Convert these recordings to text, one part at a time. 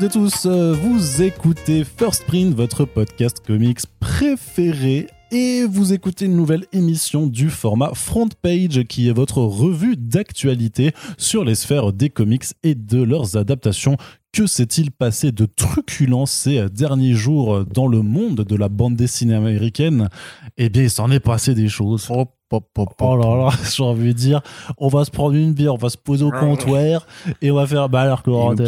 Toutes tous, euh, vous écoutez First Print, votre podcast comics préféré et vous écoutez une nouvelle émission du format Front Page qui est votre revue d'actualité sur les sphères des comics et de leurs adaptations. Que s'est-il passé de truculent ces derniers jours dans le monde de la bande dessinée américaine? Eh bien, il s'en est passé des choses. Oh là là, j'ai envie de dire, on va se prendre une bière, on va se poser au comptoir et on va faire. Bah alors, Corentin,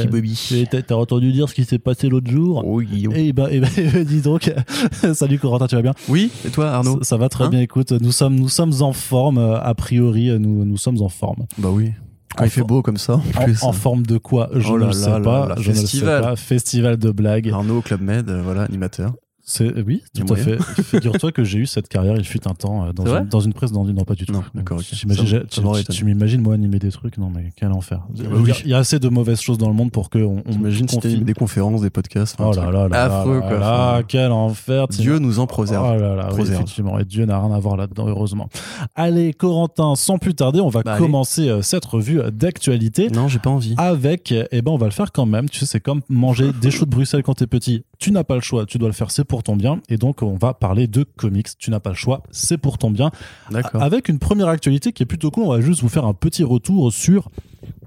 t'as entendu dire ce qui s'est passé l'autre jour Oui, Guillaume. Eh ben, eh ben, dis donc, salut Corentin, tu vas bien? Oui, et toi Arnaud? Ça, ça va très Hein? bien, écoute, nous sommes, nous sommes en forme, euh, a priori, euh, nous, nous sommes en forme. Bah oui. Quand il fait beau comme ça, en plus. en forme de quoi? Je Oh ne là le sais pas. là, je ne le sais festival. pas. Festival de blagues. Arnaud au Club Med, euh, voilà, animateur. C'est oui, tout à fait. Figure-toi que j'ai eu cette carrière. Il fut un temps euh, dans, une, dans une presse. Dans une, non, pas du tout. Non, d'accord, ok. J'imagine- Ça- j'ai- ça tu, m'imagines moi animer des trucs? Non, mais quel enfer. bah Il y a- oui. Il y a assez de mauvaises choses dans le monde pour que on, on T'imagines si des conférences, des podcasts. Oh là là là Affreux, quoi. là, quel enfer. Dieu nous en préserve. Oh là là, oui, effectivement. Et Dieu n'a rien à voir là-dedans, heureusement. Allez, Corentin, sans plus tarder, on va Bah, commencer euh, cette revue d'actualité. Non, j'ai pas envie. avec, eh ben on va le faire quand même. Tu sais, c'est comme manger des choux de Bruxelles quand t'es petit. Tu n'as pas le choix, tu dois le faire, c'est pour ton bien. Et donc, on va parler de comics. Tu n'as pas le choix, c'est pour ton bien. D'accord. Avec une première actualité qui est plutôt cool, on va juste vous faire un petit retour sur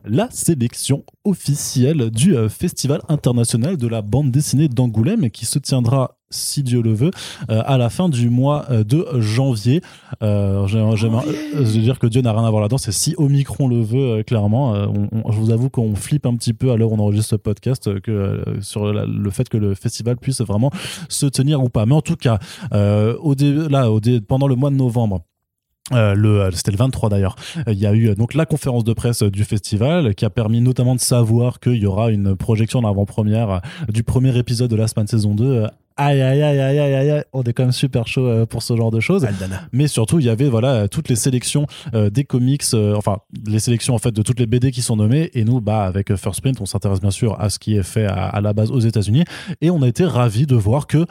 la sélection officielle du euh, Festival international de la bande dessinée d'Angoulême qui se tiendra, si Dieu le veut, euh, à la fin du mois euh, de janvier. Euh, j'aime- j'aime- je veux dire que Dieu n'a rien à voir là-dedans, c'est si Omicron le veut, euh, clairement. On- on- je vous avoue qu'on flippe un petit peu à l'heure où on enregistre ce podcast que, sur la- le fait que le festival puisse vraiment se tenir ou pas. Mais en tout cas, au dé- là, au dé- pendant le mois de novembre, euh, le, euh, c'était le 23 d'ailleurs. Euh, Il y a eu euh, donc la conférence de presse du festival qui a permis notamment de savoir qu'il y aura une projection en avant-première euh, du premier épisode de la semaine saison 2. Euh, Aïe aïe aïe aïe aïe aïe, on est quand même super chaud pour ce genre de choses. Aldana. Mais surtout, il y avait voilà toutes les sélections euh, des comics, euh, enfin les sélections en fait de toutes les BD qui sont nommées. Et nous, bah avec First Print, on s'intéresse bien sûr à ce qui est fait à, à la base aux États-Unis. Et on a été ravis de voir que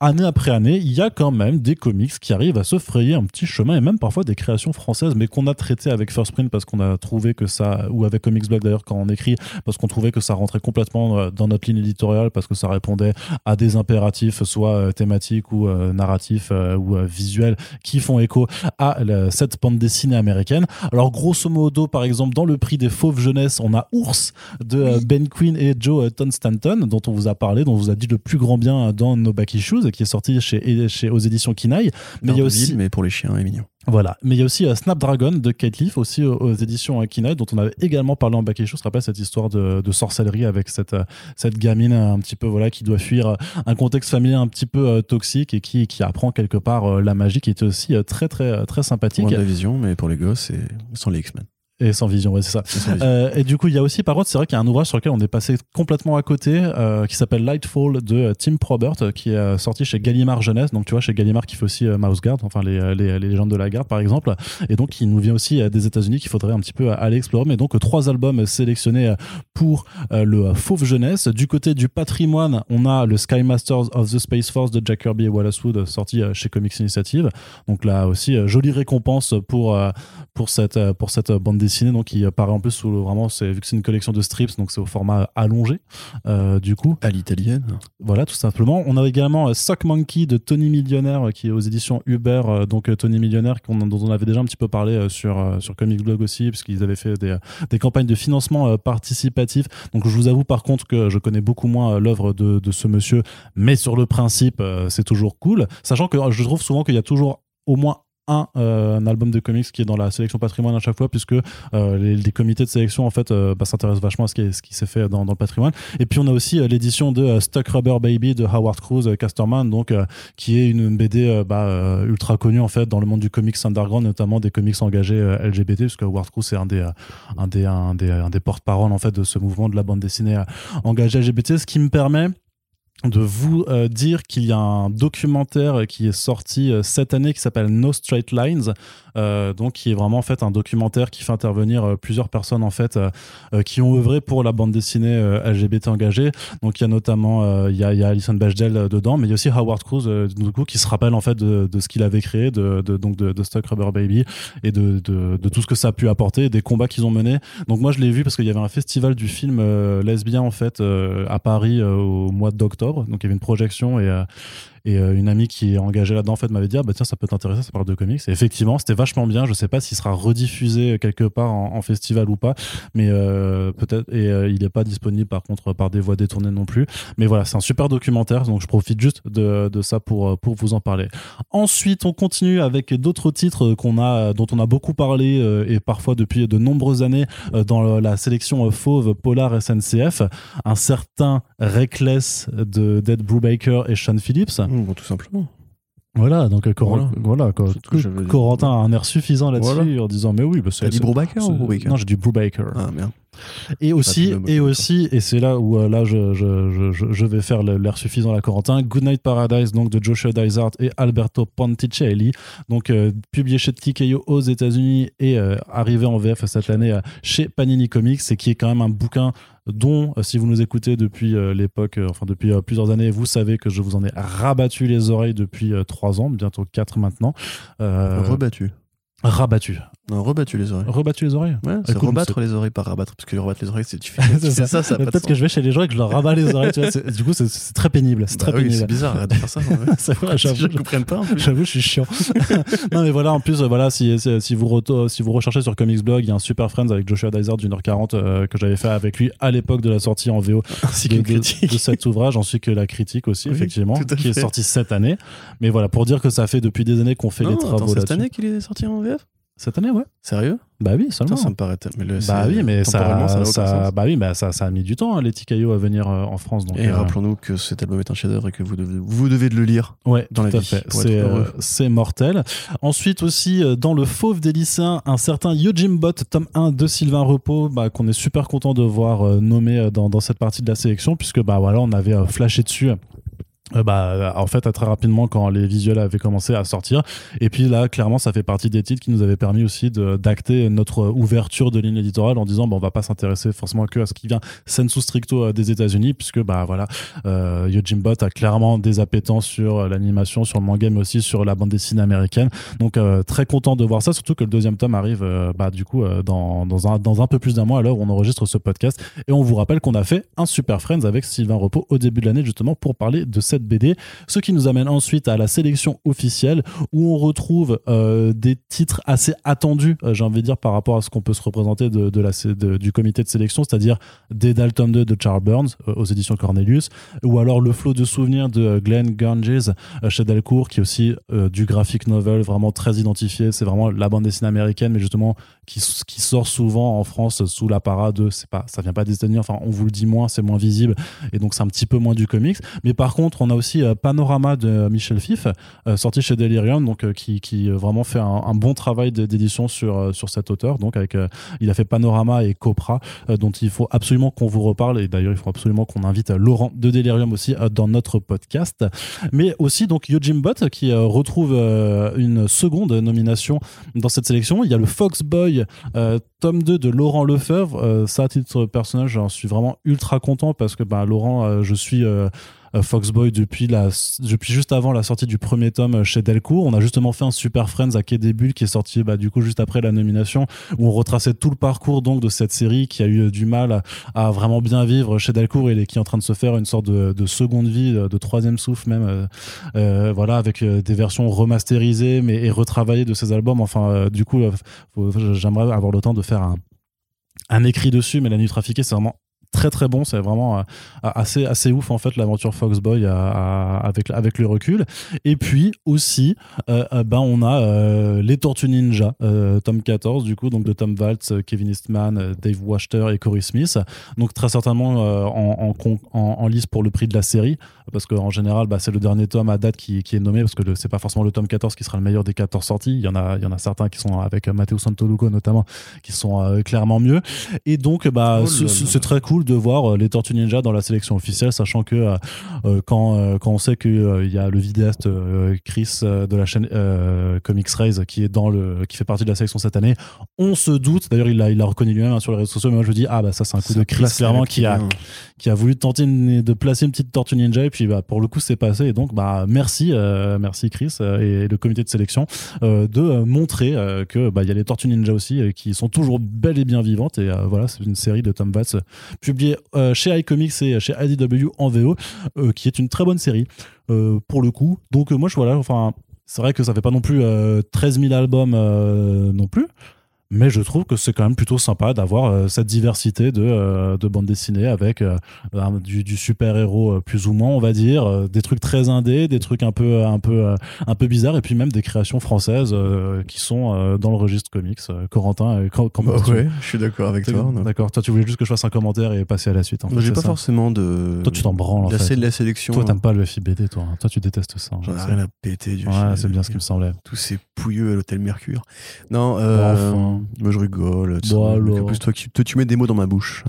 année après année, il y a quand même des comics qui arrivent à se frayer un petit chemin et même parfois des créations françaises, mais qu'on a traité avec First Print parce qu'on a trouvé que ça, ou avec Comics Blog d'ailleurs quand on écrit, parce qu'on trouvait que ça rentrait complètement euh, dans notre ligne éditoriale parce que ça répondait à des impératifs, soit euh, thématiques ou euh, narratifs euh, ou euh, visuels, qui font écho à la- cette bande dessinée américaine. Alors grosso modo, par exemple, dans le prix des fauves jeunesse, on a Ours de Ben Quinn et Joe euh, Ton Stanton, dont on vous a parlé, dont on vous a dit le plus grand bien dans Nobaki Qui est sorti chez, chez aux éditions Kinaï. Mais il y a aussi mais pour les chiens, est mignon. voilà, mais il y a aussi euh, Snapdragon de Kate Leaf, aussi aux, aux éditions euh, Kinaï, dont on avait également parlé en back issue. Je te rappelle cette histoire de, de sorcellerie avec cette, euh, cette gamine euh, un petit peu voilà qui doit fuir euh, un contexte familial un petit peu euh, toxique et qui, qui apprend quelque part euh, la magie, qui était aussi euh, très très euh, très sympathique Moins de la vision, mais pour les gosses, et sans les X-Men. Et sans vision, ouais c'est ça. Et. Euh, et du coup, il y a aussi, par contre, c'est vrai qu'il y a un ouvrage sur lequel on est passé complètement à côté, euh, qui s'appelle Lightfall de euh, Tim Probert, qui est sorti chez Gallimard Jeunesse. Donc, tu vois, chez Gallimard qui fait aussi euh, Mouse Guard, enfin les, les, les légendes de la garde, par exemple. Et donc, il nous vient aussi des États-Unis qu'il faudrait un petit peu aller explorer. Mais donc, trois albums sélectionnés pour le Fauve Jeunesse. Du côté du patrimoine, on a le Sky Masters of the Space Force de Jack Kirby et Wallace Wood, sorti chez Comics Initiative. Donc là aussi, jolie récompense pour, pour, cette, pour cette bande dessinée. Donc, qui apparaît en plus sous le- vraiment, c'est, vu que c'est une collection de strips, donc c'est au format allongé. Euh, du coup, À l'italienne. voilà, tout simplement. On a également euh, Sock Monkey de Tony Millionnaire, euh, qui est aux éditions Uber. donc, Tony Millionnaire, dont on avait déjà un petit peu parlé sur, sur Comic Blog aussi, puisqu'ils avaient fait des, des campagnes de financement participatif. Donc, je vous avoue par contre que je connais beaucoup moins l'œuvre de, de ce monsieur, mais sur le principe, c'est toujours cool. Sachant que je trouve souvent qu'il y a toujours au moins un, euh, un album de comics qui est dans la sélection patrimoine à chaque fois puisque euh, les, les comités de sélection en fait euh, bah, s'intéressent vachement à ce qui, est- ce qui s'est fait dans, dans le patrimoine. Et puis on a aussi euh, l'édition de euh, Stuck Rubber Baby de Howard Cruz euh, Casterman donc qui est une BD bah, ultra connue en fait dans le monde du comics underground notamment des comics engagés LGBT puisque Howard Cruz c'est un des, un des, un des, un des porte-parole en fait de ce mouvement de la bande dessinée engagée LGBT ce qui me permet de vous euh, dire qu'il y a un documentaire qui est sorti euh, cette année qui s'appelle No Straight Lines, euh, donc qui est vraiment en fait un documentaire qui fait intervenir plusieurs personnes en fait qui ont œuvré pour la bande dessinée LGBT engagée. Donc il y a notamment il y, a, Alison Bechdel dedans, mais il y a aussi Howard Cruz du coup qui se rappelle en fait de, ce qu'il avait créé, de, donc de, de Stuck Rubber Baby et de, tout ce que ça a pu apporter, des combats qu'ils ont menés. Donc moi je l'ai vu parce qu'il y avait un festival du film lesbien en fait à Paris au mois d'octobre. Donc il y avait une projection et euh, et euh, une amie qui est engagée là-dedans en fait m'avait dit ah bah tiens ça peut t'intéresser ça parle de comics. Et effectivement c'était vachement bien. Je sais pas s'il sera rediffusé quelque part en, festival ou pas mais euh, peut-être et euh, il est pas disponible par contre par des voies détournées non plus. Mais voilà c'est un super documentaire donc je profite juste de, ça pour pour vous en parler. Ensuite on continue avec d'autres titres qu'on a dont on a beaucoup parlé et parfois depuis de nombreuses années dans la sélection fauve Polar SNCF un certain Reckless de Dead Brubaker et Sean Phillips bon, tout simplement. voilà, donc euh, Cor- voilà, dit. Corentin a un air suffisant là-dessus Voilà. en disant mais oui, bah, c'est T'as dit Brubaker ou Brubaker Non, j'ai dit Brubaker. Ah merde. Et aussi, et aussi, et c'est là où euh, là je, je, je, je- je vais faire l'air suffisant à Corentin. Goodnight Paradise donc de Joshua Dysart et Alberto Ponticelli, donc euh, publié chez TKO aux États-Unis et euh, arrivé en VF cette année chez Panini Comics, et qui est quand même un bouquin dont, si vous nous écoutez depuis l'époque, enfin depuis plusieurs années, vous savez que je vous en ai rabattu les oreilles depuis trois ans, bientôt quatre maintenant. Rebattu. rabattu. Non, rebattu les oreilles. Rebattu les oreilles Ouais, c'est Écoute, rebattre les oreilles par rabattre. Parce que rebattre les oreilles, c'est tu fais, C'est ça, ça a pas de Peut-être que je vais chez les gens et que je leur rabats les oreilles. tu vois, c'est- du coup, c'est- c'est très pénible. C'est Bah très oui, c'est pénible. bizarre, arrête de faire ça. ouais. C'est j'avoue. je ne comprenne pas. J'avoue, je suis chiant. non, mais voilà, en plus, euh, voilà, si, si, si vous, si vous recherchez sur Comics Blog, il y a un Super Friends avec Joshua Dysart d'une heure 40 euh, que j'avais fait avec lui à l'époque de la sortie en VO C'est de, de- critique. de cet ouvrage, ainsi que la critique aussi, Oui, effectivement, qui est sortie cette année. Mais voilà, pour dire que ça fait depuis des années qu'on fait Non, les travaux c'est cette année qu'il est sorti en VF Cette année, ouais. Sérieux? Bah oui, Putain, seulement. ça me paraît tel- mais le- Bah c'est- oui, mais ça, ça, bah oui, bah ça, ça a mis du temps, hein, les TKO à venir euh, en France. Donc, Et euh, rappelons-nous que cet album est un chef-d'œuvre et que vous devez, vous devez de le lire. Ouais, dans tout la à vie, fait. C'est euh, c'est mortel. Ensuite aussi, dans le fauve des lycéens, un certain Yojim Bot, tome 1 de Sylvain Repos, bah, qu'on est super content de voir nommé dans, dans cette partie de la sélection, puisque bah, voilà, on avait flashé dessus. Euh, bah, en fait, très rapidement quand les visuels avaient commencé à sortir. Et puis là, clairement, ça fait partie des titres qui nous avaient permis aussi d'acter notre ouverture de ligne éditoriale en disant, bon, on va pas s'intéresser forcément que à ce qui vient sensu stricto euh, des États-Unis, puisque bah voilà, euh, Bot a clairement des appétences sur euh, l'animation, sur le manga, mais aussi sur la bande dessinée américaine. Donc euh, très content de voir ça, surtout que le deuxième tome arrive euh, bah, du coup euh, dans, un, dans un peu plus d'un mois à l'heure où on enregistre ce podcast. Et on vous rappelle qu'on a fait un Super Friends avec Sylvain Repos au début de l'année justement pour parler de cette BD. Ce qui nous amène ensuite à la sélection officielle où on retrouve euh, des titres assez attendus, euh, j'ai envie de dire, par rapport à ce qu'on peut se représenter de, la, du comité de sélection, c'est-à-dire des Dalton 2 de Charles Burns euh, aux éditions Cornelius, ou alors le flot de souvenirs de Glenn Ganges chez Delcourt, qui est aussi du graphic novel vraiment très identifié. C'est vraiment la bande dessinée américaine, mais justement qui, sort souvent en France sous l'apparat de, c'est pas, ça vient pas des États-Unis, enfin on vous le dit moins, c'est moins visible, et donc c'est un petit peu moins du comics. Mais par contre, on a aussi euh, Panorama de Michel Fif, euh, sorti chez Delirium, donc euh, qui, vraiment fait un, bon travail d'édition sur, sur cet auteur. Donc avec, il a fait Panorama et Copra, dont il faut absolument qu'on vous reparle, et d'ailleurs il faut absolument qu'on invite Laurent de Delirium aussi dans notre podcast. Mais aussi donc Yojim Bot qui retrouve une seconde nomination dans cette sélection. Il y a le Foxboy euh, tome 2 de Laurent Lefebvre. Euh, ça, à titre personnel, j'en suis vraiment ultra content parce que bah, Laurent, je suis Foxboy depuis, la, depuis juste avant la sortie du premier tome euh, chez Delcourt. On a justement fait un Super Friends à Quai Bulles qui est sorti bah, du coup juste après la nomination où on retraçait tout le parcours donc de cette série qui a eu euh, du mal à, vraiment bien vivre chez Delcourt et qui est en train de se faire une sorte de, de seconde vie, de, troisième souffle même, euh, euh, voilà, avec euh, des versions remasterisées mais et retravaillées de ces albums. Enfin, euh, du coup, euh, j'aimerais avoir le temps de faire un, un écrit dessus, mais la nuit trafiquée, c'est vraiment très très bon. C'est vraiment euh, assez assez ouf en fait l'aventure Foxboy à- avec avec le recul. Et puis aussi euh, euh, ben on a euh, les Tortues Ninja euh, tome 14 du coup donc de Tom Waltz euh, Kevin Eastman euh, Dave Wachter et Corey Smith. Donc très certainement euh, en, en, en, en lice pour le prix de la série parce qu'en général bah, c'est le dernier tome à date qui, qui est nommé parce que c'est pas forcément le tome 14 qui sera le meilleur des 14 sorties. Il y en a il y en a certains qui sont avec euh, Matteo Santoluco notamment qui sont euh, clairement mieux. Et donc bah Oh c'est très cool de voir euh, les Tortues Ninja dans la sélection officielle, sachant que euh, euh, quand, quand on sait qu'il y a le vidéaste Chris de la chaîne Comics Raise qui est dans le qui fait partie de la sélection cette année, on se doute. D'ailleurs, il l'a il l'a reconnu lui-même hein, sur les réseaux sociaux. Mais moi, je me dis ah bah ça c'est un coup de Chris clairement qui a bien. qui a voulu tenter une- de placer une petite tortue ninja et puis bah, pour le coup c'est passé et donc bah merci merci Chris et le comité de sélection de montrer que bah il y a les tortues ninja aussi qui sont toujours belles et bien vivantes et voilà c'est une série de Tom Watts publiée euh, chez iComics et chez IDW en VO euh, qui est une très bonne série euh, pour le coup. Donc moi je voilà enfin c'est vrai que ça fait pas non plus euh, 13 000 albums non plus mais je trouve que c'est quand même plutôt sympa d'avoir euh, cette diversité de, euh, de bandes dessinées avec euh, du, du super-héros euh, plus ou moins, on va dire, des trucs très indés, des trucs un peu, un peu, un peu bizarres, et puis même des créations françaises qui sont dans le registre comics. Corentin, quand, quand Bah ouais, je suis d'accord avec toi. D'accord, toi tu voulais juste que je fasse un commentaire et passer à la suite. En J'ai pas ça. forcément de. Toi tu t'en branles en la, fait. sé- la sélection. Toi hein. t'aimes pas le FIBD, toi. hein. Toi tu détestes ça. J'en je ai rien à péter du Ouais, c'est bien ce qui me semblait. Tous ces pouilleux à l'hôtel Mercure. Non, euh, Enfin. Moi je rigole. Bon, en plus, toi, tu, toi, tu mets des mots dans ma bouche.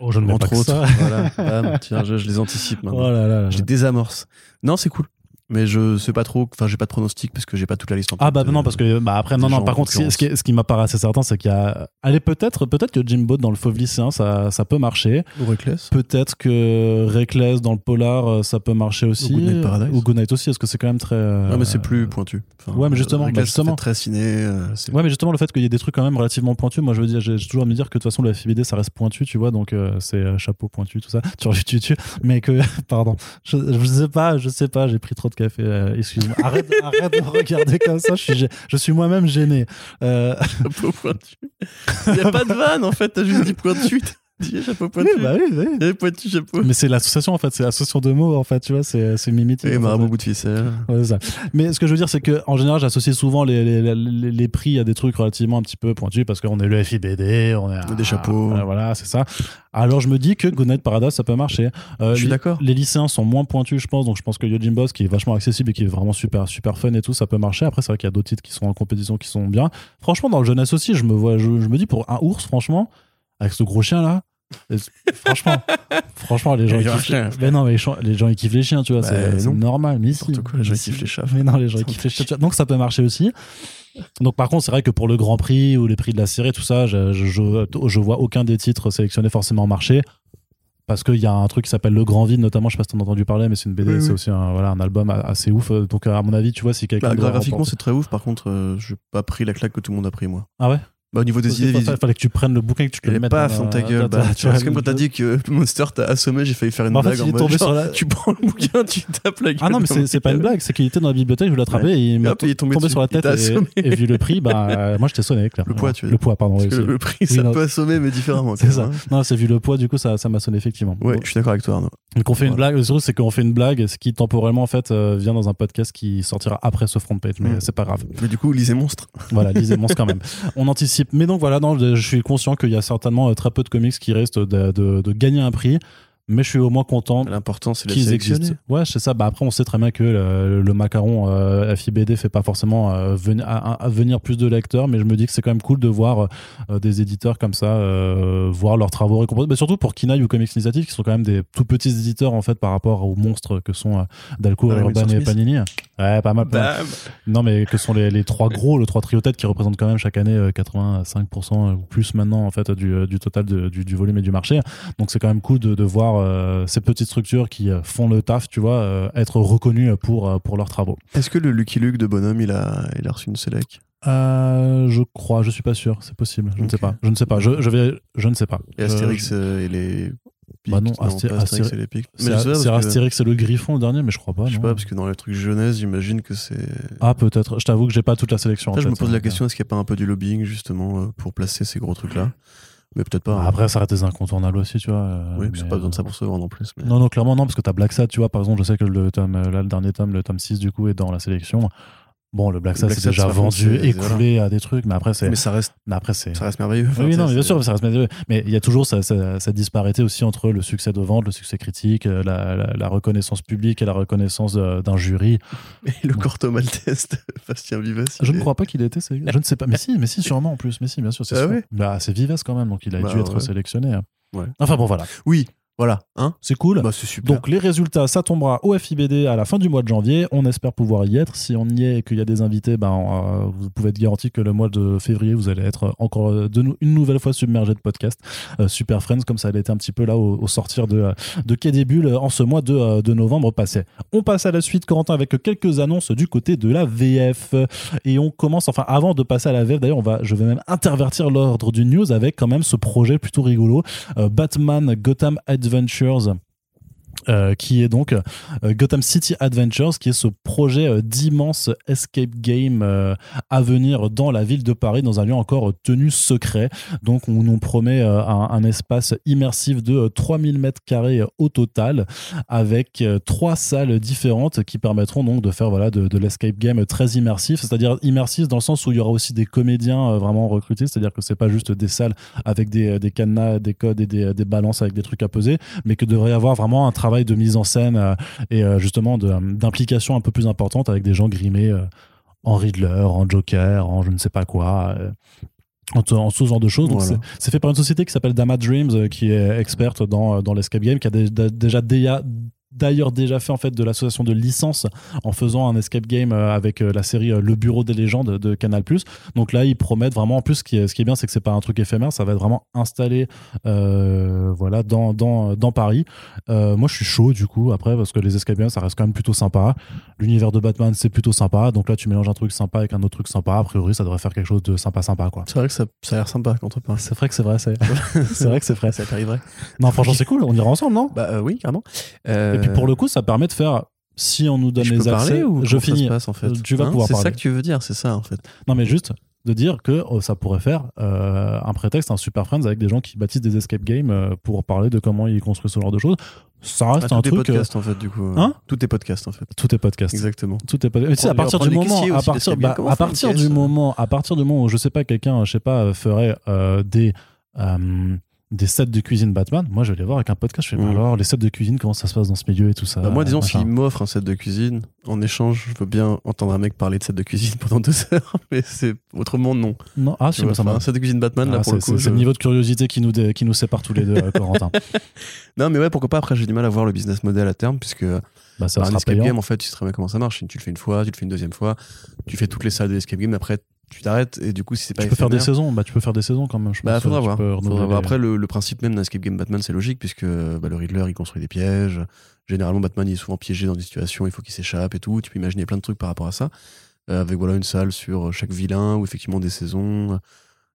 Oh, je ne mets entre pas que autres. ça. voilà. Tiens, je, je les anticipe maintenant. Oh là là là. Je les désamorce. Non, c'est cool. Mais je sais pas trop. Enfin, j'ai pas de pronostic parce que j'ai pas toute la liste en Ah bah non parce que bah après non non par contre ce qui, ce qui, m'apparaît assez certain c'est qu'il y a allez peut-être peut-être que Jimbo dans le fauve lycéen ça, ça peut marcher Ou Reckless. peut-être que Reckless dans le polar euh, ça peut marcher aussi Ou Good Night Paradise. ou Good Night aussi parce que c'est quand même très euh, Ouais, mais c'est plus pointu. Enfin, ouais, mais justement, Reckless, bah, justement. très ciné. euh, Ouais, mais justement, le fait qu'il y ait des trucs quand même relativement pointus, moi je veux dire, j'ai toujours à me dire que de toute façon, le FIBD ça reste pointu, tu vois, donc euh, c'est euh, chapeau pointu, tout ça, tu tu, tu, mais que, pardon, je, je sais pas, je sais pas, j'ai pris trop de café, euh, excuse-moi, arrête, arrête de me regarder comme ça, je suis, je suis moi-même gêné. Euh, pointu. Il y a pas de vanne en fait. T'as juste dit pointu. Chapeau pointu. oui, bah oui, oui. Il y avait pointu chapeau. Mais c'est l'association en fait, c'est l'association de mots en fait, tu vois, c'est c'est mimétique. Et marabout bout de ficelle. Ouais, c'est ça. Mais ce que je veux dire, c'est que en général, j'associe souvent les, les, les, les prix à des trucs relativement un petit peu pointus parce qu'on est le FIBD, on est Des chapeaux. Voilà, voilà, c'est ça. Alors je me dis que Good Night Paradise, ça peut marcher. Euh, Je suis d'accord. Les lycéens sont moins pointus, je pense. Donc je pense que Yojin Boss, qui est vachement accessible et qui est vraiment super, super fun et tout, ça peut marcher. Après, c'est vrai qu'il y a d'autres titres qui sont en compétition qui sont bien. Franchement, dans le jeunesse aussi, je me vois, je, je me dis pour un ours, franchement, avec ce gros chien là. Et- franchement, franchement, les gens, Il ils kiffent, chien. mais non, mais les gens, les gens, ils kiffent les chiens, tu vois, Bah, c'est normal, mais si. Quoi, les gens, ils kiffent les chats. Mais non, les gens, ils kiffent les chats. Donc ça peut marcher aussi. Donc par contre, c'est vrai que pour le Grand Prix ou les prix de la série, tout ça, je, je, je, vois aucun des titres sélectionnés forcément marcher. Parce qu'il y a un truc qui s'appelle Le Grand Vide, notamment, je sais pas si t'en as entendu parler, mais c'est une BD, Oui, c'est oui. aussi un, voilà, un album assez ouf. Donc à mon avis, tu vois, si quelqu'un. Bah, graphiquement, c'est très ouf. Par contre, euh, j'ai pas pris la claque que tout le monde a pris, moi. Ah ouais? Bah, au niveau des idées, Il fallait que tu prennes le bouquin et que tu te le Et mettes. paf, dans ta gueule. Bah, tu vois, vois, c'est comme quand t'as dit que Monster t'a assommé, j'ai failli faire une blague tu prends le bouquin, tu tapes la gueule. Ah non, mais c'est pas une blague, c'est qu'il était dans la bibliothèque, je voulais l'attraper et il Et m'a hop, il est tombé sur la tête et, vu le prix, bah, moi je t'ai sonné, clairement. Le poids, tu Le poids, pardon. Le, prix, ça peut assommer, mais différemment. C'est ça. hein. Non, c'est vu le poids, du coup, ça m'a sonné effectivement. Ouais, je suis d'accord avec toi, Arnaud. Donc on fait une blague, le truc c'est qu'on fait une blague, ce qui temporellement en fait euh, vient dans un podcast qui sortira après ce front page, mais Mm. c'est pas grave. Mais du coup, lisez Monstre. Voilà, lisez Monstre quand même. On anticipe. Mais donc voilà, je suis conscient qu'il y a certainement euh, très peu de comics qui restent de gagner un prix, mais je suis au moins content L'important, c'est la qu'ils existent. Ouais, c'est ça. Bah après, on sait très bien que le, le macaron euh, FIBD fait pas forcément euh, venir, à, à venir plus de lecteurs, mais je me dis que c'est quand même cool de voir euh, des éditeurs comme ça euh, voir leurs travaux récompensés. Mais surtout pour Kinaï ou Comics Initiative, qui sont quand même des tout petits éditeurs en fait par rapport aux monstres que sont euh, Dalco, Ouais, Urban et. Panini. Ouais, pas mal. pas mal. Non, mais que sont les, les trois gros, le trois trio tête qui représentent quand même chaque année euh, 85% ou plus maintenant en fait du, du total de- du, du volume et du marché. Donc c'est quand même cool de, de voir euh, ces petites structures qui euh, font le taf, tu vois, euh, être reconnues pour, pour leurs travaux. Est-ce que le Lucky Luke de Bonhomme, il a, il a reçu une sélec Euh, je crois, je suis pas sûr, c'est possible, je ne sais pas, je ne sais pas, je, je vais, je ne sais pas. Et Je- Astérix euh, et les. Bah non, Pics, Asté- pas Astérix Astéri- et les Pics. C'est je sais que- Astérix et le Griffon le dernier, mais je crois pas. Je sais non. pas, parce que dans les trucs jeunesse, j'imagine que c'est. Ah peut-être. Je t'avoue que j'ai pas toute la sélection. en Après, je me pose la question est-ce qu'il n'y a pas un peu du lobbying, justement, pour placer ces gros trucs-là? Mais peut-être pas. hein. Après, ça reste des incontournables aussi, tu vois. euh, oui, mais, pas besoin de ça euh, pour se vendre en plus. mais- Non, non, clairement non, parce que t'as Black Sad, tu vois, par exemple, je sais que le, tome, euh, là, le dernier tome, le tome 6, du coup, est dans la sélection. Bon, le Black Sabbath c'est déjà vendu, écoulé à des trucs, mais après c'est, Mais ça reste, mais après c'est. ça reste merveilleux. Enfin, Oui, non, mais bien sûr, ça reste merveilleux. Mais il y a toujours cette disparité aussi entre le succès de vente, le succès critique, euh, la, la- la reconnaissance publique et la reconnaissance euh, d'un jury. Et le Corto Maltese de Bastien Vives. Je ne crois pas qu'il ait été. Je ne sais pas. Mais si, mais si, sûrement en plus. Mais si, bien sûr, c'est Ah ouais Bah, c'est Vives quand même, donc il a Bah dû être ouais. sélectionné. Ouais. Enfin bon, voilà. Oui, voilà. Hein C'est cool. bah, c'est super. Donc les résultats, ça tombera au FIBD à la fin du mois de janvier. On espère pouvoir y être. Si on y est et qu'il y a des invités, ben, euh, vous pouvez être garanti que le mois de février, vous allez être encore euh, de une nouvelle fois submergé de podcasts. Euh, Super Friends, comme ça a été un petit peu là au, au sortir de, de Quai des Bulles en ce mois de, de novembre passé. On passe à la suite, Corentin, avec quelques annonces du côté de la VF. Et on commence, enfin avant de passer à la VF, d'ailleurs, on va, je vais même intervertir l'ordre du news avec quand même ce projet plutôt rigolo. Euh, Batman Gotham Adventures. Euh, qui est donc euh, Gotham City Adventures, qui est ce projet euh, d'immense escape game à venir dans la ville de Paris, dans un lieu encore tenu secret. Donc, on nous promet un, espace immersif de euh, 3000 mètres carrés au total, avec trois salles différentes qui permettront donc de faire voilà, de, l'escape game très immersif, c'est-à-dire immersif dans le sens où il y aura aussi des comédiens vraiment recrutés, c'est-à-dire que c'est pas juste des salles avec des, des cadenas, des codes et des, des balances avec des trucs à peser, mais que devrait y avoir vraiment un travail de mise en scène euh, et euh, justement de- d'implication un peu plus importante avec des gens grimés euh, en Riddler, en Joker, en je ne sais pas quoi. euh, en, ce genre de choses. Voilà. c'est- C'est fait par une société qui s'appelle Dama Dreams, euh, qui est experte dans, dans l'escape game, qui a dé- dé- déjà déjà d'ailleurs déjà fait en fait de l'association de licence en faisant un escape game euh, avec euh, la série euh, Le Bureau des légendes de Canal+. Donc là, ils promettent vraiment en plus ce qui est, ce qui est bien c'est que c'est pas un truc éphémère, ça va être vraiment installé euh, voilà dans, dans, dans Paris. Euh, moi, je suis chaud du coup après parce que les escape games ça reste quand même plutôt sympa. L'univers de Batman, c'est plutôt sympa. Donc là, tu mélanges un truc sympa avec un autre truc sympa. A priori, ça devrait faire quelque chose de sympa sympa quoi. C'est vrai que ça, ça a l'air sympa quand on parle. C'est vrai que c'est vrai, c'est c'est vrai que c'est vrai. Ça t'arriverait Non, franchement, c'est cool, on ira ensemble, non? Bah euh, oui, carrément. Et puis pour le coup, ça permet de faire si on nous donne je les peux accès, parler ou je ça finis. se passe en fait Tu vas Hein pouvoir C'est ça que tu veux dire, c'est ça en fait. Non, mais juste de dire que oh, ça pourrait faire euh, un prétexte, un Super Friends avec des gens qui bâtissent des escape games euh, pour parler de comment ils construisent ce genre de choses. Ça reste Ah, un tout est truc. euh, podcast en fait du coup. Hein Tout est podcast en fait. tout est podcast. Exactement. Tout est podcast. Tu sais, à partir du moment, à partir, bah, à partir du moment, à partir du moment où je sais pas quelqu'un, je sais pas, ferait des des sets de cuisine Batman, moi je vais les voir avec un podcast. Je fais bah, Mm. alors les sets de cuisine, comment ça se passe dans ce milieu et tout ça. Bah, moi, disons, s'il m'offre un set de cuisine, en échange, je veux bien entendre un mec parler de set de cuisine pendant deux heures, mais c'est autrement non. Non, ah Tu si, vois, moi, ça enfin, un set de cuisine Batman, là, Ah, pour c'est le coup. c'est- je- le niveau de curiosité qui nous, dé- qui nous sépare tous les deux, euh, Corentin. Non, mais ouais, pourquoi pas. Après, j'ai du mal à voir le business model à terme, puisque Bah, ça bah, un escape payant. game, en fait, tu sais très bien comment ça marche. Tu le fais une fois, tu le fais une deuxième fois, tu fais toutes les salles de escape game, après, tu t'arrêtes, et du coup, si c'est pas Tu peux faire des saisons, bah tu peux faire des saisons quand même. Je Bah, pense, faudra voir. Faudra voir. Après, le, le principe même d'un escape game Batman, c'est logique, puisque bah, le Riddler, il construit des pièges. Généralement, Batman, il est souvent piégé dans des situations, il faut qu'il s'échappe et tout. Tu peux imaginer plein de trucs par rapport à ça. Euh, avec voilà une salle sur chaque vilain, ou effectivement des saisons.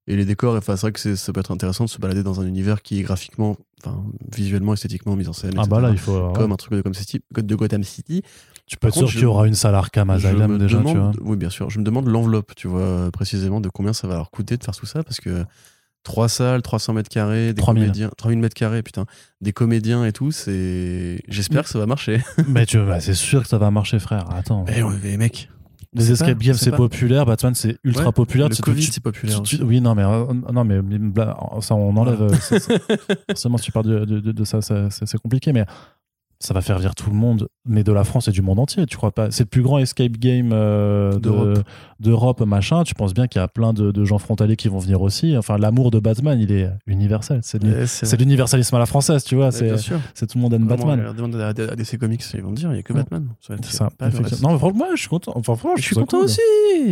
Et les décors, enfin, c'est vrai que ça peut être intéressant de se balader dans un univers qui est graphiquement, enfin, visuellement, esthétiquement mis en scène. Ah etc. bah là, il faut. ouais. Comme un truc de Gotham City. de Gotham City. Tu peux être sûr qu'il y aura une salle Arkham Asylum déjà, tu vois. oui, bien sûr. Je me demande l'enveloppe, tu vois, euh, précisément de combien ça va leur coûter de faire tout ça, parce que trois salles, 300 mètres carrés, des 3000. comédiens, 3000 mètres carrés, putain, des comédiens et tout, c'est. J'espère que ça va marcher. Mais tu bah, c'est sûr que ça va marcher, frère. Attends. Mais, ouais, mais mec, les escape games, c'est populaire. Batman, c'est ultra Ouais, populaire. le Tu- Covid, tu- c'est populaire tu- aussi. oui, non, mais euh, non, mais ça, on enlève. euh, c'est- c'est- Forcément, si tu parles de, de- de- de ça, c'est compliqué, mais ça va faire venir tout le monde, mais de la France et du monde entier. Tu crois pas? C'est le plus grand escape game euh, de- D'Europe. machin. Tu penses bien qu'il y a plein de, de gens frontaliers qui vont venir aussi. Enfin, l'amour de Batman, il est universel. C'est Ouais, l'universalisme à la française, tu vois. Ouais, C'est tout le monde aime Vraiment, Batman. regarde, Demande à, DC Comics, ils vont dire, il n'y a que. Batman. Ça ça. pas. Non, mais franchement, moi, je suis content. Enfin, franchement, Je suis content cool. aussi.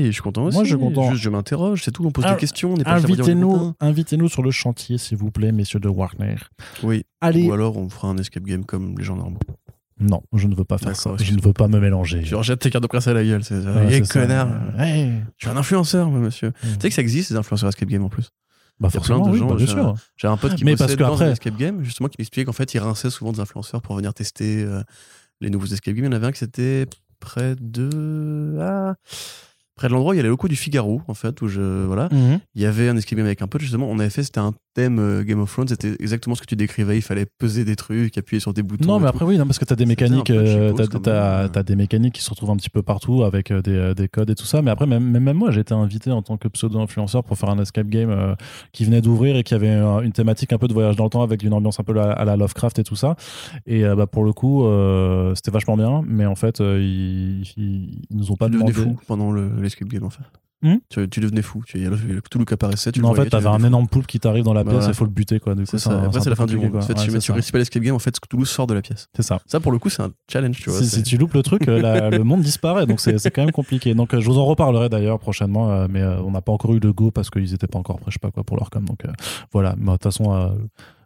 Je suis content aussi. Moi, je suis content. Juste, je m'interroge, c'est tout. On pose Ah, des questions. On est Invitez-nous, invitez-nous sur le chantier, s'il vous plaît, messieurs de Warner. Oui. Allez. Ou alors, on fera un escape game comme les gens normaux. Non, je ne veux pas faire ça. Je ne veux pas me mélanger. Tu rejettes tes cartes de presse à la gueule. C'est Ouais, Eh, connard. Ouais. Je suis un influenceur, monsieur. Mm. Tu sais que ça existe, les influenceurs escape game en plus? Bah forcément, plein de oui, gens, bah, bien j'ai sûr. J'ai un pote qui Mais parce que dans après- escape game, justement, qui m'expliquait qu'en fait, il rinçait souvent des influenceurs pour venir tester euh, les nouveaux escape games. Il y en avait un qui c'était près de. Ah, près de l'endroit où il y a les locaux du Figaro, en fait, où je. Voilà. Mhm. Il y avait un escape game avec un pote, justement. On avait fait, c'était un thème euh, Game of Thrones, c'était exactement ce que tu décrivais. Il fallait peser des trucs, appuyer sur des boutons. Non, mais tout. après, oui, non, parce que tu as des mécaniques, euh, t'as des mécaniques qui se retrouvent un petit peu partout avec euh, des, euh, des codes et tout ça. Mais après, même, moi, j'ai été invité en tant que pseudo-influenceur pour faire un escape game euh, qui venait d'ouvrir et qui avait euh, une thématique un peu de voyage dans le temps avec une ambiance un peu à, à la Lovecraft et tout ça. Et euh, bah, pour le coup, euh, c'était vachement bien. Mais en fait, euh, ils, ils, ils nous ont pas demandé. fou pendant le- l'escape game en fait. Hmm tu, tu devenais fou. Tu, il y a le, qui apparaissait. Tu Non, le en fait, t'avais un fou. énorme poulpe qui t'arrive dans la pièce voilà. il faut le buter, quoi. C'est ça. Après, c'est la fin du monde. En quoi. fait, Ouais, tu, réussis pas l'escape game, en fait, Cthulhu sort de la pièce. C'est ça. Ça, pour le coup, c'est un challenge, tu vois. Si, tu loupes le truc, euh, la- le monde disparaît, donc c'est quand même compliqué. Donc euh, je vous en reparlerai d'ailleurs prochainement, euh, mais euh, on n'a pas encore eu le go parce qu'ils étaient pas encore prêts, je sais pas quoi, pour leur com. Donc voilà, mais de toute façon,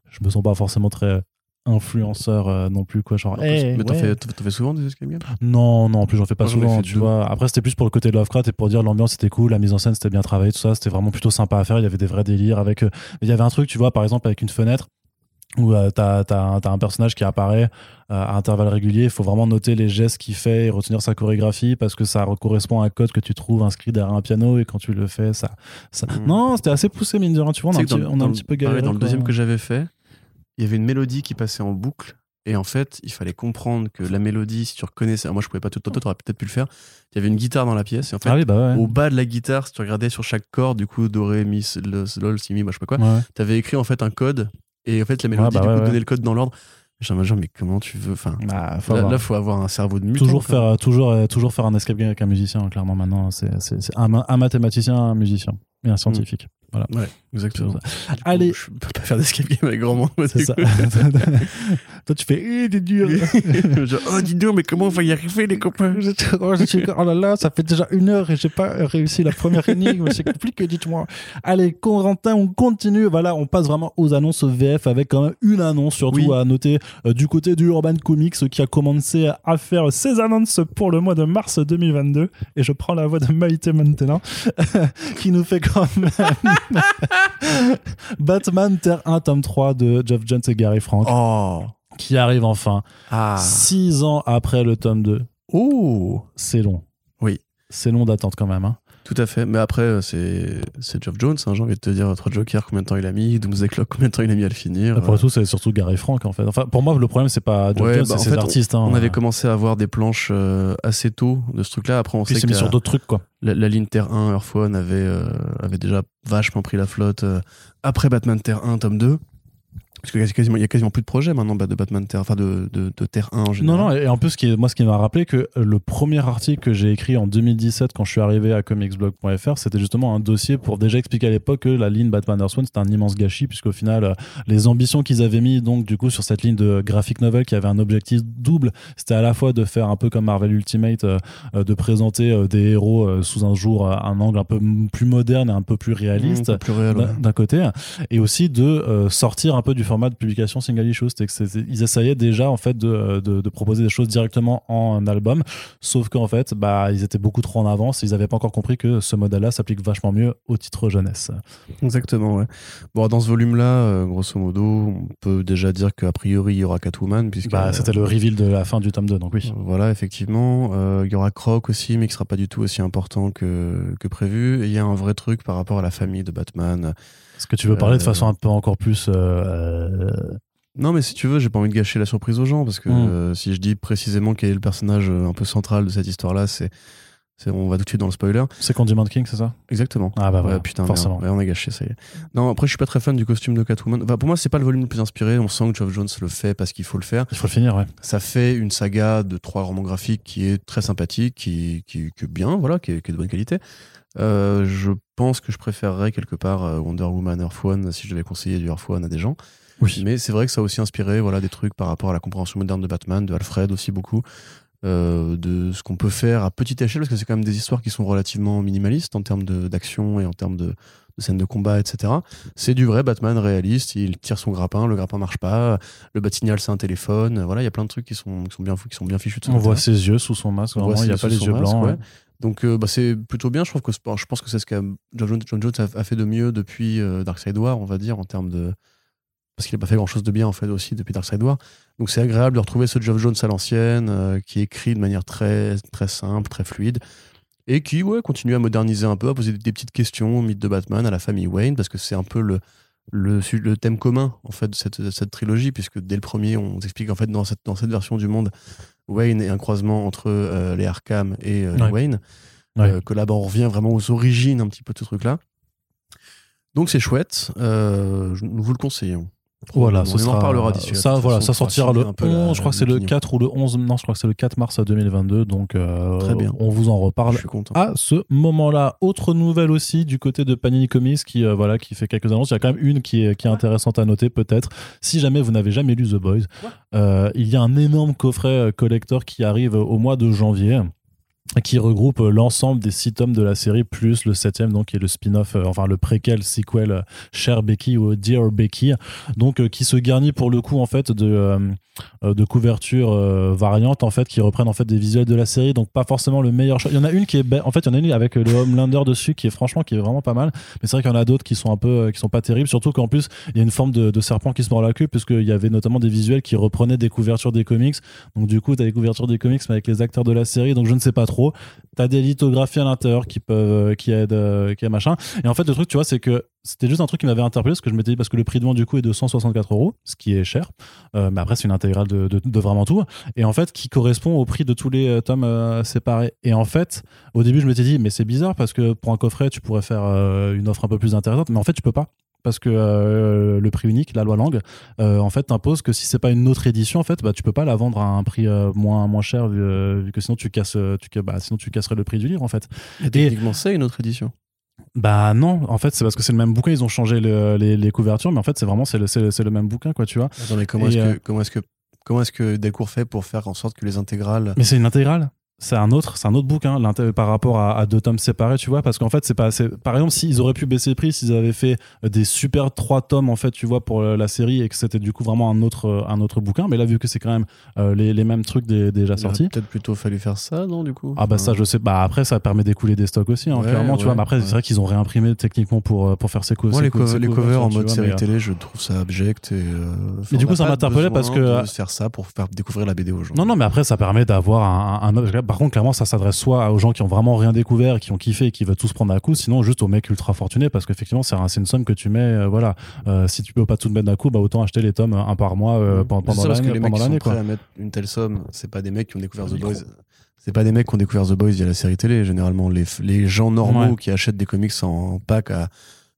je me sens pas forcément très influenceur euh, non plus quoi genre Eh, mais t'en ouais. fais, fais souvent des escape games? Non non en plus j'en fais pas Moi, souvent tu vois après c'était plus pour le côté Lovecraft et pour dire l'ambiance était cool la mise en scène c'était bien travaillé tout ça c'était vraiment plutôt sympa à faire il y avait des vrais délires avec euh, il y avait un truc tu vois par exemple avec une fenêtre où euh, t'as t'as un, personnage qui apparaît euh, à intervalles réguliers. Il faut vraiment noter les gestes qu'il fait et retenir sa chorégraphie parce que ça correspond à un code que tu trouves inscrit derrière un piano et quand tu le fais, ça. ça... Mhm. Non, c'était assez poussé, mine de rien. Tu vois, on a un petit, dans- on a un petit peu pareil, galéré. Dans le quoi. deuxième que j'avais fait, il y avait une mélodie qui passait en boucle. Et en fait, il fallait comprendre que la mélodie, si tu reconnaissais, alors moi je pouvais pas tout, toi, t'aurais peut-être pu le faire. Il y avait une guitare dans la pièce. Et en fait, Ah oui, bah ouais. au bas de la guitare, si tu regardais sur chaque corde, du coup, do, ré, mi, sol, lol, si, mi, moi je sais pas quoi, Ouais. t'avais écrit en fait un code. Et en fait, la mélodie, bah du coup, donnait le code dans l'ordre. Genre, mais comment tu veux Enfin, Bah, faut là, avoir- là, faut avoir un cerveau de mutant. toujours faire, toujours, euh, toujours faire un escape game avec un musicien, clairement. Maintenant, c'est un, un mathématicien, un musicien et un scientifique. Voilà. Ouais, exactement. Allez. Je peux pas faire d'escape game avec grand monde. C'est ça. Toi, tu fais, eh, t'es dur. Genre, oh, dis donc, mais comment on va y arriver, les copains? Oh, oh là là, ça fait déjà une heure et j'ai pas réussi la première énigme. C'est compliqué, dites-moi. Allez, Corentin, on continue. Voilà, on passe vraiment aux annonces VF avec quand même une annonce, surtout Oui. à noter euh, du côté du Urban Comics qui a commencé à faire ses annonces pour le mois de mars 2022. Et je prends la voix de Maïté maintenant, qui nous fait quand même Batman Terre 1, tome 3 de Geoff Jones et Gary Frank, Oh qui arrive enfin. Ah Six ans après le tome 2. Oh C'est long. Oui. C'est long d'attente quand même. hein. Tout à fait, mais après, euh, c'est c'est Geoff Jones, hein, j'ai envie de te dire, trois Jokers, combien de temps il a mis, Doomsday Clock, combien de temps il a mis à le finir. Pour euh, tout, c'est surtout Gary Frank en fait. Enfin, pour moi, le problème, c'est pas Geoff Ouais, Jones, bah, c'est ses fait, artistes. hein. On avait commencé à avoir des planches euh, assez tôt de ce truc-là. Après, on Puis il sait s'est mis sur d'autres trucs quoi. la, la ligne Terre 1, Earth One avait, euh, avait déjà vachement pris la flotte euh, après Batman Terre 1, tome 2. Parce qu'il y a quasiment, plus de projets maintenant bah, de Batman Terre, enfin de, de, de Terre 1 en Non, général. non, et en plus, ce qui est, moi, ce qui m'a rappelé que euh, le premier article que j'ai écrit en 2017 quand je suis arrivé à comicsblog.fr, c'était justement un dossier pour déjà expliquer à l'époque que la ligne Batman Earth One, c'était un immense gâchis, puisqu'au final, euh, les ambitions qu'ils avaient mis, donc, du coup, sur cette ligne de graphic novel qui avait un objectif double, c'était à la fois de faire un peu comme Marvel Ultimate, euh, de présenter euh, des héros euh, sous un jour, un angle un peu plus moderne et un peu plus réaliste. Mmh, ouais. d'un côté et aussi de sortir un peu du format de publication single issue c'était- ils essayaient déjà en fait de, de, de proposer des choses directement en album sauf qu'en fait bah ils étaient beaucoup trop en avance ils avaient pas encore compris que ce modèle là s'applique vachement mieux au titre jeunesse Exactement, ouais. Bon, dans ce volume-là, euh, grosso modo, on peut déjà dire qu'a priori, il y aura Catwoman, puisque... bah, c'était le reveal de la fin du tome 2 donc oui Voilà, effectivement. Euh, Il y aura Croc aussi, mais qui sera pas du tout aussi important que, que prévu. Et il y a un vrai truc par rapport à la famille de Batman. Est-ce que tu veux parler de Euh, façon un peu encore plus euh, Non, mais si tu veux, j'ai pas envie de gâcher la surprise aux gens, parce que Mm. euh, si je dis précisément quel est le personnage euh, un peu central de cette histoire-là, c'est, on va tout de suite dans le spoiler. c'est Condiment King c'est ça? Exactement. ah bah voilà ouais, putain, forcément merde. Ouais, on a gâché, ça y est. Non, après, je suis pas très fan du costume de Catwoman. Enfin, pour moi, c'est pas le volume le plus inspiré. On sent que Geoff Jones le fait parce qu'il faut le faire. il faut le finir ouais Ça fait une saga de trois romans graphiques qui est très sympathique, qui, qui, qui est bien, voilà, qui est, qui est de bonne qualité. Euh, je pense que je préférerais quelque part euh, Wonder Woman Earth One si je devais conseiller du Earth One à des gens. oui Mais c'est vrai que ça a aussi inspiré voilà, des trucs par rapport à la compréhension moderne de Batman, de Alfred aussi beaucoup, euh, de ce qu'on peut faire à petite échelle, parce que c'est quand même des histoires qui sont relativement minimalistes en termes d'action et en termes de, de scènes de combat, etc. C'est du vrai Batman réaliste, il tire son grappin, le grappin marche pas, le batignal c'est un téléphone, voilà, il y a plein de trucs qui sont, qui sont, bien, qui sont bien fichus de on voit ses yeux sous son masque vraiment il n'y a pas les yeux masque, blancs ouais. ouais. Donc euh, bah, c'est plutôt bien, je pense que c'est ce que John Jones, a, fait de mieux depuis euh, Darkseid War, on va dire, en termes de... Parce qu'il n'a pas fait grand-chose de bien, en fait, aussi, depuis Darkseid War. Donc c'est agréable de retrouver ce Geoff Jones à l'ancienne, euh, qui écrit de manière très, simple, très fluide, et qui ouais, continue à moderniser un peu, à poser des, petites questions au mythe de Batman, à la famille Wayne, parce que c'est un peu le, thème commun en fait de cette, trilogie, puisque dès le premier, on explique en fait dans cette version du monde, Wayne est un croisement entre euh, les Arkham et euh, Ouais. Wayne. Ouais. Euh, que là-bas, on revient vraiment aux origines un petit peu de ce truc-là. Donc c'est chouette, nous vous le conseillons. Voilà, on ce en sera, reparlera d'ici là. De Ça, voilà, façon, ça sortira le signer un peu la- 11, je crois que c'est le l'opinion. 4 ou le 11, non, je crois que c'est le 4 mars 2022, donc euh, Très bien. on vous en reparle Je suis content. à ce moment-là. Autre nouvelle aussi du côté de Panini Comics qui, euh, voilà, qui fait quelques annonces. Il y a quand même une qui est, qui est intéressante à noter peut-être. Si jamais vous n'avez jamais lu The Boys, euh, il y a un énorme coffret collector qui arrive au mois de janvier qui regroupe euh, l'ensemble des six tomes de la série plus le septième donc qui est le spin-off euh, enfin le préquel sequel euh, Cher Becky ou Dear Becky donc qui se garnit pour le coup en fait de de couvertures variantes en fait qui reprennent en fait des visuels de la série donc pas forcément le meilleur choix. Il y en a une qui est en fait il y en a une avec le Homelander dessus qui est franchement qui est vraiment pas mal mais c'est vrai qu'il y en a d'autres qui sont un peu qui sont pas terribles surtout qu'en plus il y a une forme de, serpent qui se mord la queue puisqu'il y avait notamment des visuels qui reprenaient des couvertures des comics donc du coup, tu as les couvertures des comics mais avec les acteurs de la série, donc je ne sais pas trop. Tu as des lithographies à l'intérieur qui peuvent qui aident euh, qui est machin. Et en fait, le truc, tu vois, c'est que c'était juste un truc qui m'avait interpellé parce que je m'étais dit parce que le prix de vente du coup est de 164 euros, ce qui est cher. Euh, mais après, c'est une intégrale de, vraiment tout. Et en fait, qui correspond au prix de tous les euh, tomes euh, séparés. Et en fait, au début, je m'étais dit, mais c'est bizarre parce que pour un coffret, tu pourrais faire euh, une offre un peu plus intéressante. Mais en fait, tu peux pas. Parce que euh, le prix unique, la loi langue, euh, en fait, t'impose que si c'est pas une autre édition, en fait, bah, tu peux pas la vendre à un prix euh, moins, moins cher, vu, vu que sinon tu casses, tu, bah, sinon tu casserais le prix du livre, en fait. Et techniquement, c'est une autre édition. Bah non, en fait, c'est parce que c'est le même bouquin, ils ont changé le- les, les couvertures, mais en fait, c'est vraiment c'est le, c'est le- c'est le même bouquin, quoi, tu vois. Attends, mais comment est-ce que, comment est-ce que, comment est-ce que Delcourt fait pour faire en sorte que les intégrales. Mais c'est une intégrale. C'est un autre, c'est un autre bouquin l'inté- par rapport à, à deux tomes séparés, tu vois, parce qu'en fait, c'est pas, c'est- par exemple, s'ils auraient pu baisser le prix, s'ils avaient fait des super trois tomes, en fait, tu vois, pour euh, la série et que c'était du coup vraiment un autre, euh, un autre bouquin, mais là, vu que c'est quand même euh, les, les mêmes trucs des- déjà sortis. peut-être plutôt fallu faire ça, non, du coup? Ah bah ça je sais bah après ça permet d'écouler des stocks aussi hein, Ouais, clairement tu vois mais après ouais. c'est vrai qu'ils ont réimprimé techniquement pour euh, pour faire ces ces les, co- les couvertures, covers en mode vois, série mais, euh, télé, je trouve ça abject. Et, euh, Mais du coup, ça m'interpellait parce que- faire ça pour faire découvrir la BD aux gens. Non, non, mais après, ça permet d'avoir un, un- un- Par contre, clairement, ça s'adresse soit aux gens qui ont vraiment rien découvert, qui ont kiffé et qui veulent tous prendre un coup, sinon juste aux mecs ultra fortunés, parce qu'effectivement, c'est un- c'est une somme que tu mets. euh, voilà. Euh, si tu peux pas tout te mettre d'un coup, bah, autant acheter les tomes un par mois euh, Mmh. pendant, ça, parce que l'année. les mecs qui sont l'année, prêts quoi. à mettre une telle somme, c'est pas des mecs qui ont découvert The. Boys. C'est pas des mecs qui ont découvert The Boys via la série télé. Généralement, les, les gens normaux Ouais. qui achètent des comics en pack à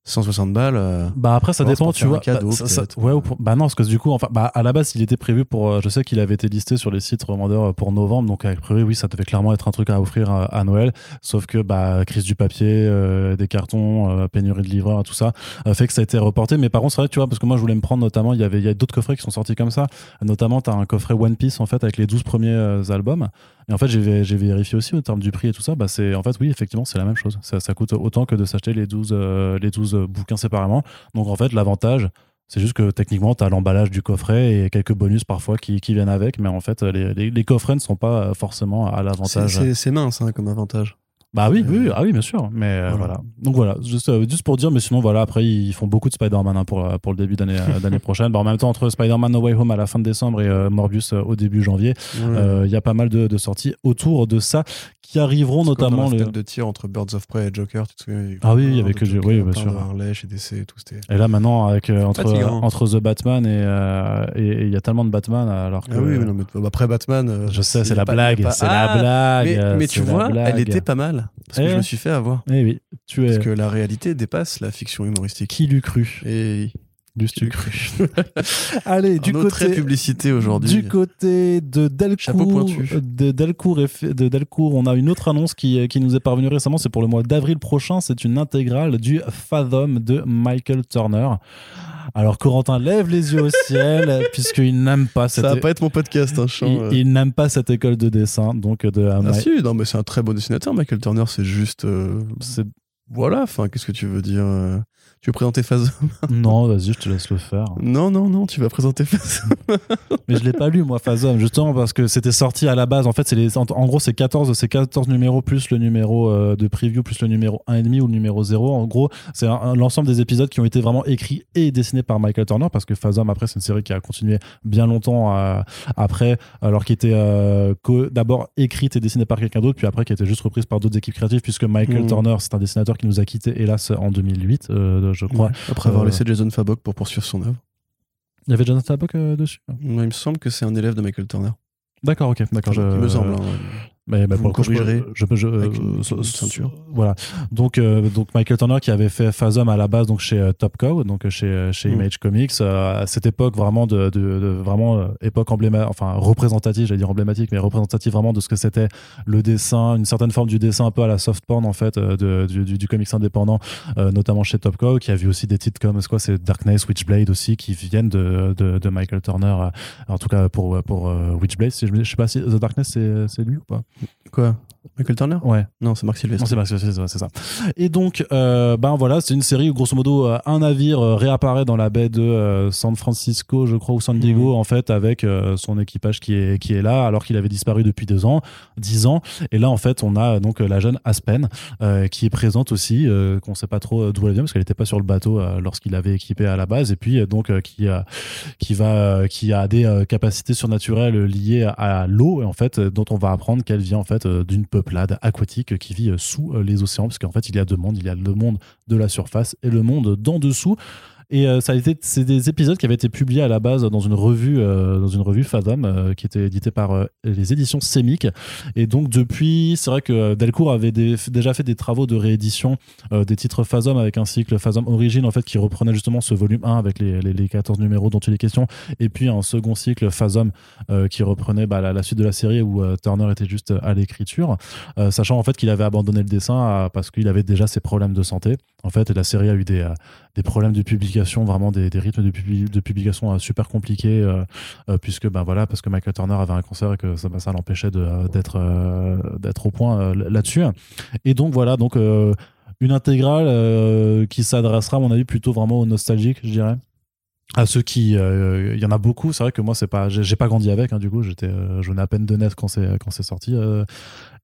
160 balles. euh, Bah après ça dépend tu vois cadeau, bah, ça- ça- peut-être. ouais ou pour- bah non parce que du coup enfin bah à la base il était prévu pour euh, je sais qu'il avait été listé sur les sites revendeurs euh, pour novembre donc a priori oui ça devait clairement être un truc à offrir à, à Noël sauf que bah crise du papier euh, des cartons euh, pénurie de livreurs tout ça euh, fait que ça a été reporté mais par contre c'est vrai tu vois parce que moi je voulais me prendre notamment il y avait il y a d'autres coffrets qui sont sortis comme ça notamment t'as un coffret One Piece en fait avec les 12 premiers euh, albums et en fait, j'ai vé- j'ai vérifié aussi au terme du prix et tout ça. Bah, c'est en fait, oui, effectivement, c'est la même chose. Ça, ça coûte autant que de s'acheter les 12, euh, les 12 bouquins séparément. Donc, en fait, l'avantage, c'est juste que techniquement, tu as l'emballage du coffret et quelques bonus parfois qui, qui viennent avec. Mais en fait, les, les, les coffrets ne sont pas forcément à l'avantage. c'est c'est mince hein, comme avantage. Bah oui, oui, Euh, ah oui, bien sûr. Mais euh, voilà. voilà. Donc voilà, juste, euh, juste pour dire, mais sinon, voilà, après, ils font beaucoup de Spider-Man hein, pour, pour le début d'année d'année prochaine. Bah, en même temps, entre Spider-Man No Way Home à la fin de décembre et euh, Morbius au début janvier, Ouais. euh, il y a pas mal de, de sorties autour de ça qui arriveront notamment dans la le. fenêtre de tir entre Birds of Prey et Joker, tu te souviens il y Ah oui, plein avec de le- Joker, oui, bien sûr. Harley chez DC et tout. Et là maintenant avec entre Fatigant. entre The Batman et euh, et et il y a tellement de Batman alors que Ah oui, mais non, mais après Batman. je sais il y c'est la il y blague pas- c'est Ah, la blague Mais, tu vois, elle était pas mal. Parce que Eh. je me suis fait avoir. eh oui tu es Parce que la réalité dépasse la fiction humoristique. qui l'eût cru? Et l'eût-tu cru allez du du côté publicité aujourd'hui. Du côté de Chapeau Delcourt, pointu. de Delcourt, de Delcourt, on a une autre annonce qui, qui nous est parvenue récemment. C'est pour le mois d'avril prochain. C'est une intégrale du Fathom de Michael Turner. Alors Corentin lève les yeux au ciel puisqu'il n'aime pas cette. Ça va pas être mon podcast, hein, il, euh. il n'aime pas cette école de dessin, donc de. euh, Ah Mi- si, non mais c'est un très bon dessinateur, Michael Turner, c'est juste... euh, c'est- Voilà, enfin, qu'est-ce que tu veux dire euh, Tu veux présenter Phasm Non, vas-y, je te laisse le faire. Non, non, non, tu vas présenter Phasm. Mais je l'ai pas lu moi Phasm justement parce que c'était sorti à la base en fait c'est les en, en gros c'est 14 c'est 14 numéros plus le numéro euh, de preview plus le numéro 1,5 ou le numéro 0 en gros c'est l'ensemble des épisodes qui ont été vraiment écrits et dessinés par Michael Turner parce que Phasm après c'est une série qui a continué bien longtemps euh, après alors qui était euh, d'abord écrite et dessinée par quelqu'un d'autre puis après qui a été juste reprise par d'autres équipes créatives puisque Michael Mhm. Turner c'est un dessinateur qui nous a quitté hélas en 2008 euh, je crois. Après avoir Euh, laissé Jason Fabok pour poursuivre son œuvre. Il y avait Jonathan Tabok euh, dessus. Il me semble que c'est un élève de Michael Turner. D'accord, ok, d'accord. Il me semble. hein. Mais, mais Vous pour le coup, je peux- je avec une- euh, une ceinture. Voilà. Donc, euh, donc Michael Turner qui avait fait Phasm à la base donc chez euh, Top Cow, donc euh, chez chez Mm. Image Comics, euh, à cette époque vraiment de, de, de- vraiment époque emblématique, enfin représentative, j'allais dire emblématique, mais représentative vraiment de ce que c'était le dessin, une certaine forme du dessin un peu à la soft porn en fait de, du, du, du comics indépendant, euh, notamment chez Top Cow, qui a vu aussi des titres comme c'est quoi, c'est Darkness, Witchblade aussi, qui viennent de, de, de Michael Turner. en tout cas pour pour euh, Witchblade, si je, je sais pas si The Darkness c'est c'est lui ou pas. Quoi? Michael Turner? Ouais. Non, c'est Marc Sylvestre. Non, c'est c'est ça, c'est ça. Et donc, euh, ben voilà, c'est une série où grosso modo euh, un navire euh, réapparaît dans la baie de euh, San Francisco, je crois, ou San Diego, Mhm. en fait, avec euh, son équipage qui est qui est là, alors qu'il avait disparu depuis deux ans, dix ans. Et là, en fait, on a donc la jeune Aspen qui est présente aussi, qu'on sait pas trop d'où elle vient parce qu'elle n'était pas sur le bateau lorsqu'il avait équipé à la base, et puis donc qui qui va qui a des capacités surnaturelles liées à, à l'eau, en fait, dont on va apprendre qu'elle vient en fait euh, d'une peuplade aquatique qui vit euh, sous euh, les océans, parce qu'en fait, il y a deux mondes, il y a le monde de la surface et le monde d'en dessous. Et euh, ça été, c'est des épisodes qui avaient été publiés à la base dans une revue, euh, dans une revue Fathom, euh, qui était éditée par euh, les éditions Semic. Et donc depuis, c'est vrai que Delcourt avait déjà fait des travaux de réédition des titres Fathom avec un cycle Fathom Origin en fait qui reprenait justement ce volume 1 avec les, les, les 14 numéros dont il est question, et puis un second cycle Fathom qui reprenait bah, la, la suite de la série où Turner était juste à l'écriture, sachant en fait qu'il avait abandonné le dessin à- parce qu'il avait déjà ses problèmes de santé. En fait, la série a eu des, euh, des problèmes de publication, vraiment des, des rythmes de, publi- de publication euh, super compliqués, euh, puisque ben voilà, parce que Michael Turner avait un cancer et que ça, bah, ça l'empêchait d'être au point là-dessus. Et donc voilà, donc une intégrale qui s'adressera, à mon avis, plutôt vraiment aux nostalgiques, je dirais. À ceux qui, il y en a beaucoup. C'est vrai que moi, c'est pas, j'ai pas grandi avec. hein, du coup, j'étais, je venais à peine de naître quand c'est quand c'est sorti.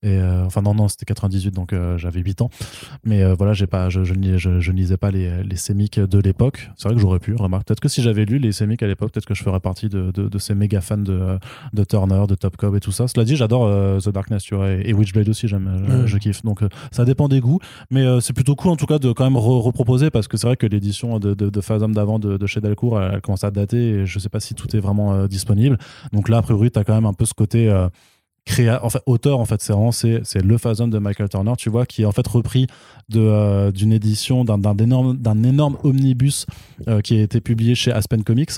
Et euh, enfin non non, c'était 98, donc euh, j'avais 8 ans. Mais euh, voilà, j'ai pas, je, je, je, je lisais pas les, les sémiques de l'époque. C'est vrai que j'aurais pu. Remarque, peut-être que si j'avais lu les sémiques à l'époque, peut-être que je ferais partie de, de, de ces méga fans de, de Turner, de Top Cow et tout ça. Cela dit, j'adore euh, The Darkness, tu vois, et, et Witchblade aussi, j'aime, je kiffe. Donc euh, ça dépend des goûts, mais euh, c'est plutôt cool en tout cas de quand même re- reproposer parce que c'est vrai que l'édition de, de, de Fathom d'avant de, de chez Delcourt, elle, commence à dater et je sais pas si tout est vraiment disponible. Donc là, a priori, tu as quand même un peu ce côté. Créa en auteur en fait c'est vraiment c'est le Fathom de Michael Turner tu vois qui est en fait repris de euh, d'une édition d'un énorme d'un énorme omnibus euh, qui a été publié chez Aspen Comics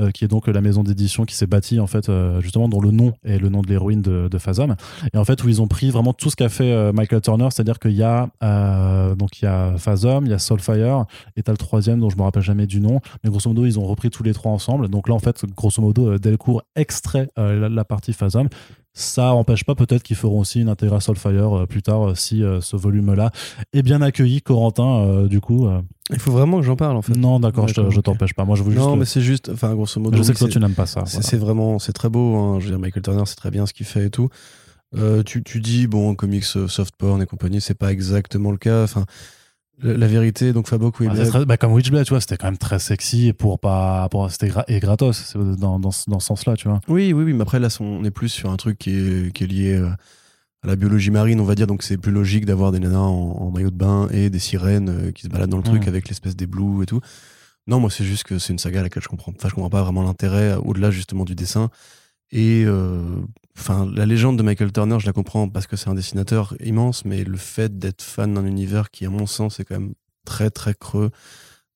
euh, qui est donc la maison d'édition qui s'est bâtie en fait justement dont le nom est le nom de l'héroïne de, de Fathom et en fait où ils ont pris vraiment tout ce qu'a fait Michael Turner c'est-à-dire qu'il y a donc il y a Fathom il y a Soulfire et t'as le troisième dont je me rappelle jamais du nom mais grosso modo ils ont repris tous les trois ensemble. Donc là en fait grosso modo Delcourt extrait la, la partie Fathom ça empêche pas peut-être qu'ils feront aussi une intégrale Soulfire euh, plus tard euh, si euh, ce volume-là est bien accueilli. Corentin, du coup. Il faut vraiment que j'en parle en fait. non, d'accord, je, je t'empêche pas. Moi, je veux juste. Non, mais c'est juste, enfin, grosso modo. je sais que toi, tu n'aimes pas ça. C'est voilà. vraiment, c'est très beau. hein. Je veux dire, Michael Turner, c'est très bien ce qu'il fait et tout. Euh, tu, tu dis, bon, comics soft porn et compagnie, c'est pas exactement le cas. Enfin, la, vérité, donc Fabok, oui, Ah, mais- c'est très- bah, comme Witchblade, tu vois, c'était quand même très sexy et pour pas, pour, c'était gra- et gratos dans, dans, ce- dans ce sens-là, tu vois. oui, oui, oui, mais après, là, on est plus sur un truc qui est, qui est lié euh, à la biologie marine, on va dire. Donc, c'est plus logique d'avoir des nanas en, en maillot de bain et des sirènes euh, qui se baladent dans le truc avec l'espèce des blues et tout. Non, moi, c'est juste que c'est une saga à laquelle je comprends, enfin, je comprends pas vraiment l'intérêt euh, au-delà justement du dessin. Et euh, enfin, la légende de Michael Turner, je la comprends parce que c'est un dessinateur immense, mais le fait d'être fan d'un univers qui, à mon sens, est quand même très très creux.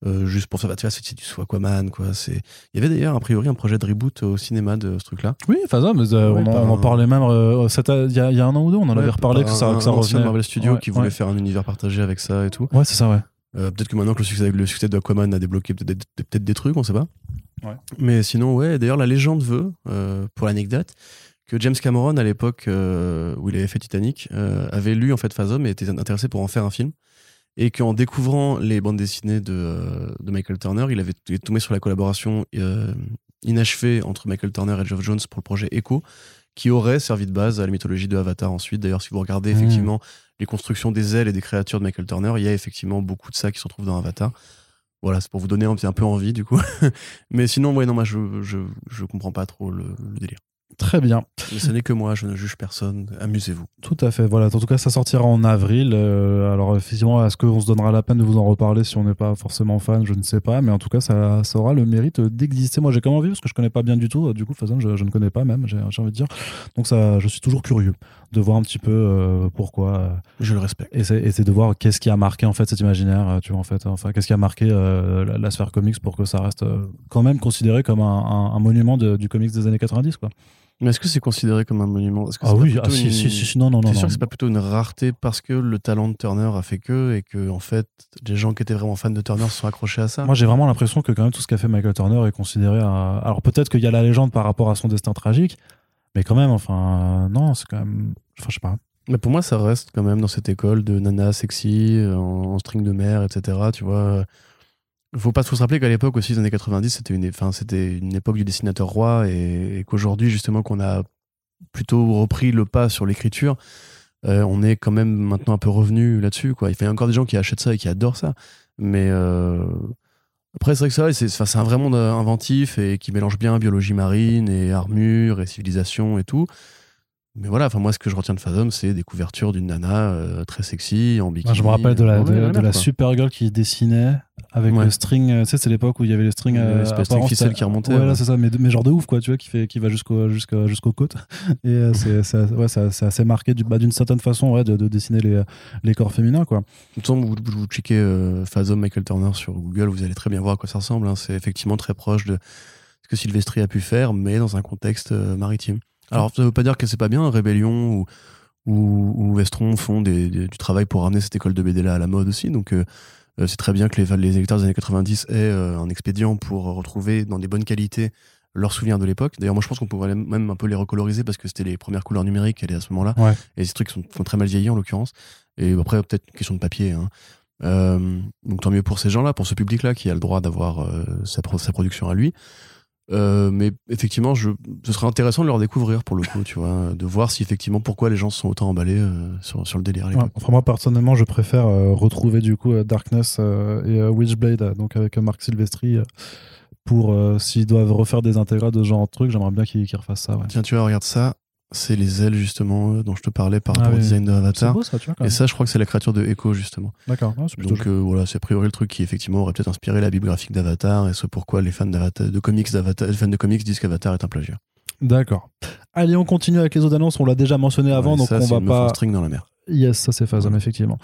euh, juste pour ça, bah, tu vois, c'est du Aquaman, quoi. C'est. Il y avait d'ailleurs a priori un projet de reboot au cinéma de ce truc-là. Oui, Fathom, mais, euh, Ouais, on, en, on parlait même euh, il y, a, il y a un an ou deux, on en avait reparlé par que ça, un- que ça revenait. Marvel Studio Ouais, qui voulait ouais. faire un univers partagé avec ça et tout. Ouais, c'est ça, ouais. Euh, peut-être que maintenant que le succès, le succès de Aquaman a débloqué peut-être des, peut-être des trucs, on sait pas. Ouais. Mais sinon, ouais, d'ailleurs, la légende veut, euh, pour l'anecdote, que James Cameron, à l'époque euh, où il avait fait Titanic, euh, avait lu en fait Phasm et était intéressé pour en faire un film. Et qu'en découvrant les bandes dessinées de, euh, de Michael Turner, il avait il est tombé sur la collaboration euh, inachevée entre Michael Turner et Geoff Jones pour le projet Echo, qui aurait servi de base à la mythologie de Avatar ensuite. D'ailleurs, si vous regardez Mhm. effectivement les constructions des ailes et des créatures de Michael Turner, il y a effectivement beaucoup de ça qui se retrouve dans Avatar. Voilà, c'est pour vous donner un, peu envie du coup. Mais sinon, ouais, non, moi je, je, je comprends pas trop le, le délire. Très bien. Mais ce n'est que moi, je ne juge personne. Amusez-vous. Tout à fait. Voilà. En tout cas, ça sortira en avril. Euh, alors, effectivement, est-ce qu'on se donnera la peine de vous en reparler si on n'est pas forcément fan? Je ne sais pas. Mais en tout cas, ça, ça aura le mérite d'exister. Moi, j'ai quand même envie parce que je connais pas bien du tout. Du coup, Fazan, je, je ne connais pas même, j'ai envie de dire. Donc, ça, je suis toujours curieux de voir un petit peu euh, pourquoi. euh, Je le respecte. et c'est de voir qu'est-ce qui a marqué en fait cet imaginaire, tu vois en fait, enfin qu'est-ce qui a marqué la, la sphère comics pour que ça reste quand même considéré comme un, un- un monument de- du comics des années 90 quoi. Mais est-ce que c'est considéré comme un monument? Que Ah c'est oui, ah si, une- si, si, si, non non non. Non. sûr que c'est pas plutôt une rareté parce que le talent de Turner a fait que et que en fait les gens qui étaient vraiment fans de Turner se sont accrochés à ça? Moi j'ai vraiment l'impression que quand même tout ce qu'a fait Michael Turner est considéré à... alors peut-être qu'il y a la légende par rapport à son destin tragique, mais quand même enfin non c'est quand même enfin je sais pas. Mais pour moi ça reste quand même dans cette école de nana sexy euh, en, en string de mer etc. Tu vois faut pas faut se rappeler qu'à l'époque aussi, les années 90, c'était une, enfin, c'était une époque du dessinateur roi et, qu'aujourd'hui, justement, qu'on a plutôt repris le pas sur l'écriture, euh, on est quand même maintenant un peu revenu là-dessus. Quoi. Il y a encore des gens qui achètent ça et qui adorent ça. Mais euh, après, c'est vrai que c'est un vrai monde euh, inventif et qui mélange bien biologie marine et armure et civilisation et tout. Mais voilà, enfin moi ce que je retiens de Fathom, c'est des couvertures d'une nana euh, très sexy en bikini. Je me rappelle de la, de, de la. Supergirl qui dessinait avec Ouais. le string. euh, Tu sais, c'est l'époque où il y avait les strings. Euh, l'espèce de ficelle c'était- qui remontait, Ouais, ouais. c'est ça, mais, mais genre de ouf, quoi, tu vois, qui, fait, qui va jusqu'au, jusqu'au, jusqu'aux côtes. Et euh, c'est, ouais, c'est assez marqué bah, d'une certaine façon ouais, de, de dessiner les, les corps féminins, quoi. Façon, vous, vous checkez euh, Fathom Michael Turner sur Google, vous allez très bien voir à quoi ça ressemble. hein. C'est effectivement très proche de ce que Sylvestri a pu faire, mais dans un contexte euh, maritime. Alors, ça veut pas dire que c'est pas bien, Rébellion ou, ou, ou Vestron font des- des- du travail pour ramener cette école de BD là à la mode aussi. Donc, euh, euh, c'est très bien que les, les électeurs des années 90 aient euh, un expédient pour retrouver dans des bonnes qualités leurs souvenirs de l'époque. D'ailleurs, moi, je pense qu'on pourrait même un peu les recoloriser parce que c'était les premières couleurs numériques à ce moment-là. Ouais. Et ces trucs sont, sont très mal vieillis en l'occurrence. Et après, peut-être une question de papier. hein. Euh, donc tant mieux pour ces gens-là, pour ce public-là qui a le droit d'avoir euh, sa, pro- sa production à lui. Euh, mais effectivement, je, ce serait intéressant de leur découvrir pour le coup, tu vois, de voir si effectivement pourquoi les gens se sont autant emballés euh, sur, sur le délire Ouais. Enfin, moi, personnellement, je préfère euh, retrouver du coup Darkness et Witchblade, donc avec Marc Silvestri. pour s'ils doivent refaire des intégrales de ce genre de trucs, j'aimerais bien qu'ils refassent ça. Ouais. Tiens, tu vois, regarde ça, c'est les ailes justement euh, dont je te parlais par Ah rapport au oui. design de Avatar. beau ça, tu vois. Quand Et même. ça, je crois que c'est la créature de Echo justement. D'accord, Donc euh, voilà, c'est a priori le truc qui effectivement aurait peut-être inspiré la Bible graphique d'Avatar et ce pourquoi les fans d'Avatar, de comics d'Avatar, les fans de comics disent qu'Avatar est un plagiat. D'accord. Allez, on continue avec les autres annonces. On l'a déjà mentionné avant, Ouais, donc ça, on va une pas. string dans la mer. Yes, ça c'est Phasm, effectivement.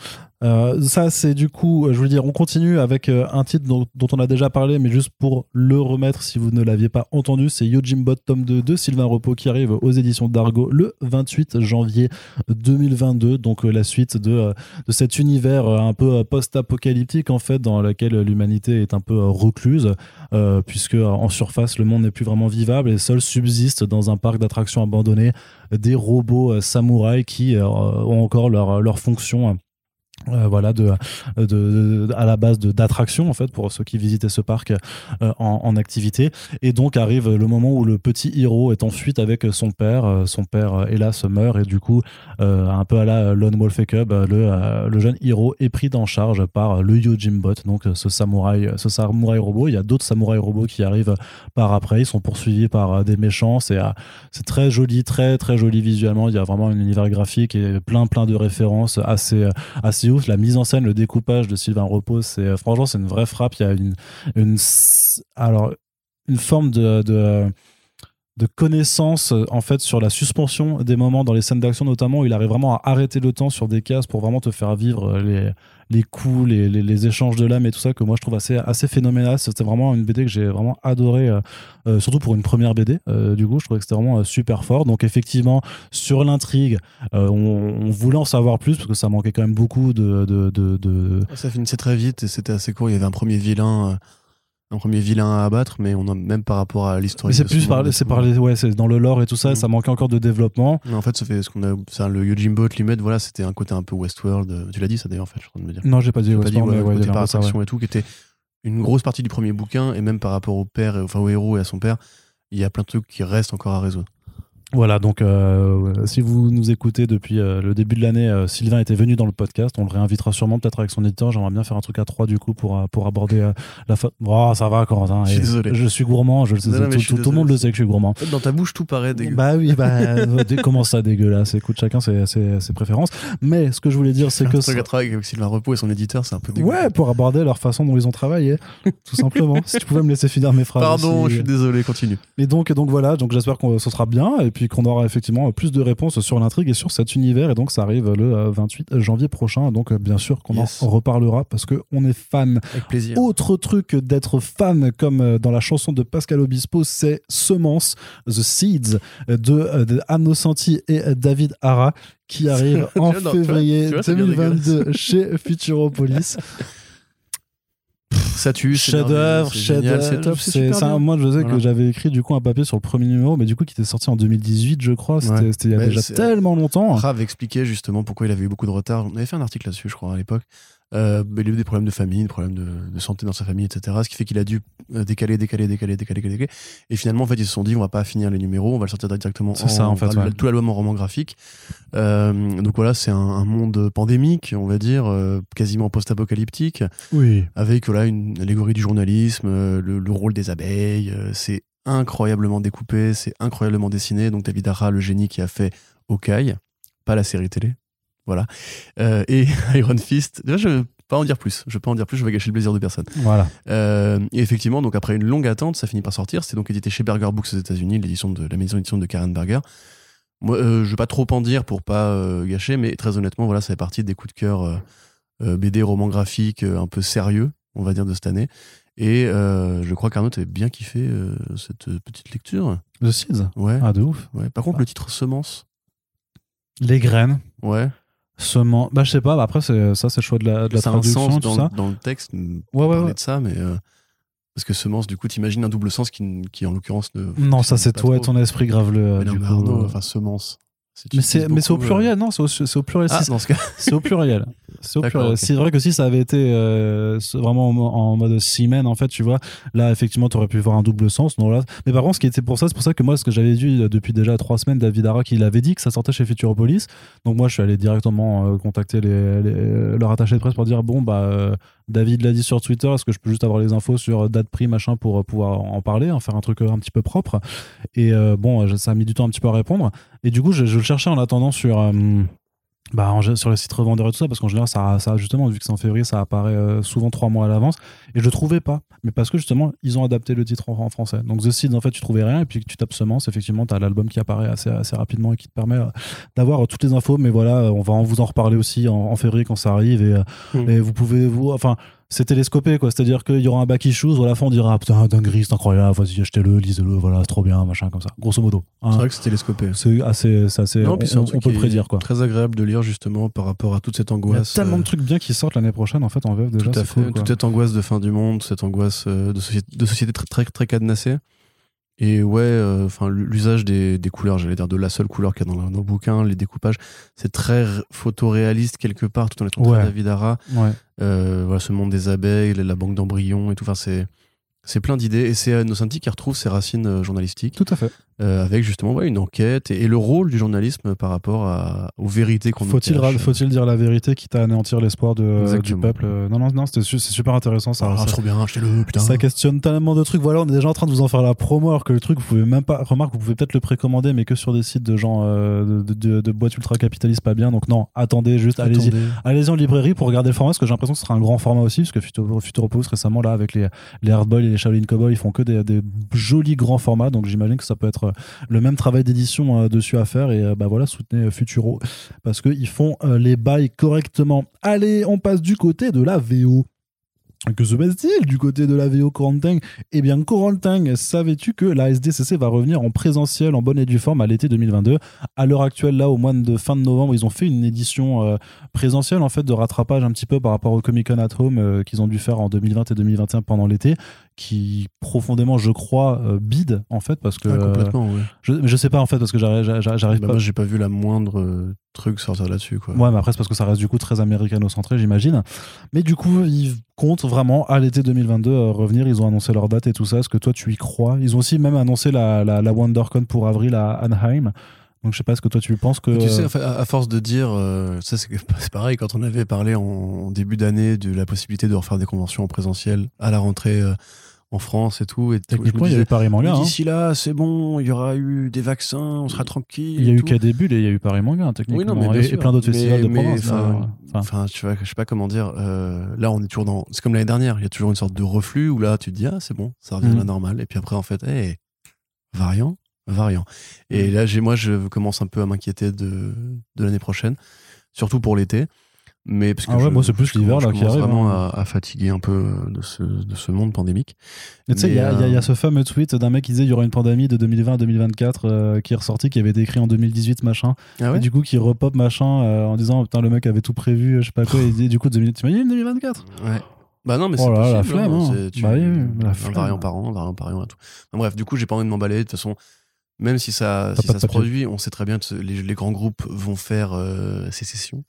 Euh, ça, c'est du coup, euh, je veux dire, on continue avec euh, un titre dont, on a déjà parlé, mais juste pour le remettre si vous ne l'aviez pas entendu, c'est Yojimbot tome 2 de Sylvain Repos qui arrive aux éditions d'Argo le 28 janvier 2022. Donc la suite de, de cet univers un peu post-apocalyptique en fait, dans lequel l'humanité est un peu recluse, puisque en surface le monde n'est plus vraiment vivable et seul subsiste dans un parc d'attractions abandonné des robots samouraïs qui ont encore leur, leur fonction. Euh, voilà de, de, à la base de d'attraction en fait pour ceux qui visitaient ce parc euh, en, en activité. Et donc arrive le moment où le petit héros est en fuite avec son père. Euh, son père hélas meurt. Et du coup un peu à la Lone Wolf Cub le, le jeune héros est pris en charge par le Yojimbot donc ce samouraï ce samouraï robot. Il y a d'autres samouraïs robots qui arrivent par après. Ils sont poursuivis par des méchants. C'est c'est très joli très très joli visuellement. Il y a vraiment un univers graphique et plein plein de références assez assez ouf la mise en scène le découpage de Sylvain Repos c'est euh, franchement c'est une vraie frappe. Il y a une une alors une forme de, de de connaissance euh, en fait sur la suspension des moments dans les scènes d'action notamment où il arrive vraiment à arrêter le temps sur des cases pour vraiment te faire vivre euh, les les coups les, les, échanges de l'âme et tout ça que moi je trouve assez assez phénoménal. C'était vraiment une BD que j'ai vraiment adoré euh, euh, surtout pour une première BD euh, du coup je trouvais que c'était vraiment euh, super fort. Donc effectivement sur l'intrigue on, voulait en savoir plus parce que ça manquait quand même beaucoup de de, de, de- Ça finissait très vite et c'était assez court. Il y avait un premier vilain, un premier vilain à abattre, mais on a même par rapport à l'histoire. mais c'est plus par c'est par les ouais c'est dans le lore et tout ça Mm. ça manquait encore de développement Mais en fait, ça fait ce qu'on a, ça, le Yojimbo Limit, voilà, c'était un côté un peu Westworld. Tu l'as dit ça d'ailleurs, en fait, je suis en train de me dire. non j'ai pas dit, Westworld, ouais, ouais, par peu ça, ouais. attraction et tout, qui était une grosse partie du premier bouquin, et même par rapport au père, et- enfin au héros et à son père, il y a plein de trucs qui restent encore à résoudre. Voilà, donc euh, si vous nous écoutez depuis euh, le début de l'année, euh, Sylvain était venu dans le podcast. On le réinvitera sûrement peut-être avec son éditeur. J'aimerais bien faire un truc à trois du coup pour, pour aborder la fa... Oh, ça va, Corentin. Je suis Et désolé. Je suis gourmand. Je Non, tout, je suis tout- tout le monde le sait que je suis gourmand. Dans ta bouche, tout paraît dégueu. Bah oui, bah, dé- comment ça dégueulasse? Écoute, chacun ses, ses, ses préférences. Mais ce que je voulais dire, c'est que. truc à travailler avec Sylvain Repos et son éditeur, c'est un peu dégueu. Ouais, pour aborder leur façon dont ils ont travaillé, tout simplement. si tu pouvais me laisser finir mes phrases. Pardon, aussi. je suis désolé, continue. Et donc, donc voilà, donc j'espère que ce sera bien et puis qu'on aura effectivement plus de réponses sur l'intrigue et sur cet univers. Et donc ça arrive le euh, 28 janvier prochain. Donc euh, bien sûr qu'on Yes. en reparlera parce que on est fan. Avec plaisir. Autre truc d'être fan, comme euh, dans la chanson de Pascal Obispo, c'est Semence, The Seeds euh, de, euh, de Anno Santi et euh, David Hara qui arrive en tu vois, février tu vois, c'est bien 2022 chez Futuropolis. Ça tue, c'est chef d'œuvre, merveilleux, c'est top, c'est ça. Moi, je sais Voilà. que j'avais écrit du coup un papier sur le premier numéro, mais du coup qui était sorti en 2018, je crois. C'était Ouais. c'était il y a Mais déjà tellement longtemps. Rav expliquait justement pourquoi il avait eu beaucoup de retard. On avait fait un article là-dessus, je crois, à l'époque. Euh, mais il a eu des problèmes de famille, des problèmes de, de santé dans sa famille, etc. Ce qui fait qu'il a dû euh, décaler, décaler, décaler, décaler, décaler. Et finalement, en fait, ils se sont dit, on va pas finir les numéros, on va le sortir directement C'est ça, en fait, ouais. tout l'album en roman graphique. Euh, donc voilà, c'est un, un monde pandémique, on va dire, euh, quasiment post-apocalyptique, Oui. avec voilà, une allégorie du journalisme, euh, le, le rôle des abeilles. euh, c'est incroyablement découpé, c'est incroyablement dessiné. Donc David Hara, le génie qui a fait Hawkeye, pas la série télé. Voilà. Euh, et Iron Fist. Déjà, je vais pas en dire plus. Je vais pas en dire plus, je vais gâcher le plaisir de personne. Voilà. Euh, et effectivement, donc après une longue attente, ça finit par sortir. C'est donc édité chez Berger Books aux États-Unis, l'édition de la maison d'édition de Karen Berger. Moi, euh, je vais pas trop en dire pour pas euh, gâcher, mais très honnêtement, voilà, ça fait partie des coups de cœur euh, BD, romans graphiques, euh, un peu sérieux, on va dire, de cette année. Et je crois qu'Arnaud avait bien kiffé cette petite lecture. The Seeds? Ouais. Ah, de ouf. ouais. Par contre, le titre Semence. Les graines. Ouais. Semence. Bah, je sais pas. bah, Après, c'est ça, c'est le choix de la, de la ça a un traduction, sens tout dans, ça. le, dans le texte. on Ouais, ouais, ouais. de ça, mais euh, parce que semence, du coup, t'imagines un double sens qui, qui en l'occurrence ne. Non, ça, c'est toi et ton esprit grave le. Mais non, mais Arnaud, euh, enfin semence. Mais c'est au pluriel, non, c'est au, au pluriel. euh, Ah, Si- dans ce cas. C'est au pluriel. C'est vrai que si ça avait été euh, vraiment en, en mode semen, en fait, tu vois, là, effectivement, tu aurais pu voir un double sens. Non, là. Mais par contre, ce qui était pour ça, c'est pour ça que moi, ce que j'avais vu euh, depuis déjà trois semaines, David Hara, qui l'avait dit que ça sortait chez Futuropolis. Donc, moi, je suis allé directement euh, contacter les, les- leur attaché de presse pour dire bon, bah, euh, David l'a dit sur Twitter, est-ce que je peux juste avoir les infos sur euh, date prix, machin, pour euh, pouvoir en parler, en faire un truc euh, un petit peu propre? Et euh, bon, euh, ça a mis du temps un petit peu à répondre. Et du coup, je, je le cherchais en attendant sur. euh, bah, en sur les sites revendeurs et tout ça, parce qu'en général, ça, ça, justement, vu que c'est en février, ça apparaît euh, souvent trois mois à l'avance. Et je le trouvais pas. Mais parce que justement, ils ont adapté le titre en, en français. Donc, The Seeds, en fait, tu trouvais rien. Et puis, tu tapes Semence, effectivement, tu as l'album qui apparaît assez, assez rapidement et qui te permet euh, d'avoir euh, toutes les infos. Mais voilà, on va en vous en reparler aussi en, en février quand ça arrive. Et, Mm. et vous pouvez, vous, enfin, c'est télescopé, quoi. C'est-à-dire qu'il y aura un back issues où à la fin, on dira, ah, putain, dinguerie, c'est incroyable, vas-y, achetez-le, lisez-le, voilà, c'est trop bien, machin, comme ça. Grosso modo. hein. C'est vrai que c'est télescopé. C'est assez, c'est assez Non, on, puis c'est un truc on peut prédire, quoi. Très agréable de lire justement par rapport à toute cette Il y a angoisse. tellement euh, de trucs bien qui sortent l'année prochaine en fait en VF déjà. Tout à c'est fait. cool, toute cette angoisse de fin du monde, cette angoisse euh, de, société, de société très, très, très cadenassée. Et ouais, euh, enfin l'usage des, des couleurs, j'allais dire de la seule couleur qu'il y a dans le, dans le bouquin, les découpages, c'est très photoréaliste quelque part, tout en étant Ouais. très David Hara. Ouais. Euh, voilà, ce monde des abeilles, la banque d'embryons et tout. Enfin, c'est c'est plein d'idées. Et c'est Innocenti qui retrouve ses racines euh, journalistiques Tout à fait. euh, avec justement ouais, une enquête et, et le rôle du journalisme par rapport à, aux vérités qu'on Faut-il faut-il dire la vérité quitte à anéantir l'espoir de- du peuple? Euh, Non, non, non, c'est super intéressant. Ça, Ah, ça, trop bien, achetez-le, putain. ça questionne tellement de trucs. Voilà, on est déjà en train de vous en faire la promo alors que le truc, vous pouvez même pas. Remarque, vous pouvez peut-être le précommander, mais que sur des sites de gens euh, de, de, de boîtes ultra capitalistes pas bien. Donc non, attendez, juste allez-y. Allez-y en librairie pour regarder le format, parce que j'ai l'impression que ce sera un grand format aussi, parce que Futuro- Futuropoulos récemment, là, avec les, les Hardboil et les Shaolin Cowboy, ils font que des, jolis grands formats, donc j'imagine que ça peut être euh, le même travail d'édition euh, dessus à faire, et euh, bah voilà, soutenez Futuro, parce qu'ils font les bails correctement. Allez, on passe du côté de la VO. Que se passe-t-il du côté de la VO Corentin Eh bien, Corentin, savais-tu que la SDCC va revenir en présentiel en bonne et due forme à l'été 2022 À l'heure actuelle, là, au mois de fin de novembre, ils ont fait une édition euh, présentielle, en fait, de rattrapage un petit peu par rapport au Comic Con at Home qu'ils ont dû faire en 2020 et 2021 pendant l'été, qui profondément, je crois, euh, bide en fait parce que Ah, complètement, ouais. je, mais je sais pas en fait parce que j'arrive, j'arrive Bah, pas. moi, j'ai pas vu la moindre euh, truc sortir là-dessus, quoi. Ouais, mais après, c'est parce que ça reste du coup très américano-centré, j'imagine. Mais du coup, ils comptent vraiment à l'été 2022 euh, revenir. Ils ont annoncé leur date et tout ça. Est-ce que toi, tu y crois? Ils ont aussi même annoncé la, la, la WonderCon pour avril à Anaheim. Donc, je sais pas ce que toi, tu penses que. Tu sais, à, force de dire, euh, ça c'est c'est pareil, quand on avait parlé en, en début d'année de la possibilité de refaire des conventions en présentiel à la rentrée euh, en France et tout, et Techniquement, il y a eu Paris Manga. mais hein. D'ici là, c'est bon, il y aura eu des vaccins, on sera tranquille. Il y a eu qu'à début et il y a eu Paris Manga, hein, techniquement. Oui, non, et, et plein d'autres Mais- festivals de mais, province. là. enfin, Enfin, tu vois, je sais pas comment dire. euh, là, on est toujours dans. C'est comme l'année dernière. Il y a toujours une sorte de reflux où là, tu te dis ah c'est bon, ça revient à la Mhm. normale. Et puis après, en fait, hey, variant, variant. Et Mhm. là, moi, je commence un peu à m'inquiéter de, de l'année prochaine, surtout pour l'été. Mais parce que Ah ouais, je- moi, c'est plus l'hiver, là, qui arrive, vraiment hein. à, à fatiguer un peu de ce, de ce monde pandémique. Tu sais, il y, il y y a euh, ce fameux tweet d'un mec qui disait il y aura une pandémie de 2020 à 2024 euh, qui est ressorti, qui avait été écrit en 2018, machin. Ah Et du coup, qui repop, machin, euh, en disant putain, le mec avait tout prévu, je sais pas quoi. Et dit, du coup, 2000 t'imagines 2024 Ouais. Bah non, mais Oh c'est là là, la possible, flemme, hein. Tu- Bah oui, la un flemme. variant par an, un variant par an et tout. Enfin, bref, du coup, j'ai pas envie de m'emballer. De toute façon, même si ça, si se produit, on sait très bien que les, les grands groupes vont faire euh, sécession.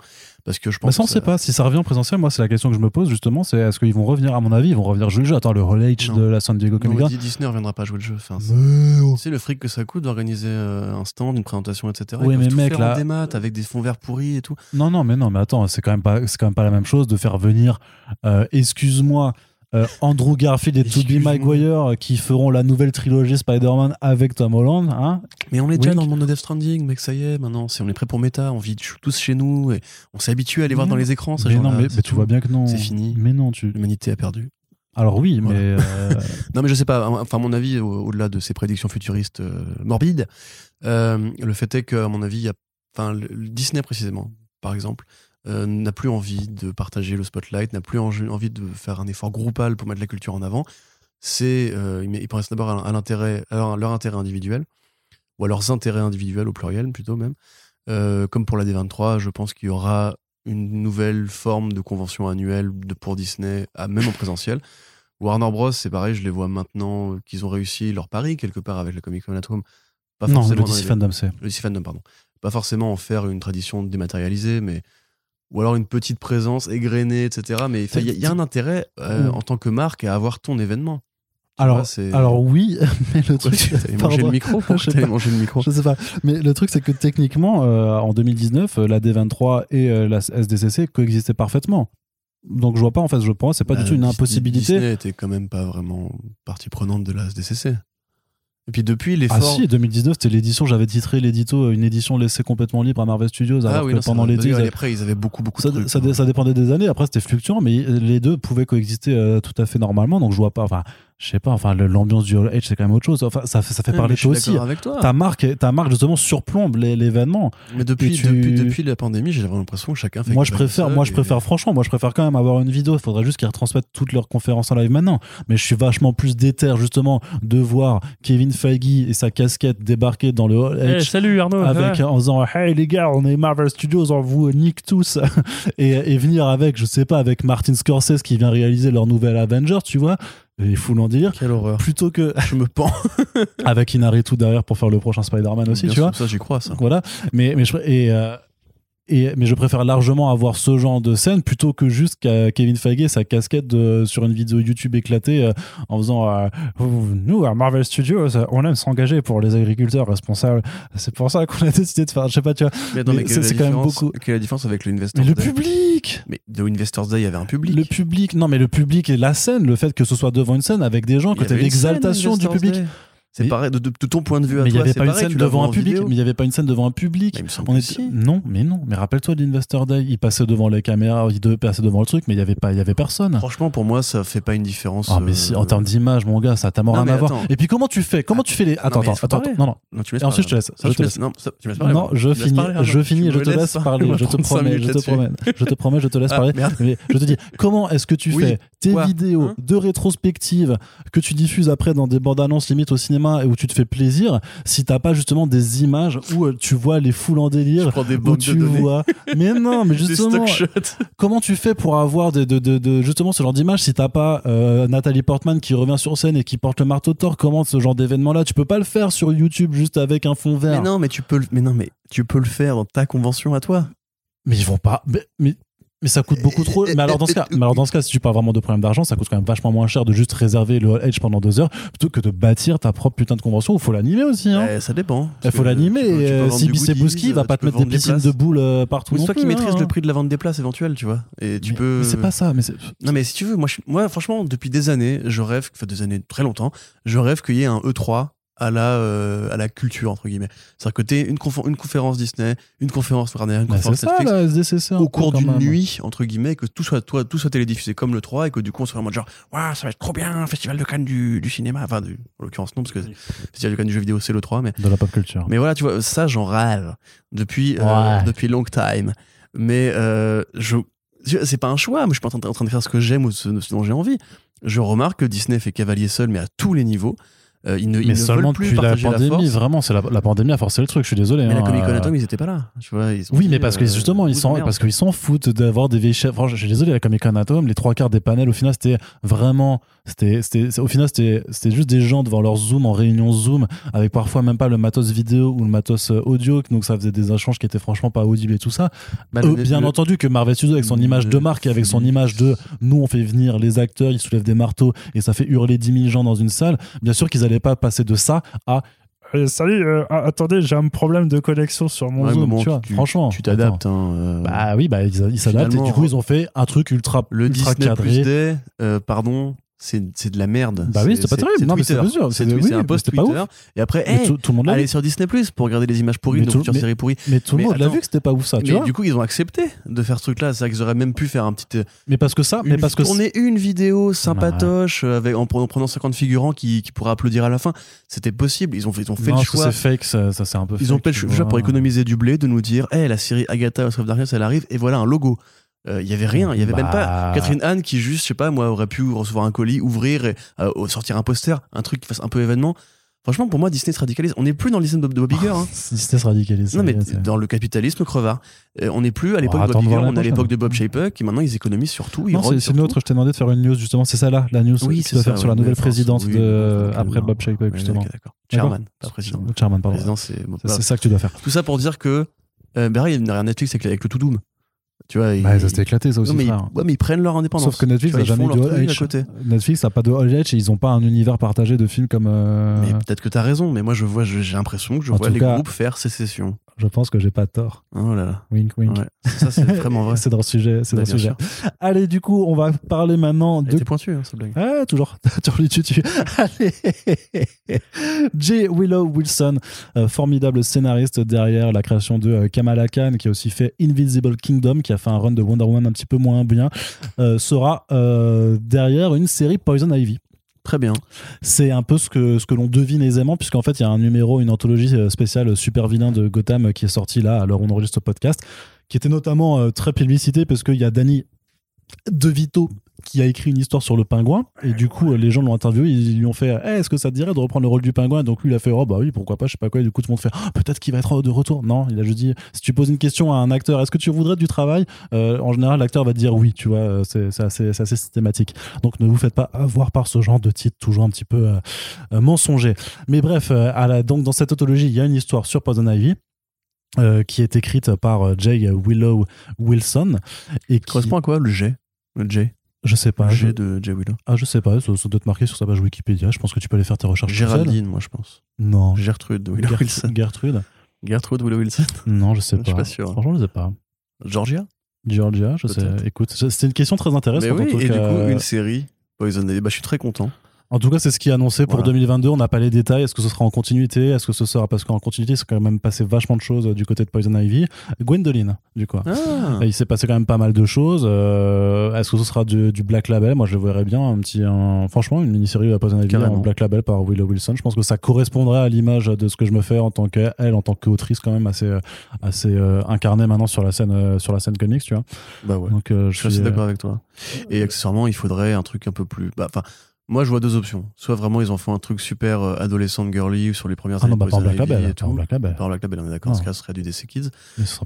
Parce que je Bah pense ça, on que sait pas. Si ça revient en présentiel, moi, c'est la question que je me pose, justement. C'est est-ce qu'ils vont revenir À mon avis, ils vont revenir jouer le jeu. Attends, le relate Non. de la San Diego Comic on Con. Disney ne reviendra pas jouer le jeu. Enfin, c'est- Mais oh. tu sais le fric que ça coûte d'organiser euh, un stand, une présentation, etc. Oui, Ils mais tout mec, faire là- en démat avec des fonds verts pourris et tout. Non, non, mais non, mais attends, c'est quand même pas, c'est quand même pas la même chose de faire venir, euh, excuse-moi, euh, Andrew Garfield et Tobey. Maguire qui feront la nouvelle trilogie Spider-Man avec Tom Holland, hein Mais on est déjà Wink. dans le monde de Death Stranding, mec, ça y est, maintenant. On est prêt pour méta, on vit tous chez nous et on s'est habitué à les voir dans les écrans. Mais non, mais, tu vois bien que non. C'est fini. Mais non, tu. L'humanité a perdu. Alors oui, Voilà. mais euh, Non, mais je sais pas. Enfin, mon avis, au- au-delà de ces prédictions futuristes euh, morbides, euh, le fait est qu'à mon avis, il y a, enfin, le- le Disney précisément, par exemple, euh, n'a plus envie de partager le spotlight, n'a plus envie de faire un effort groupal pour mettre la culture en avant. C'est, euh, ils, pensent d'abord à, à l'intérêt, à leur, intérêt individuel, ou à leurs intérêts individuels au pluriel plutôt même. Euh, comme pour la D23, je pense qu'il y aura une nouvelle forme de convention annuelle de, pour Disney, à- même en présentiel. Warner Bros, c'est pareil, je les vois maintenant qu'ils ont réussi leur pari quelque part avec la Comic Con at Home. Pas non, forcément le DC fandom c'est. le DC Fandom, pardon. Pas forcément en faire une tradition dématérialisée, mais ou alors une petite présence égrenée, etc. Mais il y, a- il y a un intérêt euh, Mm. en tant que marque à avoir ton événement. Tu Alors, vois, c'est- alors oui, mais le truc. tu le micro? Je sais le micro? Je sais pas. Mais le truc, c'est que techniquement, euh, en 2019, euh, la D23 et euh, la SDCC coexistaient parfaitement. Donc je vois pas, en fait, je pense, c'est pas du Bah, tout une impossibilité. Disney était quand même pas vraiment partie prenante de la SDCC. Et puis depuis Ah l'effort. si, 2019, c'était l'édition, j'avais titré l'édito, euh, une édition laissée complètement libre à Marvel Studios, alors ah oui, que non, pendant D'ailleurs, avaient- après, ils avaient beaucoup, beaucoup ça, de trucs. ça, hein. ça dépendait des années, après c'était fluctuant, mais les deux pouvaient coexister euh, tout à fait normalement, donc je vois pas, enfin, je sais pas, enfin, l'ambiance du Hall H, c'est quand même autre chose, enfin, ça, fait- ça fait Ouais, parler toi aussi. avec toi. Ta marque, ta marque justement surplombe les- l'événement. Mais depuis, tu- depuis, depuis la pandémie, j'ai l'impression que chacun fait. Moi je préfère, moi je préfère franchement, moi je préfère quand même avoir une vidéo. Il faudrait juste qu'ils retransmettent toutes leurs conférences en live maintenant. Mais je suis vachement plus déter justement de voir Kevin Feige et sa casquette débarquer dans le Hall Eh, H salut Arnaud. avec va en disant hey les gars on est Marvel Studios on vous nique tous et, et venir avec je sais pas avec Martin Scorsese qui vient réaliser leur nouvel Avengers tu vois les foules en délire Quelle horreur. plutôt que Je me pends. avec Inaritu derrière pour faire le prochain Spider-Man aussi Bien tu sûr, vois Ça, j'y crois, ça. voilà mais mais je, et, euh, et mais je préfère largement avoir ce genre de scène plutôt que juste qu'à Kevin Feige sa casquette de- sur une vidéo YouTube éclatée euh, en faisant euh, nous à Marvel Studios euh, on aime s'engager pour les agriculteurs responsables c'est pour ça qu'on a décidé de faire je sais pas tu vois Mais, Mais c'est- quand même beaucoup. Quelle est la différence avec mais le Day public Mais de Investors Day, il y avait un public. le public non mais le public et la scène le fait que ce soit devant une scène avec des gens que tu l'exaltation du public Day. C'est pareil, de, de- de ton point de vue à mais il n'y avait pas une scène devant un public vidéo. mais il n'y avait pas une scène devant un public Mais il me semble On était- si. Non, mais non. Mais rappelle-toi de l'Investor Day. Il passait devant les caméras, il devait passer devant le truc, mais il y avait pas, il y avait personne. Franchement, pour moi, ça fait pas une différence. Ah, mais si, en euh, termes d'image, mon gars, ça t'a mort Non, à voir. Et puis comment tu fais? Comment tu fais les Attends, attends, attends, non, non. Tu Et ensuite, je te laisse, Ça, je te laisse. Non, ça, tu parler. Non, je Tu me laisses finis, parler, je finis, je te laisse parler. Je te promets, je te promets, je te promets, je te laisse Ah, parler. Mais je te dis, comment est-ce que tu fais? Tes vidéos Hein? de rétrospective que tu diffuses après dans des bandes annonces limite au cinéma cinéma et où tu te fais plaisir si t'as pas justement des images où euh, tu vois les foules en délire, Je prends des où tu de vois. Mais non, mais justement, comment tu fais pour avoir de, de, de, de- justement ce genre d'image si t'as pas euh, Nathalie Portman qui revient sur scène et qui porte le marteau de Thor Comment ce genre d'événement là Tu peux pas le faire sur YouTube juste avec un fond Mais vert. non, mais tu peux le, mais non, mais tu peux le faire dans ta convention à toi. Mais ils vont pas. Mais, mais, mais ça coûte beaucoup trop. Mais alors, dans ce cas, mais alors dans ce cas, si tu parles vraiment de problème d'argent, ça coûte quand même vachement moins cher de juste réserver le Edge pendant deux heures plutôt que de bâtir ta propre putain de convention. Il faut l'animer aussi. Hein. Ça dépend. Il Parce faut l'animer. Si du Bissé goodies, Bouski va pas te mettre des piscines places. de boules euh, partout. C'est toi qui plus, maîtrise hein. le prix de la vente des places éventuelle, tu vois. Et tu Mais- peux. Mais c'est pas ça. Mais Non, mais si tu veux, moi, je- moi, franchement, depuis des années, je rêve, enfin des années très longtemps, je rêve qu'il y ait un E3 à la, euh, à la culture, entre guillemets. C'est-à-dire que t'aies une, une conférence Disney, une conférence Warner, une Bah, c'est conférence ça Netflix, SDCC. au cours d'une nuit, entre guillemets, que tout soit, toi, tout soit télédiffusé comme le 3 et que du coup on soit en mode genre, waouh, ça va être trop bien, festival de Cannes du, du cinéma. Enfin, du- en l'occurrence, non, parce que festival de Cannes du jeu vidéo, c'est le 3, mais, De la pop culture. mais voilà, tu vois, ça, j'en rêve depuis, euh, Ouais. depuis long time. Mais euh, je, c'est pas un choix, mais je suis pas en train, en train de faire ce que j'aime ou ce, ce dont j'ai envie. Je remarque que Disney fait cavalier seul, mais à tous les niveaux. Euh, ils ne, ils mais ne seulement plus depuis la la, pandémie, vraiment, c'est la, la pandémie a forcé le truc. Je suis désolé. Mais la hein, Comic Con euh, Atom, ils étaient pas là. Tu vois, ils Oui, dit, mais parce que euh, justement, ils merde. parce qu'ils s'en foutent d'avoir des vieilles chefs. Franchement, je suis désolé, la Comic Con Atom, les trois quarts des panels, au final, c'était vraiment, c'était, c'était, au final, c'était, c'était juste des gens devant leur Zoom en réunion Zoom, avec parfois même pas le matos vidéo ou le matos audio, donc ça faisait des échanges qui étaient franchement pas audibles et tout ça. Bah, Euh, le- bien le- entendu que Marvel Studios, avec son le- image de marque et avec son image de nous, on fait venir les acteurs, ils soulèvent des marteaux et ça fait hurler 10 000 gens dans une salle, bien sûr qu'ils pas passer de ça à. Euh, salut, euh, ah, attendez, j'ai un problème de connexion sur mon Ouais, Zoom, bon, tu vois, tu- franchement. Tu t'adaptes. hein, euh, Bah oui, bah, ils ils s'adaptent et du coup ils ont fait un truc ultra, le ultra Disney cadré. Plus Day, euh, pardon, c'est c'est de la merde. Bah oui, c'est pas terrible. C'est Non, mais Twitter. c'est. C'est C'est- c'est un post Twitter. Et après, tout, le monde allez sur Disney Plus pour regarder les images pourries tout- futures séries pourries. Mais tout le monde l'a vu que c'était pas ouf ça, tu mais vois. du coup, ils ont accepté de faire ce truc-là. C'est-à-dire qu'ils auraient même pu faire un petit. euh, Mais parce que ça, mais parce que tourner une vidéo sympatoche avec, en, prenant- en prenant 50 figurants qui, qui pourraient applaudir à la fin. C'était possible. Ils ont fait, ils ont fait le choix. c'est fake, ça, c'est un peu. Ils ont fait le choix pour économiser du blé de nous dire hey, la série Agatha House of Darkness, elle arrive, et voilà un logo. Euh, Il y avait rien, il y avait même Bah. pas Catherine Anne qui juste, je sais pas, moi, aurait pu recevoir un colis, ouvrir, et, euh, sortir un poster, un truc qui fasse un peu événement. Franchement, pour moi, Disney se radicalise. On n'est plus dans le Disney de de Bob Iger. hein. Disney se radicalise. Non, mais dans le capitalisme crevard. Euh, on n'est plus à l'époque de Bob attendre Iger, voir on est à l'époque de Bob Chapek, qui maintenant ils économisent sur tout. C'est tout. autre. Je t'ai demandé de faire une news justement. C'est ça là, la news Oui, que tu dois faire sur la nouvelle présidente oui, de après. Bob Chapek justement. Chairman, pas président. Chairman, pardon. C'est. bah, ça que tu dois faire. Tout ça pour dire que. Euh, bah, il y a derrière Netflix avec, le To Doom. Tu vois, ils- Bah, ça s'était éclaté ça aussi. Non, mais, ils, frère. ouais, mais ils prennent leur indépendance. Sauf que Netflix n'a ils jamais de côté. Netflix n'a pas de Edge et ils n'ont pas un univers partagé de films comme. euh, Mais peut-être que t'as raison, mais moi je vois, je- j'ai l'impression que je En vois les cas- groupes faire sécession. Je pense que j'ai pas tort. Oh là là. Wink, wink. Ouais. Ça, c'est vraiment vrai. C'est dans le sujet. C'est Bah, dans le bien sujet. sûr. Allez, du coup, on va parler maintenant de était pointue, hein, cette blague. Ah, toujours. tu tu, tu. Allez. J. Willow Wilson, euh, formidable scénariste derrière la création de euh, Kamala Khan, qui a aussi fait Invisible Kingdom, qui a fait un run de Wonder Woman un petit peu moins bien, euh, sera euh, derrière une série Poison Ivy. Très bien. C'est un peu ce que, ce que l'on devine aisément, puisqu'en fait, il y a un numéro, une anthologie euh, spéciale super vilain de Gotham qui est sorti là, alors on enregistre ce podcast, qui était notamment très publicité parce qu'il y a Danny DeVito qui a écrit une histoire sur le pingouin. Et du coup les gens l'ont interviewé ils lui ont fait Eh, est-ce que ça te dirait de reprendre le rôle du pingouin? Donc lui il a fait oh bah oui pourquoi pas je sais pas quoi. Et du coup tout le monde fait Ah, peut-être qu'il va être de retour. Non il a juste dit si tu poses une question à un acteur est-ce que tu voudrais du travail? Euh, en général l'acteur va te dire oui tu vois euh, c'est assez, assez systématique. Donc ne vous faites pas avoir par ce genre de titre toujours un petit peu euh, mensonger. Mais bref donc dans cette autologie il y a une histoire sur Poison Ivy qui est écrite par Jay Willow Wilson et qui, Correspond à quoi le J? Le J? Je sais pas Le je, de J Willow. ah je sais pas ça, ça doit être marqué sur sa page Wikipédia je pense que tu peux aller faire tes recherches. Géraldine, moi je pense. non Gertrude Willow Gert- Wilson. Gertrude Gertrude Willow Wilson. non je sais Je pas suis pas sûr. franchement je sais pas Georgia Georgia je sais écoute c'était une question très Mais intéressante oui, en tout et du cas. coup, une série Poison Ivy. Bah, je suis très content. En tout cas, c'est ce qui est annoncé pour Voilà. 2022. On n'a pas les détails. Est-ce que ce sera en continuité? Est-ce que ce sera parce qu'en continuité, c'est quand même passé vachement de choses du côté de Poison Ivy. Gwendoline, du coup. Ah Il s'est passé quand même pas mal de choses. Euh, Est-ce que ce sera du, du Black Label? Moi, je le verrais bien. Un petit, un- franchement, une mini-série de Poison Ivy en Black Label par Willow Wilson. Je pense que ça correspondrait à l'image de ce que je me fais en tant qu'elle, en tant qu'autrice quand même assez, euh, assez euh, incarnée maintenant sur la scène, euh, sur la scène comics, tu vois. Bah ouais. Donc, euh, Je suis euh, d'accord avec toi. Et accessoirement, il faudrait un truc un peu plus. Bah, Enfin, Moi, je vois deux options. Soit vraiment, ils en font un truc super euh, adolescent girly sur les premières Ah années non, bah, Poison Black Label. tout. Black Label. En Black Label, on est d'accord. Ce cas, ce serait du DC Kids.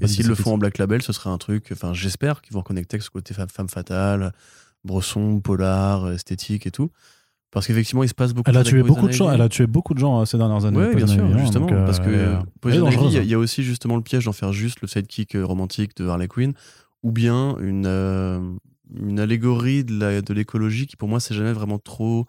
Et s'ils le font en. Black Label, ce serait un truc. Enfin, j'espère qu'ils vont reconnecter avec ce côté femme, femme fatale, Bresson, polar, esthétique et tout. Parce qu'effectivement, il se passe beaucoup Elle a tué beaucoup de gens. Elle a tué beaucoup de gens euh, ces dernières années. Oui, bien sûr, hein, justement. euh, parce que Poison il y, dangereuse. a- il y a aussi justement le piège d'en faire juste le sidekick euh, romantique de Harley Quinn, ou bien une, euh, une allégorie de l'écologie qui, pour moi, s'est jamais vraiment trop,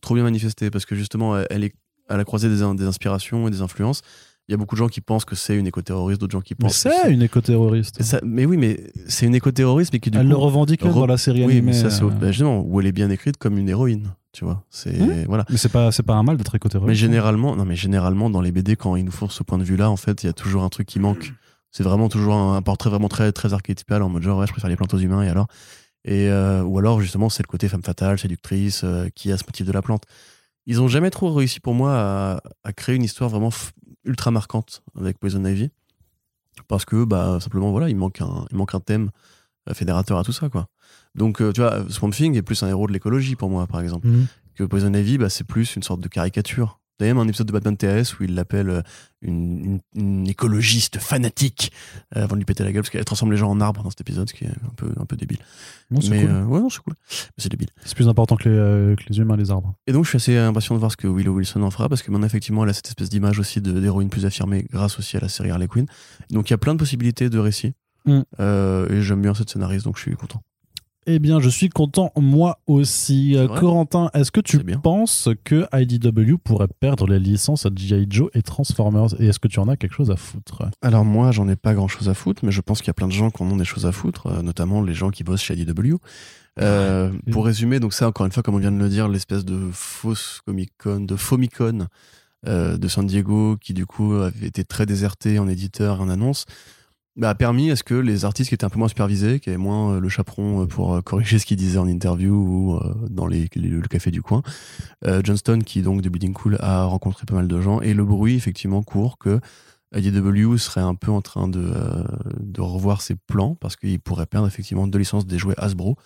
trop bien manifestée. Parce que justement, elle- est à la croisée des, in- des inspirations et des influences. Il y a beaucoup de gens qui pensent que c'est une éco-terroriste, d'autres gens qui Mais pensent que c'est une éco-terroriste. Mais oui, mais c'est une éco-terroriste, mais qui du Elle coup. le revendique re- dans la série oui, animée. mais ça, c'est euh, bah, justement, où elle est bien écrite comme une héroïne, tu vois. C'est Mhm. voilà. Mais c'est pas, c'est pas un mal d'être éco-terroriste. Mais généralement, non, mais généralement dans les BD, quand ils nous font ce point de vue-là, en fait, il y a toujours un truc qui manque. C'est vraiment toujours un, un portrait vraiment très très archétypal en mode genre ouais, je préfère les plantes aux humains et alors? Et euh, ou alors justement c'est le côté femme fatale, séductrice, euh, qui a ce motif de la plante. Ils ont jamais trop réussi pour moi à, à créer une histoire vraiment ultra marquante avec Poison Ivy parce que bah simplement voilà il manque un il manque un thème euh, fédérateur à tout ça quoi. Donc euh, tu vois Swamp Thing est plus un héros de l'écologie pour moi par exemple Mhm. que Poison Ivy, bah, c'est plus une sorte de caricature. A même un épisode de Batman TS où il l'appelle euh, une, une- une écologiste fanatique euh, avant de lui péter la gueule parce qu'elle transforme les gens en arbres dans cet épisode, ce qui est un peu, un peu débile. Non, Mais cool. euh, ouais, non, c'est cool. Mais c'est débile. C'est plus important que les, euh, que les humains, les arbres. Et donc, je suis assez impatient de voir ce que Willow Wilson en fera parce que maintenant, effectivement, elle a cette espèce d'image aussi de- d'héroïne plus affirmée grâce aussi à la série Harley Quinn. Donc, il y a plein de possibilités de récits. Mm. Euh, et j'aime bien cette scénariste, donc je suis content. Eh bien, je suis content, moi aussi. Euh, Corentin, est-ce que tu penses que IDW pourrait perdre les licences à G.I. Joe et Transformers? Et est-ce que tu en as quelque chose à foutre? Alors moi, j'en ai pas grand-chose à foutre, mais je pense qu'il y a plein de gens qui en ont des choses à foutre, euh, notamment les gens qui bossent chez IDW. Euh, Ah, pour résumer, donc ça, encore une fois, comme on vient de le dire, l'espèce de fausse Comic-Con, de Fomicon euh, de San Diego, qui du coup avait été très déserté en éditeur et en annonce, bah, a permis à ce que les artistes qui étaient un peu moins supervisés, qui avaient moins euh, le chaperon euh, pour euh, corriger ce qu'ils disaient en interview ou dans le café du coin, Johnston, qui donc de Bleeding Cool a rencontré pas mal de gens, et le bruit effectivement court que IDW serait un peu en train de, de revoir ses plans parce qu'il pourrait perdre effectivement deux licences des jouets Hasbro.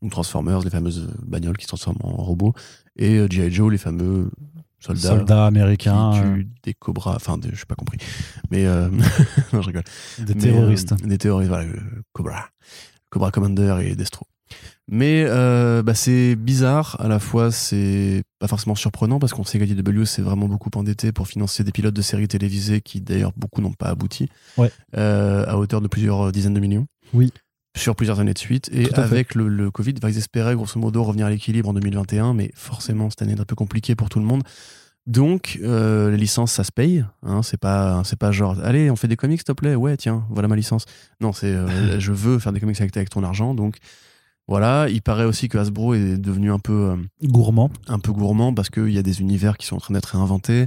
Ou Transformers, les fameuses bagnoles qui se transforment en robots, et G.I. Joe, les fameux soldats, Soldats qui américains, tuent des cobras, enfin, je sais pas compris, mais euh, non, je rigole. euh, des Mais, terroristes. euh, des terroristes, voilà, euh, Cobra. Cobra Commander et Destro. Mais euh, bah, c'est bizarre, à la fois c'est pas forcément surprenant parce qu'on sait qu'IDW s'est vraiment beaucoup endetté pour financer des pilotes de séries télévisées qui d'ailleurs beaucoup n'ont pas abouti, Ouais. euh, à hauteur de plusieurs dizaines de millions. Oui. Sur plusieurs années de suite. Et avec le, le Covid, ils espéraient grosso modo revenir à l'équilibre en 2021, mais forcément cette année est un peu compliquée pour tout le monde. Donc, euh, les licences, ça se paye. Hein, c'est pas, c'est pas genre, allez, on fait des comics, s'il te plaît. Ouais, tiens, voilà ma licence. Non, c'est, euh, je veux faire des comics avec, avec ton argent. Donc, voilà. Il paraît aussi que Hasbro est devenu un peu, euh, Gourmand. un peu gourmand parce qu'il y a des univers qui sont en train d'être réinventés.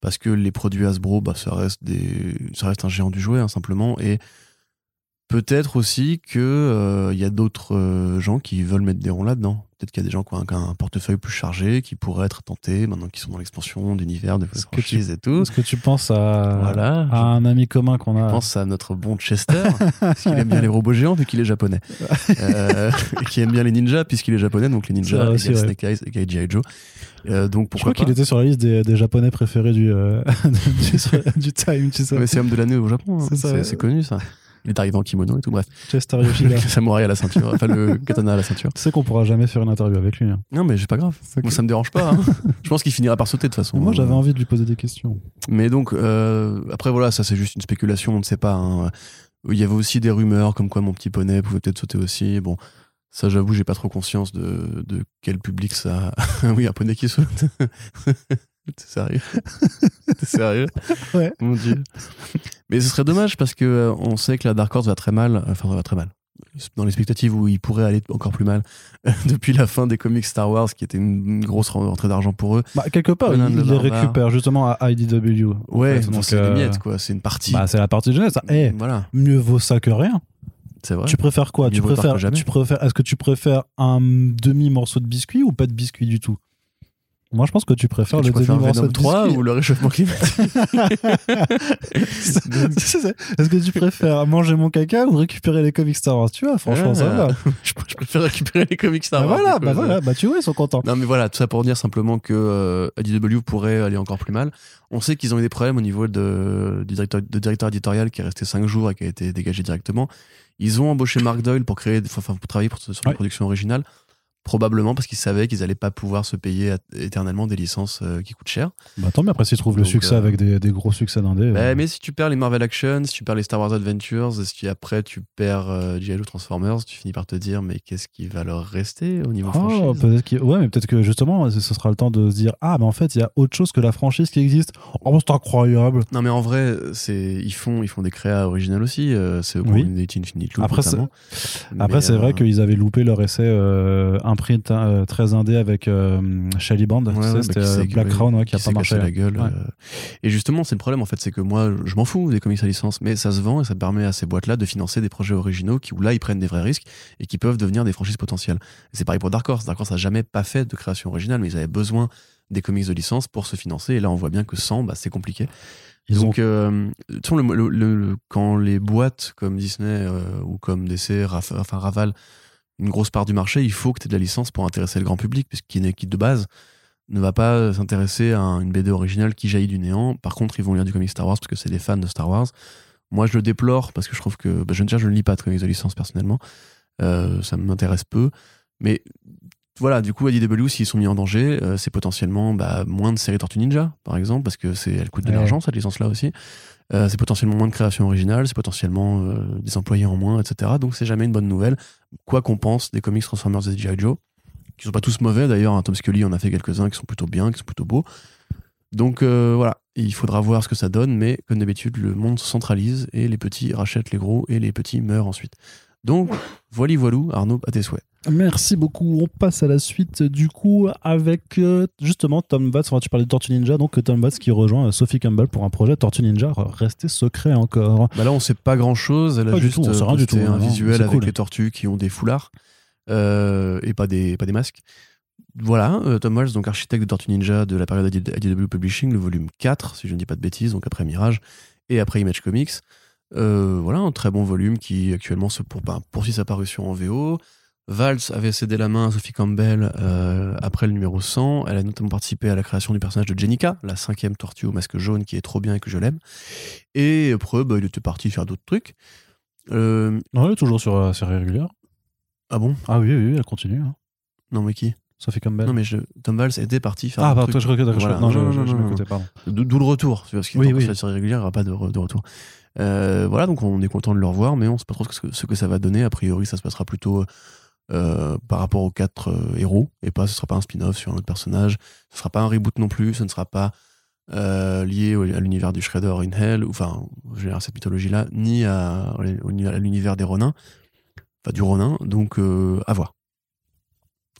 Parce que les produits Hasbro, bah, ça reste des, ça reste un géant du jouet, hein, simplement. Et peut-être aussi que euh, il y a d'autres euh, gens qui veulent mettre des ronds là-dedans. Peut-être qu'il y a des gens qui ont un, qui ont un portefeuille plus chargé, qui pourraient être tentés maintenant qu'ils sont dans l'expansion d'univers, de franchises et tout. Est-ce que tu penses à, Voilà. à un ami commun qu'on a Je pense à notre bon Chester, parce qu'il aime bien les robots géants vu qu'il est japonais. Euh, et qui aime bien les ninjas puisqu'il est japonais, donc les ninjas, aussi, ouais. Snake Eyes et G.I. Joe. Euh, donc Je pourquoi crois pas qu'il était sur la liste des, des japonais préférés du, euh, du, du Time, tu sais. Mais c'est homme de l'année au Japon, hein. C'est connu ça. Il est arrivé en kimono et tout, bref. Chester Yoshida. Le samouraï à la ceinture, enfin le katana à la ceinture. tu sais qu'on pourra jamais faire une interview avec lui. hein. Non, mais c'est pas grave. Moi, ça me dérange pas. hein. Je pense qu'il finira par sauter de toute façon. Moi, j'avais envie de lui poser des questions. Mais donc, euh, après, voilà, ça c'est juste une spéculation, on ne sait pas. hein. Il y avait aussi des rumeurs comme quoi mon petit poney pouvait peut-être sauter aussi. Bon, ça, j'avoue, j'ai pas trop conscience de, de quel public ça. oui, un poney qui saute. T'es sérieux T'es sérieux Ouais. Mon dieu. Mais ce serait dommage parce que euh, on sait que la Dark Horse va très mal. Enfin, va très mal. Dans les spectatives où il pourrait aller encore plus mal depuis la fin des comics Star Wars, qui était une grosse rentrée d'argent pour eux. Bah, quelque part, Conan il, le il les Barbare. récupère justement à IDW. en Ouais, fait. Donc, c'est euh, les miettes, quoi. C'est une partie. Bah, c'est la partie jeunesse. Eh, Voilà, mieux vaut ça que rien. c'est vrai. Tu préfères quoi? Mieux Tu préfères, tu préfères Est-ce que tu préfères un demi morceau de biscuit ou pas de biscuit du tout? Moi, je pense que tu préfères tu le préfères Venom de 3 whisky. ou le réchauffement climatique Est-ce que tu préfères manger mon caca ou récupérer les comics Star Wars? Tu vois, franchement, ça Ah. va. je, je préfère récupérer les comics Star Bah Wars, voilà, du coup, bah voilà, bah tu vois, ils sont contents. Non mais voilà, tout ça pour dire simplement que euh, IDW pourrait aller encore plus mal. On sait qu'ils ont eu des problèmes au niveau de, du directeur, de directeur éditorial qui est resté 5 jours et qui a été dégagé directement. Ils ont embauché Mark Doyle pour créer, enfin pour travailler pour, sur Ouais. une production originale, probablement parce qu'ils savaient qu'ils allaient pas pouvoir se payer éternellement des licences euh, qui coûtent cher. Bah tant mieux, après, s'ils trouvent le Donc, succès euh, avec des, des gros succès d'indé. Bah, euh, mais si tu perds les Marvel Action, si tu perds les Star Wars Adventures, si après tu perds G.I. Joe Transformers, tu finis par te dire mais qu'est-ce qui va leur rester au niveau Oh, franchise? peut-être qu'il- ouais, mais peut-être que justement, ce sera le temps de se dire Ah, mais en fait, il y a autre chose que la franchise qui existe. Oh, c'est incroyable. Non mais en vrai, c'est ils font ils font des créas originales aussi. c'est qui Oui. Infinite Loop Après, c'est-. Après, vrai qu'ils avaient loupé leur essai euh, imprint euh, très indé avec euh, Shelly Band. ouais, tu ouais, sais, bah, C'était qui euh, Black Crown ouais, qui a pas marché. la gueule. Euh. Et justement, c'est le problème en fait, c'est que moi, je m'en fous des comics à licence, mais ça se vend et ça permet à ces boîtes-là de financer des projets originaux qui où là ils prennent des vrais risques et qui peuvent devenir des franchises potentielles. C'est pareil pour Dark Horse. Dark Horse n'a jamais pas fait de création originale, mais ils avaient besoin des comics de licence pour se financer. Et là, on voit bien que sans, bah, c'est compliqué. Ils Donc, euh, le- le- le- quand les boîtes comme Disney euh, ou comme DC raf- enfin, ravalent une grosse part du marché, il faut que tu aies de la licence pour intéresser le grand public, puisqu'il n'est qui de base ne va pas s'intéresser à une BD originale qui jaillit du néant. Par contre, ils vont lire du comic Star Wars parce que c'est des fans de Star Wars. Moi, je le déplore parce que je trouve que bah, je, je ne lis pas de comics de licence personnellement. Euh, ça m'intéresse peu. Mais voilà, du coup, IDW, s'ils sont mis en danger, euh, c'est potentiellement bah, moins de séries Tortue Ninja, par exemple, parce que c'est, elle coûte de Ouais. l'argent, cette licence-là aussi. Euh, c'est potentiellement moins de création originale, c'est potentiellement euh, des employés en moins, etc. Donc c'est jamais une bonne nouvelle. Quoi qu'on pense des comics Transformers et G.I. Joe, qui sont pas tous mauvais d'ailleurs, hein, Tom Scully en a fait quelques-uns qui sont plutôt bien, qui sont plutôt beaux. Donc voilà, il faudra voir ce que ça donne, mais comme d'habitude, le monde se centralise et les petits rachètent les gros et les petits meurent ensuite. Donc, voilà, voilou, Arnaud, à tes souhaits. Merci beaucoup. On passe à la suite du coup avec euh, justement Tom Batts. Enfin, tu parlais de Tortue Ninja, donc Tom Batts qui rejoint euh, Sophie Campbell pour un projet Tortue Ninja resté secret encore. Bah là, on sait pas grand chose. Elle a Pas du juste tout, on posté tout, un non, visuel avec cool. les tortues qui ont des foulards euh, et pas des, pas des masques. Voilà, euh, Tom Walsh, donc architecte de Tortue Ninja de la période IDW Publishing, le volume 4, si je ne dis pas de bêtises, donc après Mirage et après Image Comics. Euh, voilà, un très bon volume qui actuellement se pour, bah, poursuit sa parution en VO. Valls avait cédé la main à Sophie Campbell euh, après le numéro 100. Elle a notamment participé à la création du personnage de Jenica, la cinquième tortue au masque jaune qui est trop bien et que je l'aime. Et après, bah, il était parti faire d'autres trucs. Euh, Non, elle est toujours sur la série régulière. ah bon? Ah oui, oui, oui, elle continue. hein. Non, mais qui? Sophie Campbell. Non, mais je, Tom Valls était parti faire ah, pardon, je reconnais. Voilà. Non, Non, non, je m'écoutais, pardon. D'où le retour. Parce qu'il Oui, oui, la série régulière, il n'y aura pas de, re- de retour. Euh, voilà, donc on est content de le revoir, mais on ne sait pas trop ce que, ce que ça va donner. A priori, ça se passera plutôt euh, par rapport aux quatre euh, héros, et pas, ce sera pas un spin-off sur un autre personnage. Ce sera pas un reboot non plus, ce ne sera pas lié au- à l'univers du Shredder in Hell, ou, enfin, à cette mythologie-là, ni à, à l'univers des Ronins, enfin du Ronin, donc à voir.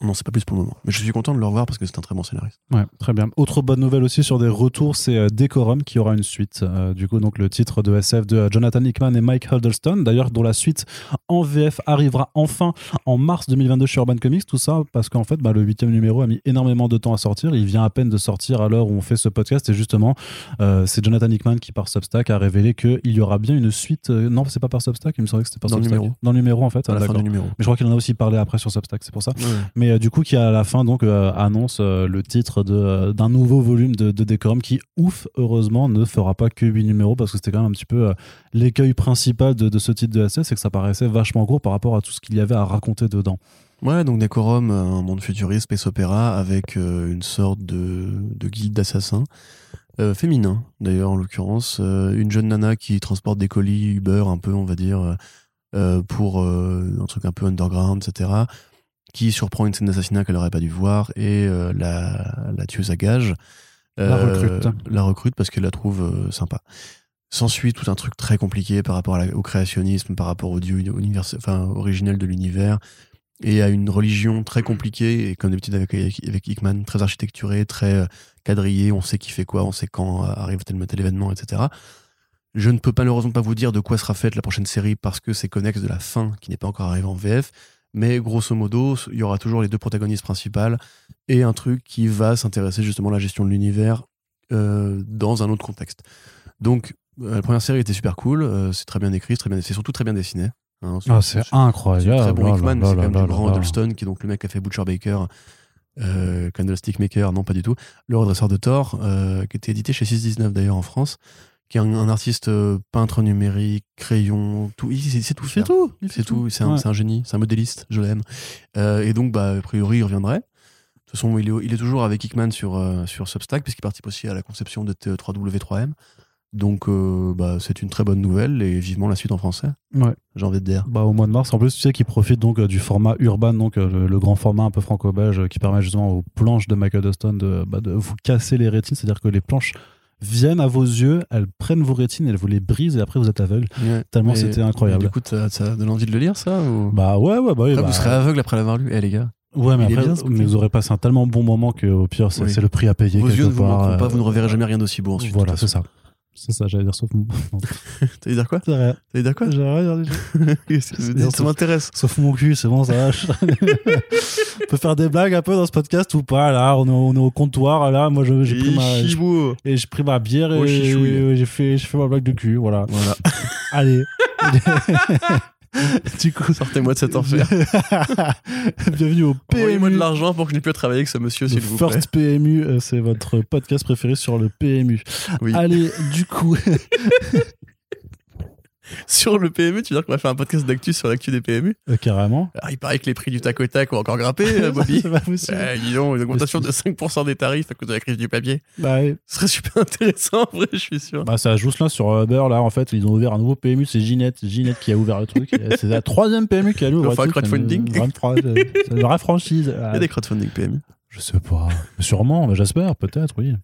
On n'en sait pas plus pour le moment. Mais je suis content de le revoir parce que c'est un très bon scénariste. Ouais, très bien. Autre bonne nouvelle aussi sur des retours, c'est euh, Decorum qui aura une suite. Euh, du coup, donc le titre de SF de euh, Jonathan Hickman et Mike Huddleston, d'ailleurs, dont la suite en VF arrivera enfin en mars 2022 chez Urban Comics. Tout ça parce qu'en fait, bah, le huitième numéro a mis énormément de temps à sortir. Il vient à peine de sortir à l'heure où on fait ce podcast. Et justement, euh, c'est Jonathan Hickman qui, par Substack, a révélé qu'il y aura bien une suite. euh, non, c'est pas par Substack, il me semblait que c'était par Dans le numéro. Dans le numéro, en fait. À Ah, la fin du numéro. Mais je crois qu'il en a aussi parlé après sur Substack, c'est pour ça. Mais euh, du coup, qui à la fin donc euh, annonce euh, le titre d'un nouveau volume de, de Decorum qui, ouf, heureusement, ne fera pas que 8 numéros parce que c'était quand même un petit peu l'écueil principal de, ce titre de SS, c'est que ça paraissait vachement court par rapport à tout ce qu'il y avait à raconter dedans. Ouais, donc Decorum, un monde futuriste, space opéra, avec une sorte de, de guilde d'assassins, féminin d'ailleurs en l'occurrence, une jeune nana qui transporte des colis Uber un peu, on va dire, pour un truc un peu underground, etc., qui surprend une scène d'assassinat qu'elle n'aurait pas dû voir, et euh, la, la tueuse à gages La euh, recrute. La recrute parce qu'elle la trouve euh, sympa. S'ensuit tout un truc très compliqué par rapport à la- au créationnisme, par rapport au dieu univers, enfin, originel de l'univers, et à une religion très compliquée, et comme d'habitude avec, avec Hickman, très architecturée, très quadrillée, on sait qui fait quoi, on sait quand arrive tel ou tel événement, etc. Je ne peux malheureusement pas vous dire de quoi sera faite la prochaine série parce que c'est connexe de la fin qui n'est pas encore arrivée en VF, Mais grosso modo, il y aura toujours les deux protagonistes principales et un truc qui va s'intéresser justement à la gestion de l'univers euh, dans un autre contexte. Donc, euh, la première série était super cool, euh, c'est très bien écrit, c'est très bien, c'est surtout très bien dessiné. hein. Ah, c'est incroyable. très bon Hickman, c'est quand même du grand là. Huddleston, qui est donc le mec qui a fait Butcher Baker, Candlestick Maker, non pas du tout, Le Redresseur de Thor, qui était édité chez 619 d'ailleurs en France, qui est un, un artiste euh, peintre numérique, crayon, tout, il, sait tout faire. tout. Fait tout, c'est un, Ouais. c'est un génie, c'est un modéliste, je l'aime. Euh, et donc, bah, a priori, il reviendrait. De toute façon, il est, il est toujours avec Hickman sur, euh, sur Substack, puisqu'il participe aussi à la conception de T3W3M. Donc, bah, c'est une très bonne nouvelle et vivement la suite en français. Ouais. J'ai envie de dire. Bah, au mois de mars, en plus, tu sais qu'ils profitent donc du format urban, donc le, le grand format un peu franco-belge qui permet justement aux planches de Michael Dustin de, bah, de vous casser les rétines, c'est-à-dire que les planches viennent à vos yeux, elles prennent vos rétines, elles vous les brisent et après vous êtes aveugle. Ouais. Tellement c'était incroyable. Du coup, ça, ça donne envie de le lire, ça ou... Bah ouais, ouais, bah oui. Ah, bah, Vous serez aveugle après l'avoir lu, eh les gars. Ouais, mais après, bien, mais vous aurez passé un tellement bon moment que au pire, c'est Oui. le prix à payer. Vos quelque yeux ne vous part, manqueront pas, euh, vous ne reverrez jamais rien d'aussi beau ensuite. Voilà, c'est ça. C'est ça, j'allais dire sauf mon. T'allais dire quoi. T'allais dire quoi vous C'est dites Ça sauf- m'intéresse. Sauf mon cul, c'est bon, ça va. on peut faire des blagues un peu dans ce podcast ou pas Là, on est, au- on est au comptoir. Là, moi, j'ai pris ma, j'ai- Chibou. et j'ai pris ma bière Oh, et j'ai fait, j'ai fait ma blague de cul. Voilà. Voilà. Allez. du coup, Sortez-moi de cet enfer. bienvenue au Envoyez-moi de PMU. l'argent pour que je n'ai plus à travailler avec ce monsieur, s'il vous plaît. First PMU, euh, c'est votre podcast préféré sur le PMU. Oui. Allez, du coup, Sur le PMU, tu veux dire qu'on va faire un podcast d'actu sur l'actu des PMU euh, carrément. Alors, Il paraît que les prix du tac au tac ont encore grimpé, euh, Bobby. C'est pas possible. Une augmentation de 5% des tarifs à cause de la crise du papier. Bah, ouais. Ce serait super intéressant, en vrai, je suis sûr. Bah, ça juste là sur Uber, là, en fait, ils ont ouvert un nouveau PMU, c'est Ginette. Ginette qui a ouvert le truc. C'est la troisième PMU qui a ouvert truc. crowdfunding. C'est une- 23, C'est une vraie franchise. Il y a des crowdfunding PMU. Je sais pas. Sûrement, j'espère, peut-être, oui.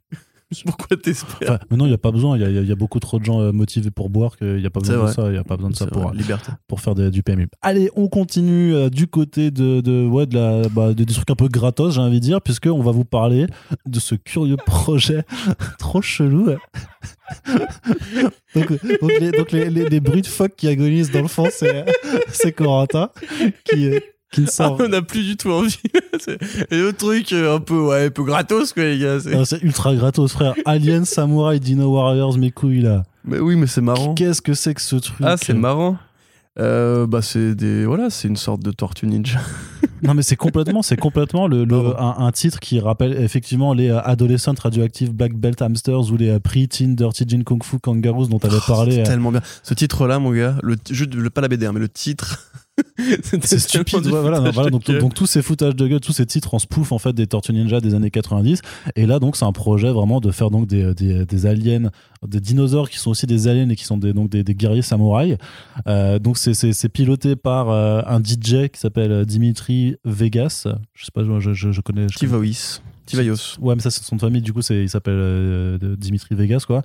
Pourquoi t'espères Enfin, mais non, il n'y a pas besoin. Il y a, y y beaucoup trop de gens euh, motivés pour boire qu'il n'y a pas besoin de ça. Il n'y a pas besoin de ça pour, Liberté. pour faire du PMU. Allez, on continue euh, du côté de, de, ouais, de, la, bah, de- des trucs un peu gratos, j'ai envie de dire, puisqu'on va vous parler de ce curieux projet trop chelou. donc, donc les, donc les, les- les bruits de phoques qui agonisent dans le fond, c'est c'est Corentin qui, euh, qui ne Ah, on n'a plus du tout envie. Et le truc euh, un peu, ouais, un peu gratos, quoi, les gars. c'est- ultra gratos, frère. Alien, Samurai, Dino Warriors, mes couilles là. Mais oui, mais c'est marrant. Qu'est-ce que c'est que ce truc? Ah, c'est marrant. Euh, bah, c'est des. Voilà, c'est une sorte de tortue ninja. Non, mais c'est complètement, c'est complètement le, le- un, un titre qui rappelle effectivement les euh, Adolescent Radioactive Black Belt Hamsters ou les Pre-Teen Dirty Jean Kung Fu Kangaroos dont tu avais Oh, parlé. tellement bien. Ce titre-là, mon gars, le, juste, le, pas la BD, hein, mais le titre. C'est stupide, ouais, voilà, non, donc, donc tous ces foutages de gueule, tous ces titres en spoof en fait des Tortues Ninja des années 90. Et là donc c'est un projet vraiment de faire donc des, des, des aliens, des dinosaures qui sont aussi des aliens et qui sont des, donc des, des guerriers samouraïs. Euh, donc c'est- piloté par euh, un DJ qui s'appelle Dimitri Vegas. Je sais pas, je, je, je connais. je connais-. Tivaios. Ouais, mais ça c'est son famille. Du coup, c'est il s'appelle euh, Dimitri Vegas quoi.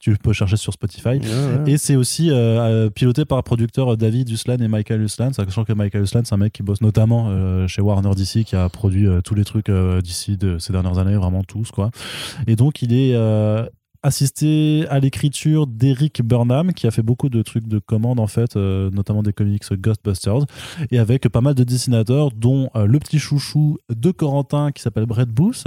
Tu peux chercher sur Spotify. Ouais, ouais. Et c'est aussi euh, euh, piloté par producteur David Uslan et Michael Uslan. Sachant que Michael Uslan, c'est un mec qui bosse notamment euh, chez Warner DC, qui a produit tous les trucs d'ici de ces dernières années, vraiment tous, quoi. Et donc, il est assisté à l'écriture d'Eric Burnham, qui a fait beaucoup de trucs de commande, en fait, euh, notamment des comics Ghostbusters, et avec pas mal de dessinateurs, dont euh, le petit chouchou de Corentin, qui s'appelle Brett Booth,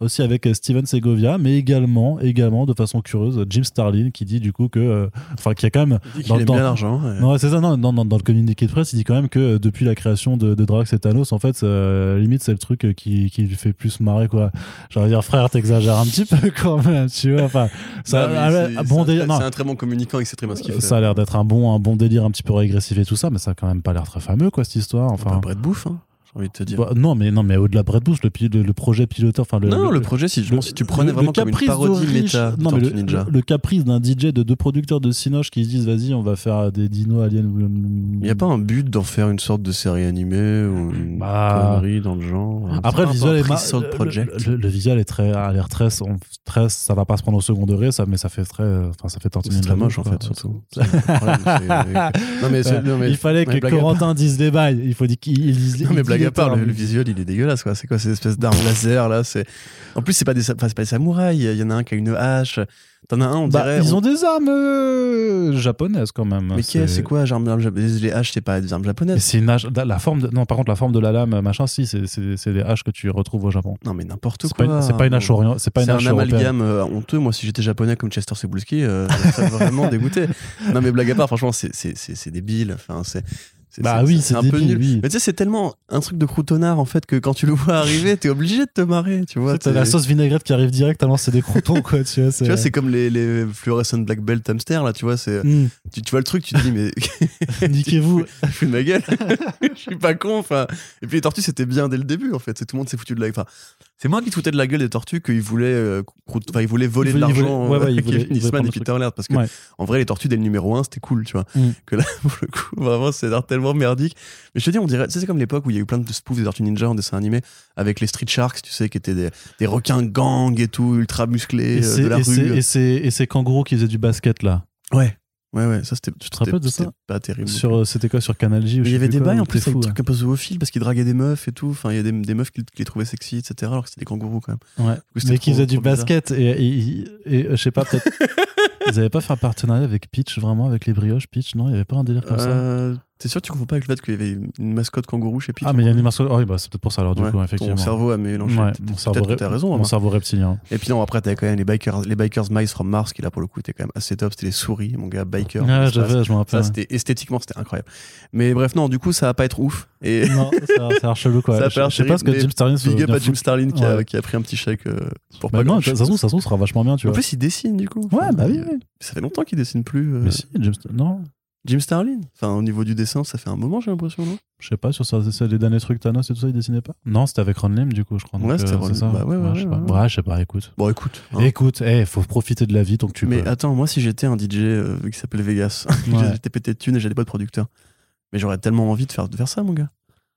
aussi avec euh, Steven Segovia, mais également, également, de façon curieuse, Jim Starlin, qui dit du coup que, enfin, qui a quand même Il dit dans aime bien l'argent. ouais. non, c'est ça, non, dans le communiqué de presse, il dit quand même que depuis la création de, de Drax et Thanos, en fait, limite, c'est le truc qui, qui lui fait plus marrer, quoi. De dire, frère, t'exagères un petit peu quand même, tu vois. Enfin, ça, ah, c'est- bon un délire, très- un bon communicant, très bien ce qu'il fait. ça a l'air d'être un bon, un bon délire un petit peu régressif et tout ça, mais ça a quand même pas l'air très fameux, quoi, cette histoire. Enfin, Enfin, Brett Bouffe, hein, j'ai envie de te dire. Bah, non, mais, non, mais au-delà de Brett Booth, le, pi- le, le projet piloteur, enfin, le, non, le, projet, si, tu prenais vraiment le comme une parodie méta non, mais Ninja. le- caprice d'un DJ de deux producteurs de Cinoche qui se disent vas-y on va faire des dinos aliens Il n'y a pas un but d'en faire une sorte de série animée ou une Bah. connerie dans le genre. Après, le visuel est ma- le- visuel est très, a l'air très, ça va pas se prendre au second degré, ça, mais ça fait très, enfin, ça fait C'est très moche en fait, surtout. Non, mais, mais- il fallait que Corentin dise les bails. Il faut dire qu'il il dise, Non, mais il blague blague à part, le, le visuel il est dégueulasse quoi. C'est quoi ces espèces d'armes laser là? C'est... En plus c'est pas des, c'est pas des samouraïs, il y en a un qui a une hache. T'en as un on Bah, dirait. ils on- ont des armes euh, japonaises quand même. Mais c'est quoi armes, Les haches c'est pas des armes japonaises? C'est une hache. La forme de... Non, par contre, la forme de la lame, machin, si, c'est- des haches que tu retrouves au Japon. Non mais n'importe quoi. c'est pas une hache orient- C'est pas une hache un amalgame euh, honteux. Moi, si j'étais japonais comme Chester Cebulski, euh, je serais vraiment dégoûté. Non, mais blague à part, franchement, c'est- c'est c'est- c'est débile. Enfin, c'est. Bah oui, c'est un peu débile, nul. oui. Mais tu sais, c'est tellement un truc de croutonnard en fait que quand tu le vois arriver, t'es obligé de te marrer. Tu vois, T'as la sauce vinaigrette qui arrive direct tellement c'est des croutons, quoi. Tu vois, tu vois, c'est comme les, les fluorescent black belt hamster là. Tu vois, c'est Hmm, tu, tu vois le truc, tu te dis mais Niquez-vous. je fais de ma gueule. je suis pas con. Enfin, et puis les tortues c'était bien dès le début en fait. C'est tout le monde s'est foutu de la. Enfin, c'est moi qui te foutais de la gueule des tortues qu'ils voulaient, euh, ils voulaient voler Ils de voulaient- l'argent. ouais, ouais, Kevin Eastman et Peter Laird parce que Ouais. en vrai les tortues dès le numéro 1 c'était cool, tu vois. Mm. Que là pour le coup vraiment c'est tellement merdique. Mais je te dis on dirait, tu sais, c'est comme l'époque où il y a eu plein de spoofs des tortues ninja en dessin animé avec les Street Sharks, tu sais, qui étaient des, des requins gang et tout ultra musclés Et euh, c'est de la et c'est- rue. et c'est- et ces kangourous qui faisaient du basket là. Ouais. Ouais, ouais, ça c'était. Tu te rappelles de ça Pas terrible. Sur, euh, c'était quoi sur Canal J il y avait des bails en plus avec des trucs un peu zoophiles parce qu'ils draguaient des meufs et tout. Enfin, il y a des, des meufs qui, qui les trouvaient sexy, etc. Alors que c'était des kangourous quand même. Ouais. coup, Mais qu'ils trop- faisaient du bizarre. basket et, et, et- et, je sais pas, peut-être. Ils avaient pas fait un partenariat avec Peach, vraiment, avec les brioches Peach, non Il y avait pas un délire comme ça? Euh, T'es sûr que tu confonds pas avec le fait qu'il y avait une mascotte kangourou chez Peach Ah, mais il y a une immersion. Oh, oui, bah, c'est peut-être pour ça alors, du Ouais, coup, effectivement. Ton cerveau a mélangé. Ouais, mon cerveau, raison. mon remarque. cerveau reptilien. Et puis non, après, t'avais quand même les bikers, les bikers Mice from Mars qui là pour le coup étaient quand même assez top. C'était les souris, mon gars, biker. Ah, j'avais, je me rappelle. Ça, c'était esthétiquement, c'était incroyable. Mais bref, non, du coup, ça va pas être ouf. Et Non, ça a l'air chelou, quoi. Ça a je, sais pas ce que Jim Starlin big up à Jim. Starlin qui, a, qui a pris un petit chèque euh, pour Bah pas non, ça se trouve, sera vachement bien, tu En vois. plus, il dessine du coup. Ouais, bah oui. Ça fait longtemps qu'il dessine plus. euh, Mais si, Jim Non, Jim Starlin. Enfin, au niveau du dessin, ça fait un moment, j'ai l'impression, non? Je sais pas, sur ça, c'est les derniers trucs Thanos et tout ça, il dessinait pas? Non, c'était avec Ron Lim, du coup, je crois. donc, Ouais, c'était euh, Ron ça. Lim. Bah ouais, ouais, je sais ouais, pas. ouais. Ouais, je sais pas, écoute. Bon, écoute. hein. Écoute, eh, faut profiter de la vie que tu Mais peux. attends, moi, si j'étais un DJ euh, qui s'appelle Vegas, Ouais. j'étais pété de thunes et j'avais pas de producteur. Mais j'aurais tellement envie de faire, de faire ça, mon gars.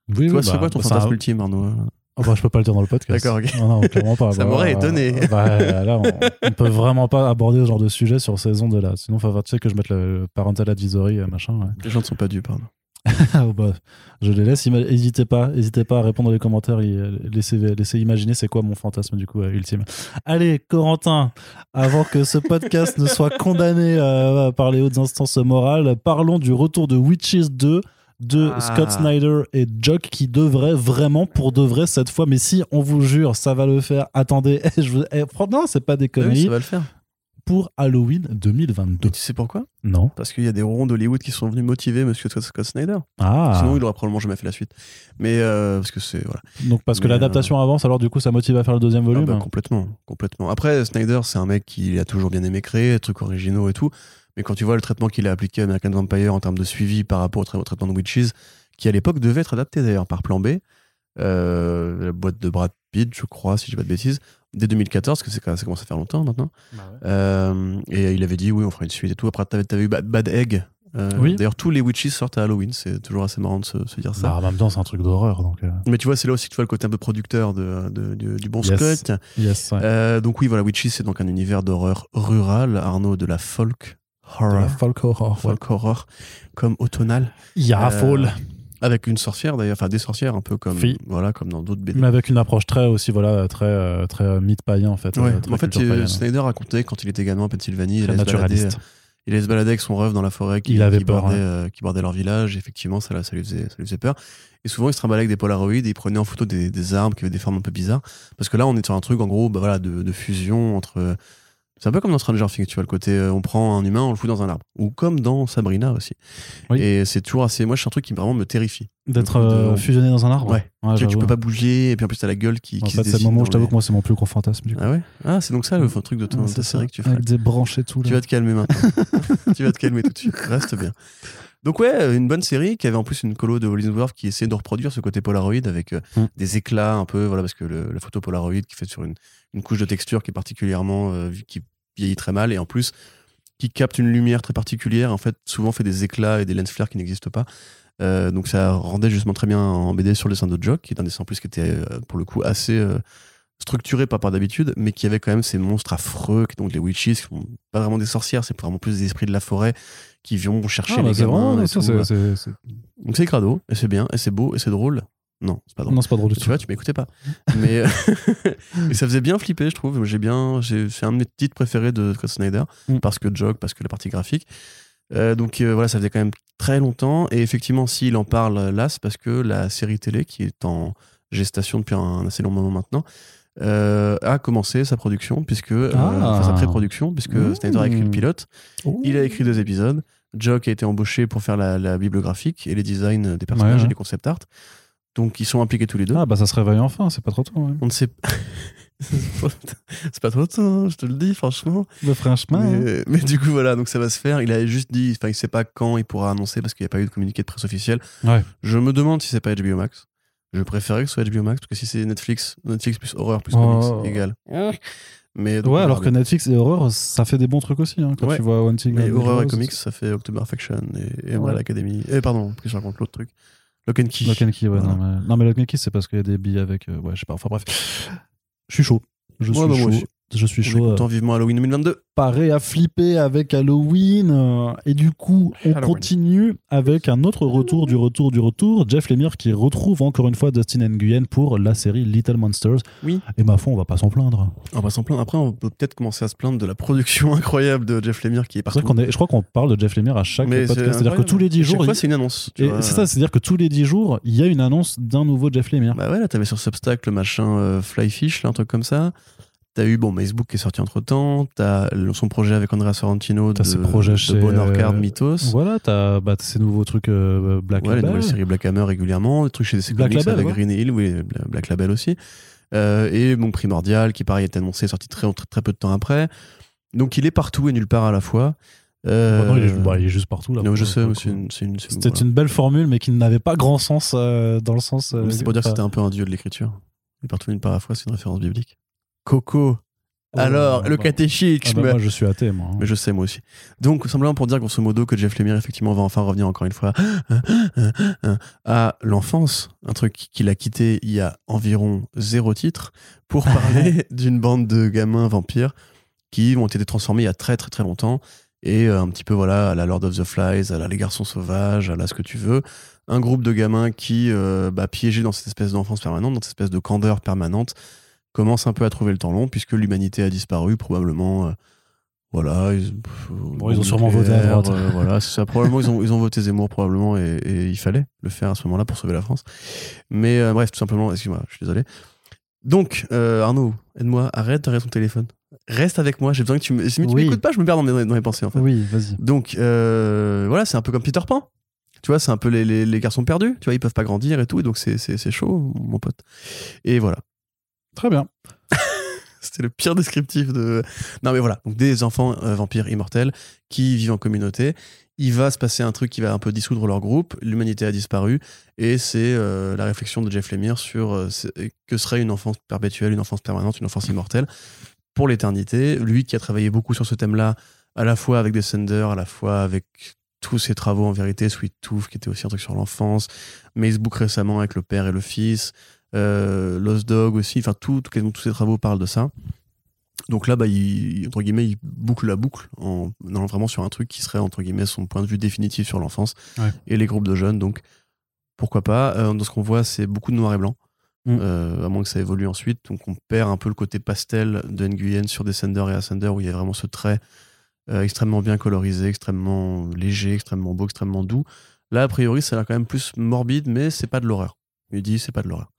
Oui, oui, Toi, bah, c'est quoi ton bah, ça- fantasme ultime, Arnaud? Oh, bah, je peux pas le dire dans le podcast. D'accord, ok. Non, non, clairement pas. Ça Bah, m'aurait euh, étonné. bah, là, on, on peut vraiment pas aborder ce genre de sujet sur ces ondes-là. Sinon, faut avoir, tu sais, que je mette le, le parental advisory, euh, machin. ouais. Les gens ne sont pas dupes, pardon. Bah, je les laisse. N'hésitez pas, pas à répondre dans les commentaires. et, euh, laissez, laissez imaginer c'est quoi mon fantasme du coup euh, ultime. Allez, Corentin, avant que ce podcast ne soit condamné euh, par les hautes instances morales, parlons du retour de Witches 2 de Ah. Scott Snyder et Jock qui devrait vraiment pour de vrai cette fois mais si on vous jure ça va le faire attendez je vous, eh, non c'est pas des oui, conneries ça va le faire. pour Halloween 2022 Et tu sais pourquoi? Non Parce qu'il y a des ronds d'Hollywood qui sont venus motiver Monsieur Scott Snyder. ah Sinon, il aurait probablement jamais fait la suite. Mais euh, parce que c'est voilà. donc parce que Mais, l'adaptation avance alors du coup ça motive à faire le deuxième Ah volume bah, complètement, complètement. Après, Snyder, c'est un mec qui a toujours bien aimé créer, des trucs originaux et tout. Mais quand tu vois le traitement qu'il a appliqué à American Vampire en termes de suivi par rapport au, tra- au traitement de Witches, qui à l'époque devait être adapté d'ailleurs par Plan B, euh, la boîte de Brad Pitt, je crois, si je dis pas de bêtises, dès 2014, parce que c'est- ça commence à faire longtemps maintenant. Bah Euh, et il avait dit, oui, on fera une suite et tout. Après, t'avais, t'avais eu Bad, Bad Egg. Euh, Oui. D'ailleurs, tous les Witches sortent à Halloween. C'est toujours assez marrant de se, se dire ça. Bah, en même temps, c'est un truc d'horreur, donc. euh, Mais tu vois, c'est là aussi que tu vois le côté un peu producteur de, de- du, du bon Yes. Scott. Yes, ouais. Euh, donc oui, voilà, Witches, c'est donc un univers d'horreur rural. Arnaud de la folk horror, folk horror. ouais. folk horror, comme automnal, Ya, Euh, avec une sorcière d'ailleurs, enfin des sorcières un peu comme Fi. voilà, comme dans d'autres BD. Mais avec une approche très aussi, voilà, très, euh, très euh, mythe païen, en fait. Ouais, euh, en fait. Snyder racontait quand il était gamin en Pennsylvanie, il allait, se balader, il allait se balader avec son rêve dans la forêt qui, Il avait qui peur, bordait, ouais. euh, qui bordait leur village. Effectivement, ça, ça, lui faisait, ça lui faisait peur. Et souvent, il se trimballait avec des polaroïds et il prenait en photo des, des arbres qui avaient des formes un peu bizarres. Parce que là, on est sur un truc, en gros, bah, voilà, de, de fusion entre. C'est un peu comme dans Stranger Things, tu vois, le côté euh, on prend un humain, on le fout dans un arbre. Ou comme dans Sabrina aussi. Oui. Et c'est toujours assez. Moi, c'est un truc qui vraiment me terrifie. D'être de- euh, fusionné dans un arbre. Ouais. tu, sais, tu peux pas bouger, et puis en plus, t'as la gueule qui, En qui fait, c'est le moment où je t'avoue les- que moi, c'est mon plus gros fantasme, du coup. Ah ouais? Ah, c'est donc ça le truc de ton Ouais, ta série que tu fais. Avec des branches et tout. là. Tu vas te calmer maintenant. tu vas te calmer tout de suite. Reste bien. Donc ouais, une bonne série qui avait en plus une colo de Hollingsworth qui essayait de reproduire ce côté Polaroid avec euh, Mm. des éclats un peu, voilà, parce que le, la photo Polaroid qui fait sur une, une couche de texture qui est particulièrement, euh, qui vieillit très mal et en plus qui capte une lumière très particulière, en fait, souvent fait des éclats et des lens flares qui n'existent pas. Euh, donc ça rendait justement très bien en BD sur le dessin de Jock, qui est un dessin en plus qui était euh, pour le coup assez euh, structuré pas par d'habitude, mais qui avait quand même ces monstres affreux, donc les witches, qui sont pas vraiment des sorcières, c'est vraiment plus des esprits de la forêt qui vont chercher Ah, bah, les c'est gamins. ça, tout. c'est- Donc c'est crado, et c'est bien, et c'est beau, et c'est drôle. Non, c'est pas drôle. Non, c'est pas drôle Tu tout. vois, tu m'écoutais pas. Mais mais ça faisait bien flipper, je trouve. J'ai bien, c'est un de mes titres préférés de Scott Snyder Mm. parce que Joke, parce que la partie graphique. Euh, donc euh, voilà, ça faisait quand même très longtemps. Et effectivement, s'il en parle euh, là, c'est parce que la série télé, qui est en gestation depuis un assez long moment maintenant, euh, a commencé sa production, puisque euh, Ah. enfin, sa pré-production, puisque Mm. Snyder a écrit le pilote. Il a écrit deux épisodes. Jock a été embauché pour faire la, la bible graphique et les designs des personnages Ouais, et les concept art. Donc ils sont impliqués tous les deux. Ah, bah ça se réveille enfin, c'est pas trop tôt. Ouais. On ne sait pas. c'est pas trop tôt, hein, je te le dis, franchement. Le franchement. hein. Mais, mais du coup, voilà, donc ça va se faire. Il a juste dit, enfin, il sait pas quand il pourra annoncer parce qu'il n'y a pas eu de communiqué de presse officiel. Ouais. Je me demande si c'est pas HBO Max. Je préférerais que ce soit HBO Max parce que si c'est Netflix, Netflix plus horreur plus Oh. comics, égal. Mais donc, Ouais, alors que Netflix et horreur, ça fait des bons trucs aussi. Hein, quand Ouais. tu vois One Thing. Mais horreur et comics, ça fait October Faction et, et Umbrella Ouais. Academy. Eh, pardon, que je raconte l'autre truc. Lock and Key. Lock and Key, ouais. Voilà. Non, mais, non, mais Lock and Key, c'est parce qu'il y a des billes avec. euh, ouais, je sais pas. Enfin bref. Je suis chaud. Je suis bah, moi chaud. Je suis On est chaud. euh, content vivement Halloween 2022. Pareil à flipper avec Halloween. euh, Et du coup, on Halloween. continue avec un autre retour du retour du retour. Jeff Lemire qui retrouve encore une fois Dustin Nguyen pour la série Little Monsters. Oui. Et ma foi, on va pas s'en plaindre. On va s'en plaindre. Après, on peut peut-être commencer à se plaindre de la production incroyable de Jeff Lemire qui est partout. est, je crois qu'on parle de Jeff Lemire à chaque Mais podcast. C'est-à-dire que tous les 10 À chaque jours. il- c'est une annonce. c'est ça, c'est-à-dire que tous les 10 jours, il y a une annonce d'un nouveau Jeff Lemire. Bah ouais, là, t'avais sur Substack le machin euh, Flyfish, là, un truc comme ça. T'as eu, bon, Facebook qui est sorti entre temps. T'as son projet avec Andrea Sorrentino de, T'as ses projets de chez, Bonheur Card euh, Mythos. Voilà, t'as bah, ces nouveaux trucs euh, Black Ouais, les Label. nouvelles séries Black Hammer régulièrement, des trucs chez DC Black Comics Label, avec ouais. Green Hill, oui, Bla- Black Label aussi. Euh, et bon, Primordial, qui pareil est annoncé, sorti très, très, peu de temps après. Donc il est partout et nulle part à la fois. Euh, non, il, est, bah, il est juste partout là. non, je sais, c'est une, C'était voilà. une belle formule, mais qui n'avait pas grand sens euh, dans le sens. euh, C'est pour dire que c'était un peu un dieu de l'écriture. Il est partout et nulle part à la fois, c'est une référence biblique. Coco. Oh, Alors, bah, le bah. catéchique. ah bah, moi, je suis athée, moi. hein. Mais je sais, moi aussi. Donc, simplement pour dire, grosso modo, que Jeff Lemire, effectivement, va enfin revenir encore une fois à l'enfance. Un truc qu'il a quitté il y a environ zéro titre pour parler d'une bande de gamins vampires qui ont été transformés il y a très, très, très longtemps. Et euh, un petit peu, voilà, à la Lord of the Flies, à la Les Garçons Sauvages, à la ce que tu veux. Un groupe de gamins qui, euh, bah, piégés dans cette espèce d'enfance permanente, dans cette espèce de candeur permanente, commencent un peu à trouver le temps long, puisque l'humanité a disparu, probablement. euh, voilà, ils, pff, Bon, ils ont sûrement voté à droite. euh, voilà, c'est ça. Probablement, ils ont, ils ont voté Zemmour, probablement, et, et il fallait le faire à ce moment-là pour sauver la France. Mais euh, bref, tout simplement, excuse-moi, je suis désolé. Donc, Arnaud, aide-moi, arrête d'arrêter ton téléphone. Reste avec moi, j'ai besoin que tu me. Si tu Oui. m'écoutes pas, je me perds dans mes, dans mes pensées, en fait. Oui, vas-y. Donc, voilà, c'est un peu comme Peter Pan. Tu vois, c'est un peu les, les, les garçons perdus. Tu vois, ils peuvent pas grandir et tout, et donc c'est chaud, mon pote. Et voilà. Très bien. C'était le pire descriptif de. Non, mais voilà. Donc, des enfants euh, vampires immortels qui vivent en communauté. Il va se passer un truc qui va un peu dissoudre leur groupe. L'humanité a disparu. Et c'est euh, la réflexion de Jeff Lemire sur euh, que serait une enfance perpétuelle, une enfance permanente, une enfance immortelle pour l'éternité. Lui qui a travaillé beaucoup sur ce thème-là, à la fois avec Descender, à la fois avec tous ses travaux en vérité, Sweet Tooth, qui était aussi un truc sur l'enfance, Macebook récemment avec le père et le fils, Lost Dog aussi, enfin tout, tout- quasiment tous ses travaux parlent de ça. Donc là, bah, il, entre guillemets, il boucle la boucle en allant vraiment sur un truc qui serait, entre guillemets, son point de vue définitif sur l'enfance Ouais. et les groupes de jeunes. Donc, pourquoi pas. Euh, dans ce qu'on voit, c'est beaucoup de noir et blanc, Mm. euh, à moins que ça évolue ensuite. Donc, on perd un peu le côté pastel de Nguyen sur Descender et Ascender, où il y a vraiment ce trait euh, extrêmement bien colorisé, extrêmement léger, extrêmement beau, extrêmement doux. Là, a priori, ça a l'air quand même plus morbide, mais c'est pas de l'horreur. Il dit, c'est pas de l'horreur.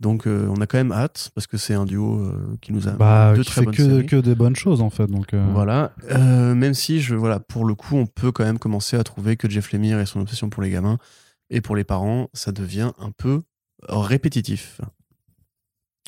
Donc, euh, on a quand même hâte, parce que c'est un duo euh, qui nous a Bah, deux qui très fait bonnes que, séries. que des bonnes choses, en fait. Donc, euh, Voilà. Même si, je, voilà, pour le coup, on peut quand même commencer à trouver que Jeff Lemire et son obsession pour les gamins et pour les parents, ça devient un peu répétitif.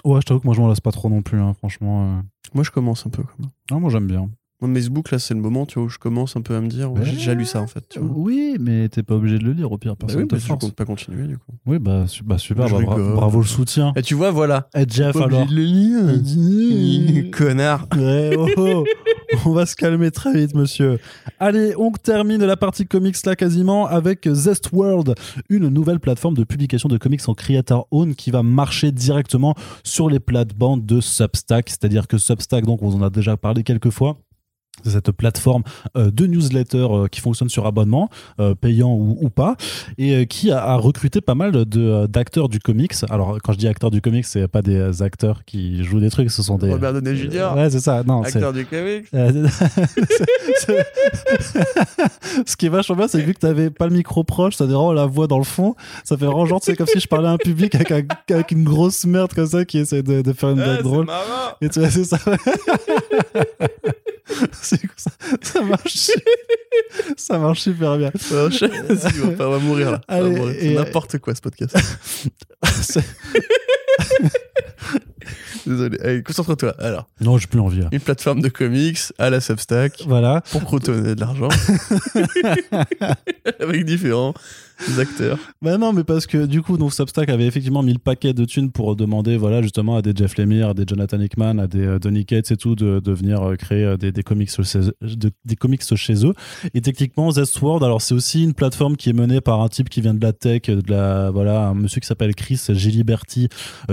Ouais, je t'avoue que moi, je m'en lasse pas trop non plus, hein, franchement. Moi, je commence un peu. Quand même. Non, moi, j'aime bien. Moi, Facebook, là, c'est le moment tu vois, où je commence un peu à me dire ouais, j'ai déjà lu ça, en fait. Tu vois. Oui, mais t'es pas obligé de le lire, au pire. Bah Personne oui, te je compte pas continuer, du coup. Oui, bah, su- bah, super. Bah, bra- rigole. bravo le soutien. Et tu vois, voilà. Et Jeff, Pas alors. obligé de le lire. Connard. Ouais, oh, oh. on va se calmer très vite, monsieur. Allez, on termine la partie comics là quasiment avec Zest World, une nouvelle plateforme de publication de comics en creator own qui va marcher directement sur les plates-bandes de Substack. C'est-à-dire que Substack, donc on en a déjà parlé quelques fois. Cette plateforme euh, de newsletter euh, qui fonctionne sur abonnement, euh, payant ou, ou pas, et qui a, a recruté pas mal de d'acteurs du comics. Alors quand je dis acteurs du comics, c'est pas des acteurs qui jouent des trucs, ce sont des Robert Downey Jr., Ouais, c'est ça. Non, c'est acteur du comics. c'est- c'est- Ce qui est vachement bien, c'est que vu que t'avais pas le micro proche, ça vraiment la voix dans le fond. Ça fait vraiment genre, sais, comme si je parlais à un public avec, un- avec une grosse merde comme ça qui essaie de, de faire une Ah, blague c'est drôle. marrant. Et tu vois, c'est ça. c'est ça, ça marche. ça marche super bien. Je- Vas-y, on va- on va mourir là. On va Allez, mourir. et- C'est n'importe quoi ce podcast. C'est- Désolé. Allez, concentre-toi. Alors, Non, j'ai plus envie. là. une plateforme de comics à la Substack Voilà. pour crotonner de l'argent. Avec différents acteurs. Bah non, mais parce que du coup, donc Substack avait effectivement mis le paquet de thunes pour demander, voilà, justement, à des Jeff Lemire, à des Jonathan Hickman, à des euh, Donny Cates et tout, de, venir euh, créer euh, des, comics chez, eux. Et techniquement, Zestworld, alors c'est aussi une plateforme qui est menée par un type qui vient de la tech, de la, voilà, un monsieur qui s'appelle Chris Giliberti,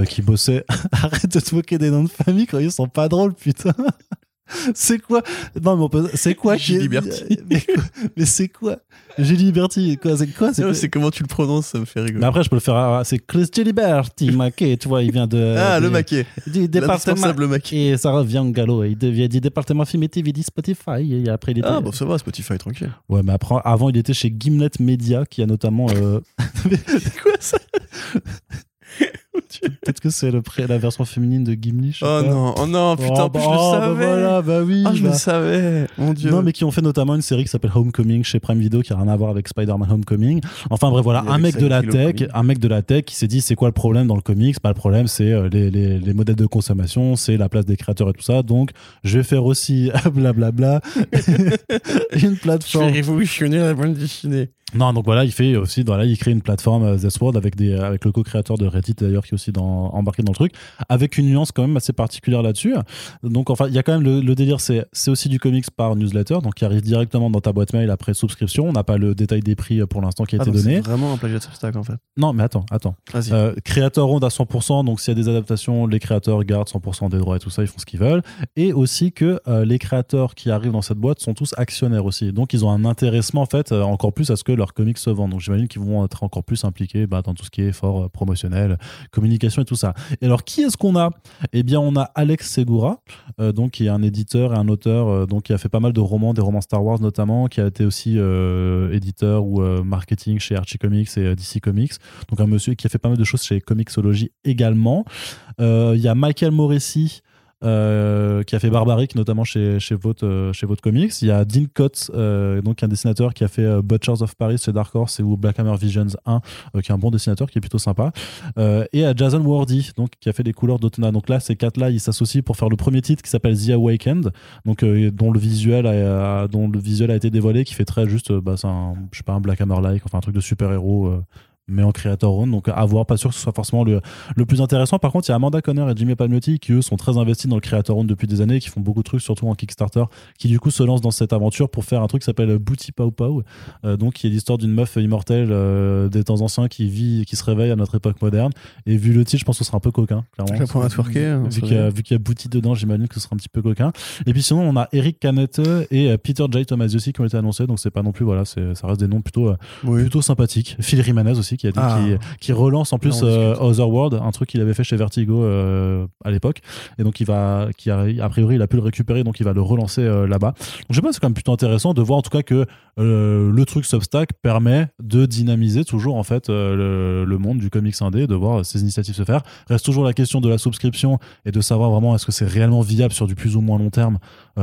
qui bossait. Arrête de te moquer des noms de famille quand ils sont pas drôles, putain. C'est quoi? Non, mais on peut- c'est quoi Giliberti. Mais, mais c'est quoi? Giliberti, quoi C'est quoi C'est quoi? c'est comment tu le prononces, ça me fait rigoler. mais après, je peux le faire. à- C'est Chris Giliberti, maquet, tu vois, il vient de. ah, du, le maquet. Du département. Maquet. Et ça revient en galop. Il devient du département film et TV du Spotify. Et après, il était. Ah, bon, ça va, Spotify, tranquille. Ouais, mais après, avant, il était chez Gimlet Media, qui a notamment. euh, C'est quoi ça? Peut-être que c'est la version féminine de Gimli. je Oh pas. non, oh non, putain, Oh, bah, je le oh, bah savais. voilà, bah oui. Ah, je bah. le savais. Mon dieu. Non, mais qui ont fait notamment une série qui s'appelle Homecoming chez Prime Video, qui a rien à voir avec Spider-Man Homecoming. Enfin bref, voilà, un mec de la tech, un mec de la tech qui s'est dit c'est quoi le problème dans le comics? Pas le problème, c'est euh, les, les, les modèles de consommation, c'est la place des créateurs et tout ça. Donc, je vais faire aussi blablabla une je vais plateforme. révolutionner la bande dessinée. Non, donc voilà, il fait aussi, voilà, il crée une plateforme euh, Zestworld avec des, avec le co-créateur de Reddit d'ailleurs qui est aussi dans, embarqué dans le truc, avec une nuance quand même assez particulière là-dessus. Donc enfin, il y a quand même le, le délire, c'est, c'est aussi du comics par newsletter, donc qui arrive directement dans ta boîte mail après souscription. On n'a pas le détail des prix euh, pour l'instant qui a Ah, été donné. C'est vraiment un plagiat de Substack en fait. Non, mais attends, attends. Euh, créateurs owned à 100%, donc s'il y a des adaptations, les créateurs gardent 100% des droits et tout ça, ils font ce qu'ils veulent. Et aussi que euh, les créateurs qui arrivent dans cette boîte sont tous actionnaires aussi. Donc ils ont un intéressement en fait euh, encore plus à ce que leurs comics se vendent. Donc j'imagine qu'ils vont être encore plus impliqués bah, dans tout ce qui est euh, promotionnel, communication et tout ça. Et alors qui est-ce qu'on a? Eh bien on a Alex Segura, euh, donc qui est un éditeur et un auteur, euh, donc qui a fait pas mal de romans, des romans Star Wars notamment, qui a été aussi euh, éditeur ou marketing chez Archie Comics et DC Comics. Donc un monsieur qui a fait pas mal de choses chez Comixology également. Il y a Michael Morrissey. Euh, qui a fait Barbaric notamment chez, chez, votre, euh, chez votre comics. Il y a Dean Cott, euh, donc un dessinateur qui a fait euh, Butchers of Paris chez Dark Horse ou Black Hammer Visions 1, euh, qui est un bon dessinateur, qui est plutôt sympa. Et à Jason Wardy, donc qui a fait des couleurs d'Autona. Donc là, ces quatre-là, ils s'associent pour faire le premier titre qui s'appelle The Awakened, donc dont le visuel a, dont le visuel a été dévoilé, qui fait très juste, bah, c'est un, sais pas, un Black Hammer-like, enfin un truc de super-héros. Mais en créateur own, donc à voir, pas sûr que ce soit forcément le, le plus intéressant. Par contre, il y a Amanda Conner et Jimmy Palmiotti qui, eux, sont très investis dans le créateur own depuis des années, qui font beaucoup de trucs, surtout en Kickstarter, qui du coup se lancent dans cette aventure pour faire un truc qui s'appelle Booty Pow Pow, euh, donc qui est l'histoire d'une meuf immortelle euh, des temps anciens qui vit, qui se réveille à notre époque moderne. Et vu le titre, je pense que ce sera un peu coquin, clairement. La à twerker, hein, vu qu'il y, a- y Booty dedans, j'imagine que ce sera un petit peu coquin. Et puis sinon, on a Eric Canette et euh, Peter J. Tomasiossi qui ont été annoncés, donc c'est pas non plus, voilà, ça reste des noms plutôt, Oui. plutôt sympathiques. Phil Rimanez aussi qui a dit Ah. qui, qui relance en plus euh. Otherworld, un truc qu'il avait fait chez Vertigo euh, à l'époque, et donc il va, qui a, a priori il a pu le récupérer, donc il va le relancer euh, là-bas. Donc je sais pas, c'est quand même plutôt intéressant de voir en tout cas que le truc Substack permet de dynamiser toujours en fait le, le monde du comics indé, de voir ces initiatives se faire. Reste toujours la question de la subscription et de savoir vraiment est-ce que c'est réellement viable sur du plus ou moins long terme,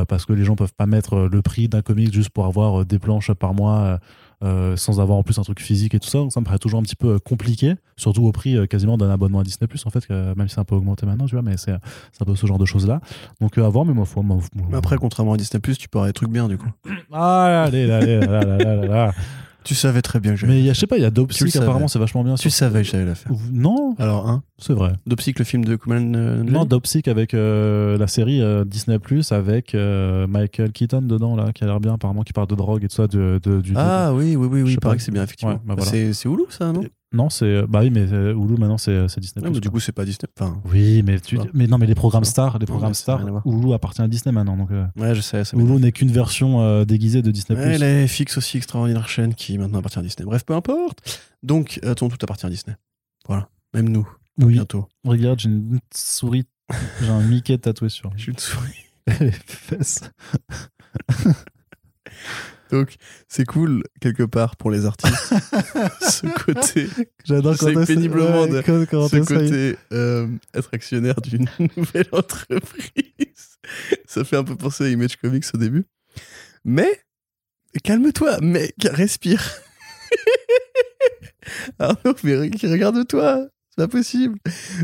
parce que les gens peuvent pas mettre le prix d'un comics juste pour avoir des planches par mois. Euh, sans avoir en plus un truc physique et tout ça. Donc ça me paraît toujours un petit peu euh, compliqué, surtout au prix euh, quasiment d'un abonnement à Disney Plus en fait, que, même si c'est un peu augmenté maintenant, tu vois, mais c'est un peu ce genre de choses là. Donc euh, à voir, mais moi, foi, moi, après, contrairement à Disney, tu peux avoir des trucs bien du coup. ah allez, là, allez, là, là, là, là, là. Tu savais très bien que j'allais. Mais il y a, je sais pas, il y a savais. apparemment, c'est vachement bien. Tu sur- savais que j'allais la faire. Non, Alors, un, c'est vrai. Dopsic, le film de Kumail euh, Non, Dopesick avec euh, la série euh, Disney Plus avec euh, Michael Keaton dedans là, qui a l'air bien apparemment, qui parle de drogue et tout ça, de, de- du. Ah oui, oui, oui, Je oui, sais il paraît pas. que c'est bien, effectivement. Ouais, bah voilà. C'est c'est Hulu, ça, non? Non, c'est. Bah oui, mais euh, Hulu maintenant c'est c'est Disney. Ouais, mais du coup, c'est pas Disney. Enfin, Oui, mais, tu... Ouais. mais non, mais les programmes stars, les Ouais, programmes n'a stars. Hulu appartient à Disney maintenant. Donc, euh, ouais, je sais. Hulu n'est qu'une version euh, déguisée de Disney+. Ouais, la FX aussi, extraordinaire chaîne qui maintenant appartient à Disney. Bref, peu importe. Donc, euh, ton tout appartient à Disney. Voilà. Même nous, oui, bientôt. regarde, j'ai une souris, j'ai un Mickey tatoué sur suis une souris. les fesses. Donc, c'est cool, quelque part, pour les artistes. ce côté, J'adore quand t'essaies- péniblement de- ouais, quand- quand ce côté euh, être actionnaire d'une nouvelle entreprise. Ça fait un peu penser à Image Comics au début. Mais, calme-toi, mec, respire. Arnaud, mais re- regarde-toi, c'est pas possible.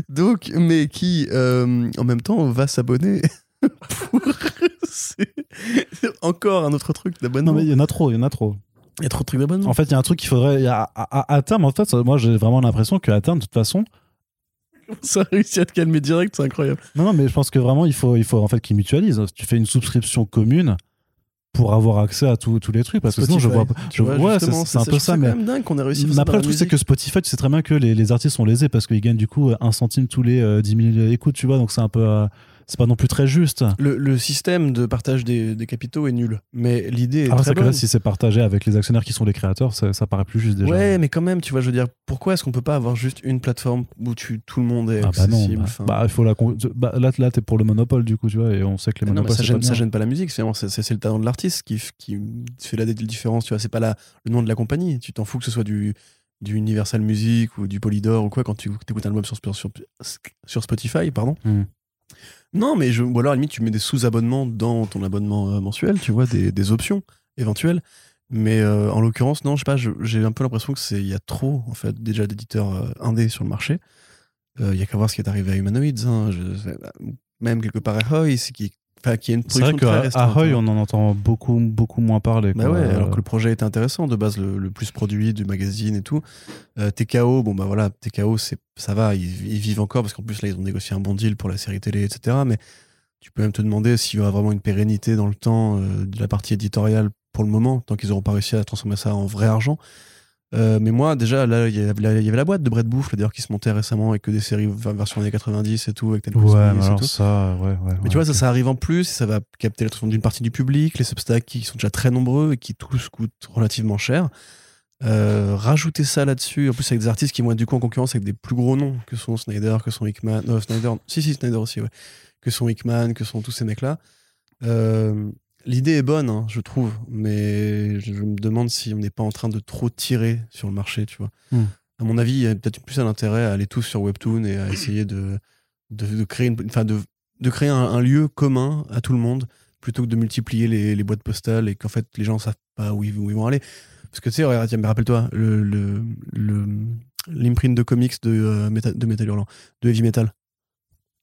Donc, mais qui, euh, en même temps, va s'abonner. c'est encore un autre truc d'abonnement. Non, mais il y en a trop, il y en a trop. Il y a trop de trucs d'abonnement. En fait, il y a un truc qu'il faudrait. y a- à, à- à terme, en fait, moi, j'ai vraiment l'impression qu'à terme, de toute façon. Ça a réussi à te calmer direct, c'est incroyable. Non, non, mais je pense que vraiment, il faut, il faut en fait qu'ils mutualisent. Tu fais une souscription commune pour avoir accès à tous tous les trucs. Parce que sinon, je vois. Spotify, Je, tu vois, ouais, c'est justement, c'est un je peu trouve ça, quand mais. même dingue qu'on ait réussi à faire Mais ça après, dans le la truc, c'est musique. que Spotify, tu sais très bien que les, les artistes sont lésés parce qu'ils gagnent du coup un centime tous les euh, 10 000 écoutes, tu vois. Donc c'est un peu. euh, c'est pas non plus très juste. Le, le système de partage des, des capitaux est nul. Mais l'idée est Après, très c'est que là, si c'est partagé avec les actionnaires qui sont les créateurs, ça, ça paraît plus juste déjà. Ouais, mais quand même, tu vois, je veux dire, pourquoi est-ce qu'on peut pas avoir juste une plateforme où tu, tout le monde est Ah bah non, accessible bah, enfin, bah, il faut la bah, là, là t'es pour le monopole du coup, tu vois, et on sait que les Ah non, monopoles ça, gêne, pas ça gêne pas la musique, finalement. C'est le talent de l'artiste qui, qui fait la différence, tu vois. C'est pas la, le nom de la compagnie. Tu t'en fous que ce soit du, du Universal Music ou du Polydor ou quoi quand tu écoutes un album sur, sur, sur Spotify, pardon. Hmm. Non, mais je, ou alors à la limite, tu mets des sous-abonnements dans ton abonnement euh, mensuel, tu vois, des, des options éventuelles. Mais euh, en l'occurrence, non, je sais pas, j'ai un peu l'impression que c'est il y a trop en fait déjà d'éditeurs euh, indés sur le marché. Il y a qu'à voir ce qui est arrivé à Humanoids, hein, bah, même quelque part à Hoy, qui, enfin, qui a une C'est vrai production qu'à hein. on en entend beaucoup, beaucoup moins parler. Bah ouais, alors que le projet était intéressant, de base le, le plus produit du magazine et tout. Euh, TKO, bon bah voilà, TKO, c'est, ça va, ils, ils vivent encore parce qu'en plus là ils ont négocié un bon deal pour la série télé, etc. Mais tu peux même te demander s'il y aura vraiment une pérennité dans le temps euh, de la partie éditoriale pour le moment, tant qu'ils n'auront pas réussi à transformer ça en vrai argent. Euh, mais moi, déjà, là, il y avait la- boîte de Brett Bouffe, d'ailleurs, qui se montait récemment avec que des séries version années 90 et tout, avec Ouais, mais alors tout. ça, ouais, ouais. Mais tu vois, ça, ça arrive en plus, ça va capter l'attention d'une partie du public, les Substacks qui sont déjà très nombreux et qui tous coûtent relativement cher. Euh, rajouter ça là-dessus, en plus avec des artistes qui vont être du coup en concurrence avec des plus gros noms que sont Snyder, que sont Hickman, non, Snyder, si, si, Snyder aussi, ouais, que sont Hickman, que sont tous ces mecs-là. Euh, L'idée est bonne, hein, je trouve, mais je me demande si on n'est pas en train de trop tirer sur le marché, tu vois. Hmm. À mon avis, il y a peut-être plus un intérêt à aller tous sur Webtoon et à essayer de, de, de créer, une, enfin de, de créer un, un lieu commun à tout le monde plutôt que de multiplier les, les boîtes postales et qu'en fait les gens savent pas où ils, où ils vont aller. Parce que tu sais, regarde, tiens, mais rappelle-toi, le, le, le- l'imprint de comics de, euh, de Metal Hurlant, de Heavy Metal.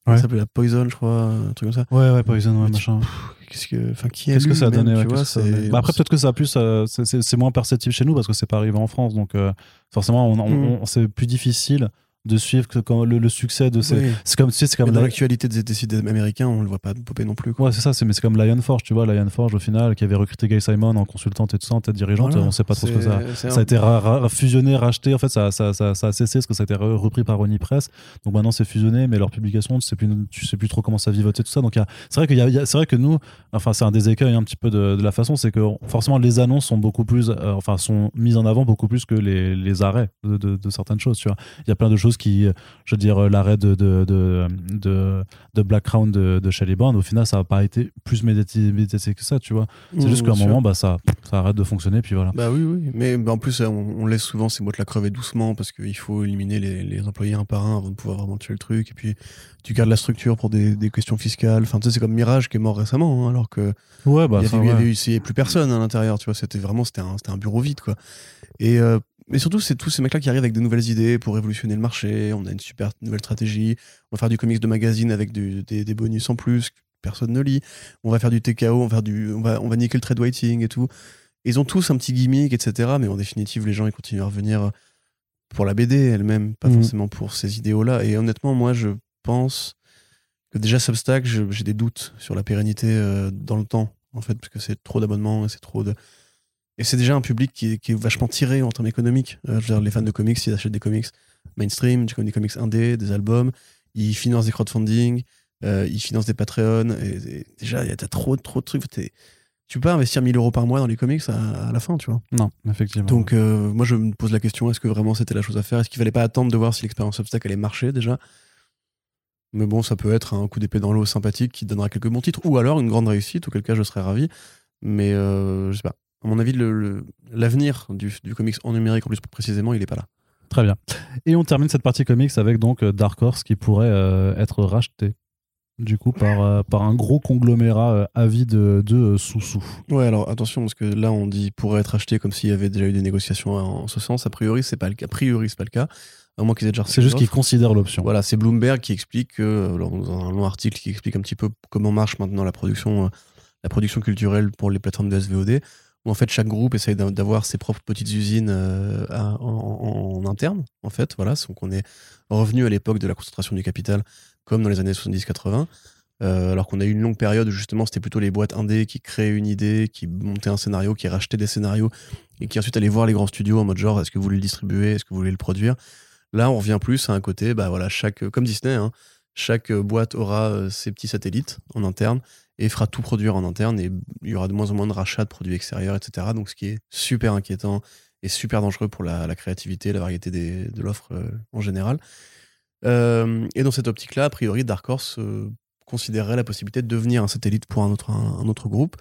Ouais. Ça s'appelait la Poison, je crois, un truc comme ça. Ouais, ouais, Poison, ouais, machin. Qu'est-ce que, enfin, qui Qu'est-ce que ça a même, donné tu ouais, vois, ça Bah Après, peut-être que ça a plus, euh, c'est- c'est c'est moins perceptible chez nous parce que c'est pas arrivé en France. Donc, euh, forcément, on, on- Mm. on- c'est plus difficile de suivre que quand le, le succès de ces. Oui. C'est comme, tu sais, c'est Mais comme dans la- l'actualité des décidés américains, on le voit pas popper non plus. Quoi. Ouais, c'est ça, c'est, mais c'est comme Lion Forge, tu vois, Lion Forge au final, qui avait recruté Gay Simon en consultante et tout ça, en tête dirigeante, Voilà. on sait pas trop ce que ça. Ça a été ra- ra- fusionné, racheté, en fait, ça, ça, ça, ça a cessé parce que ça a été re- repris par Ronnie Press. Donc maintenant, c'est fusionné, mais leur publication, tu sais plus, tu sais plus trop comment ça vivotait, tout ça. Donc il y a- c'est vrai, qu'il y a- il y a- c'est vrai que nous, enfin, c'est un des écueils un petit peu de, de la façon, c'est que forcément, les annonces sont beaucoup plus, euh, enfin, sont mises en avant beaucoup plus que les, les arrêts de, de- de certaines choses, tu vois. Il y a plein de choses qui, euh, je veux dire, euh, l'arrêt de, de, de, de, de Black Crown de, de Shelley Brown, au final, ça n'a pas été plus médiatisé que ça, tu vois. C'est Mmh, juste qu'à un sûr. moment, bah, ça, ça arrête de fonctionner, puis voilà. Bah oui, oui. Mais bah, en plus, on, on laisse souvent ces boîtes-là crever doucement parce qu'il faut éliminer les, les employés un par un avant de pouvoir vraiment tuer le truc. Et puis, tu gardes la structure pour des, des questions fiscales. Enfin, tu sais, c'est comme Mirage qui est mort récemment, hein, alors que Ouais, bah, il y ça, avait, ouais. plus personne à l'intérieur, tu vois. C'était vraiment, c'était un, c'était un bureau vide, quoi. Et, euh, mais surtout, c'est tous ces mecs-là qui arrivent avec des nouvelles idées pour révolutionner le marché. On a une super nouvelle stratégie. On va faire du comics de magazine avec du- des, des bonus en plus que personne ne lit. On va faire du TKO, on va, faire du, on va, on va niquer le trade writing et tout. Ils ont tous un petit gimmick, etc. Mais en définitive, les gens, ils continuent à revenir pour la BD elle-même, pas Mhm. forcément pour ces idéaux-là. Et honnêtement, moi, je pense que déjà Substack, j'ai des doutes sur la pérennité euh, dans le temps, en fait, parce que c'est trop d'abonnements et c'est trop de. Et c'est déjà un public qui est, qui est vachement tiré en termes économiques. Euh, je veux dire, les fans de comics, ils achètent des comics mainstream, des comics indés, des albums, ils financent des crowdfunding, euh, ils financent des Patreon. Et, et déjà, il y a t'as trop, trop de trucs. Tu peux pas investir 1000 euros par mois dans les comics à, à la fin, tu vois. Non, effectivement. Donc, euh, moi, je me pose la question est-ce que vraiment c'était la chose à faire? Est-ce qu'il fallait pas attendre de voir si l'expérience Substack allait marcher déjà? Mais bon, ça peut être un coup d'épée dans l'eau sympathique qui donnera quelques bons titres, ou alors une grande réussite, auquel cas je serais ravi. Mais euh, je sais pas. À mon avis, le- le- l'avenir du, du comics en numérique, en plus précisément, il est pas là. Très bien. Et on termine cette partie comics avec donc euh, Dark Horse qui pourrait euh, être racheté du coup par, euh, par un gros conglomérat euh, avide de, de sous-sous. Ouais, alors attention, parce que là, on dit pourrait être acheté comme s'il y avait déjà eu des négociations en ce sens. A priori, c'est pas le cas. A priori, c'est pas le cas. À moins qu'ils aient déjà reçu C'est juste qu'ils considèrent l'option. Voilà, c'est Bloomberg qui explique que, alors, dans un long article qui explique un petit peu comment marche maintenant la production, la production culturelle pour les plateformes de SVOD, où en fait chaque groupe essaye d'a- d'avoir ses propres petites usines euh, en interne, en fait. Voilà, donc on est revenu à l'époque de la concentration du capital, comme dans les années 70-80. euh, alors qu'on a eu une longue période où justement c'était plutôt les boîtes indées qui créaient une idée, qui montaient un scénario, qui rachetaient des scénarios et qui ensuite allaient voir les grands studios en mode genre est-ce que vous voulez le distribuer, est-ce que vous voulez le produire? Là, on revient plus à un côté, bah voilà, chaque, comme Disney, hein, chaque euh, boîte aura euh, ses petits satellites en interne et fera tout produire en interne et il y aura de moins en moins de rachats de produits extérieurs, etc. Donc, ce qui est super inquiétant et super dangereux pour la, la créativité, la variété de l'offre euh, en général. Et dans cette optique-là, a priori, Dark Horse euh, considérerait la possibilité de devenir un satellite pour un autre, groupe.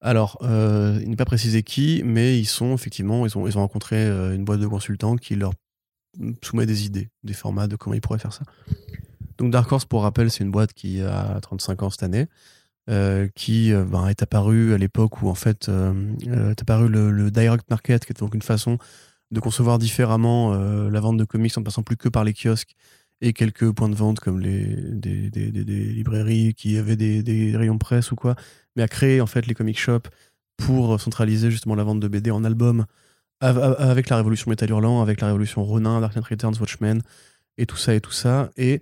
Alors, il n'est pas précisé qui, mais ils sont effectivement, ils ont, rencontré une boîte de consultants qui leur soumet des idées, des formats de comment ils pourraient faire ça. Donc Dark Horse, pour rappel, c'est une boîte qui a 35 ans cette année, euh, qui euh, ben, est apparue à l'époque où en fait euh, est apparu le, direct market, qui est donc une façon de concevoir différemment la vente de comics en ne passant plus que par les kiosques et quelques points de vente comme les, des, librairies qui avaient des, rayons presse ou quoi, mais à créer en fait les comic shops pour centraliser justement la vente de BD en album av- av- avec la révolution Metal Hurlant, avec la révolution Ronin, Dark Knight Returns, Watchmen et tout ça et tout ça. Et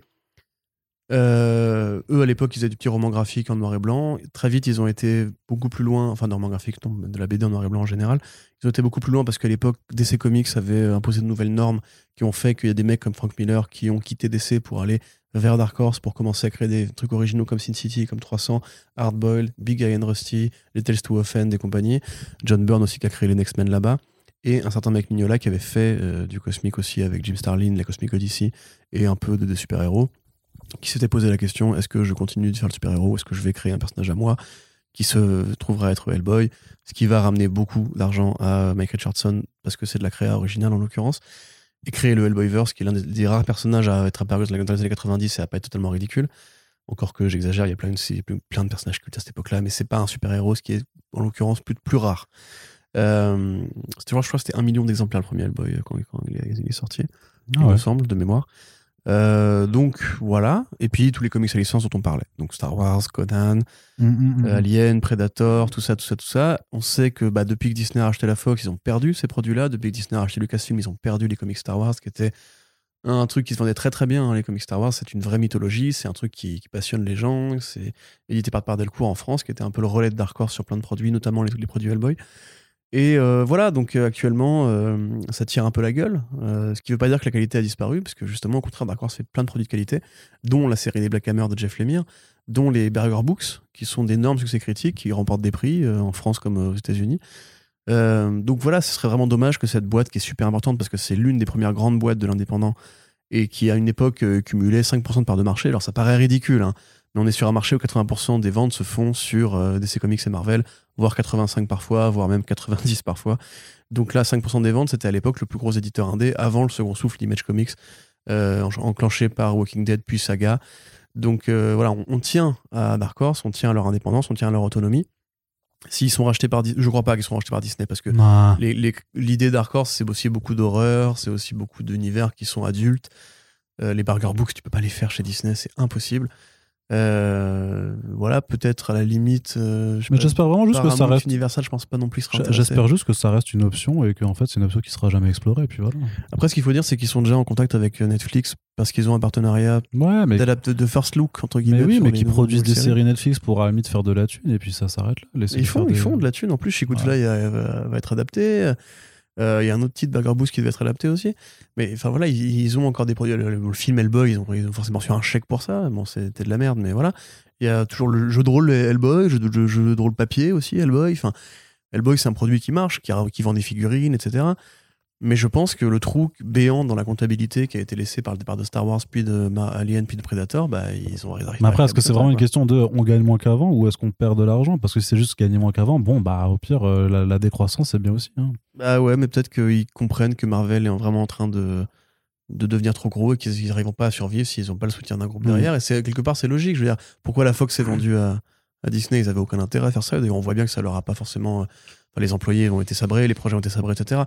euh, eux, à l'époque, ils faisaient du petit roman graphique en noir et blanc. Très vite, ils ont été beaucoup plus loin, enfin, de roman graphique, non, de la BD en noir et blanc en général. Ils ont été beaucoup plus loin parce qu'à l'époque, DC Comics avait imposé de nouvelles normes qui ont fait qu'il y a des mecs comme Frank Miller qui ont quitté DC pour aller vers Dark Horse pour commencer à créer des trucs originaux comme Sin City, comme 300, Hardboiled, Big Guy and Rusty, les Tales to Offend et compagnie. John Byrne aussi qui a créé les Next Men là-bas. Et un certain mec Mignola qui avait fait euh, du cosmique aussi avec Jim Starlin, la Cosmic Odyssey et un peu de, de super-héros qui s'était posé la question est-ce que je continue de faire le super-héros Est-ce que je vais créer un personnage à moi qui se trouvera être Hellboy Ce qui va ramener beaucoup d'argent à Mike Richardson parce que c'est de la créa originale en l'occurrence. Et créer le Hellboyverse, qui est l'un des, rares personnages à être apparu dans les années 90 et à pas être totalement ridicule. Encore que j'exagère, il y a plein de, plein de personnages cultes à cette époque-là, mais c'est pas un super-héros, ce qui est en l'occurrence plus, plus rare. Euh, je crois que c'était un million d'exemplaires le premier Hellboy quand, quand il, est, il est sorti, il Ah ouais. me semble, de mémoire. Euh, donc voilà, et puis tous les comics à licence dont on parlait. Donc Star Wars, Conan, Mm, mm, mm. Alien, Predator, tout ça, tout ça, tout ça. On sait que bah, depuis que Disney a acheté la Fox, ils ont perdu ces produits-là. Depuis que Disney a acheté Lucasfilm, ils ont perdu les comics Star Wars, qui était un truc qui se vendait très très bien. hein, les comics Star Wars, c'est une vraie mythologie, c'est un truc qui, qui passionne les gens. C'est édité par par Delcourt en France, qui était un peu le relais de Dark Horse sur plein de produits, notamment les, les produits Hellboy. Et euh, voilà, donc euh, actuellement, euh, ça tire un peu la gueule. Ce qui ne veut pas dire que la qualité a disparu, parce que justement, au contraire, Dark Horse fait plein de produits de qualité, dont la série des Black Hammer de Jeff Lemire, dont les Burger Books, qui sont d'énormes succès critiques, qui remportent des prix en France comme aux États-Unis. Donc voilà, ce serait vraiment dommage que cette boîte, qui est super importante, parce que c'est l'une des premières grandes boîtes de l'indépendant, et qui à une époque cumulait 5% de part de marché, alors ça paraît ridicule, hein, mais on est sur un marché où 80% des ventes se font sur euh, DC Comics et Marvel, voire 85 parfois, voire même 90 parfois. Donc là, 5% des ventes, c'était à l'époque le plus gros éditeur indé, avant le second souffle d'Image Comics, euh, en- enclenché par Walking Dead puis Saga. Donc euh, voilà, on, on tient à Dark Horse, on tient à leur indépendance, on tient à leur autonomie. S'ils sont rachetés par Disney, je crois pas qu'ils seront rachetés par Disney parce que Ah. l'idée Dark Horse, c'est aussi beaucoup d'horreur, c'est aussi beaucoup d'univers qui sont adultes. Euh, les Burger Books, tu peux pas les faire chez Disney, c'est impossible. Euh, voilà, peut-être à la limite. euh, je Mais j'espère vraiment juste que ça reste. Universal, je pense pas non plus. J'espère juste que ça reste une option et qu'en fait c'est une option qui sera jamais explorée. Et puis voilà. Après, ce qu'il faut dire, c'est qu'ils sont déjà en contact avec euh, Netflix parce qu'ils ont un partenariat Ouais, mais, de first look entre guillemets. mais oui, mais qui produisent des séries. Netflix pour à la limite faire de la thune et puis ça s'arrête là. Ils font, ils font de la thune. En plus, Chicout Ouais. Va être adapté. Euh, Il y a un autre titre, Burger Boost, qui devait être adapté aussi. Mais enfin voilà, ils, ont encore des produits. Le, le film Hellboy, ils ont, ils ont forcément reçu un chèque pour ça. Bon, c'était de la merde, mais voilà. Il y a toujours le jeu de rôle Hellboy, jeu de, jeu, jeu de rôle papier aussi, Hellboy. Enfin, Hellboy, c'est un produit qui marche, qui vend des figurines, etc. Mais je pense que le trou béant dans la comptabilité qui a été laissé par le départ de Star Wars, puis de Alien, puis de Predator, bah, ils ont arrivé Mais après, est-ce que c'est vraiment une question de on gagne moins qu'avant ou est-ce qu'on perd de l'argent? Parce que si c'est juste gagner moins qu'avant, bon, bah au pire, euh, la, la décroissance c'est bien aussi. hein. Bah ouais, mais peut-être qu'ils comprennent que Marvel est vraiment en train de, de devenir trop gros et qu'ils n'arriveront pas à survivre s'ils n'ont pas le soutien d'un groupe derrière. Et c'est quelque part, c'est logique. Je veux dire, pourquoi la Fox s'est vendue à, à Disney? Ils avaient aucun intérêt à faire ça. D'ailleurs, on voit bien que ça leur a pas forcément. euh, les employés ont été sabrés, les projets ont été sabrés, etc.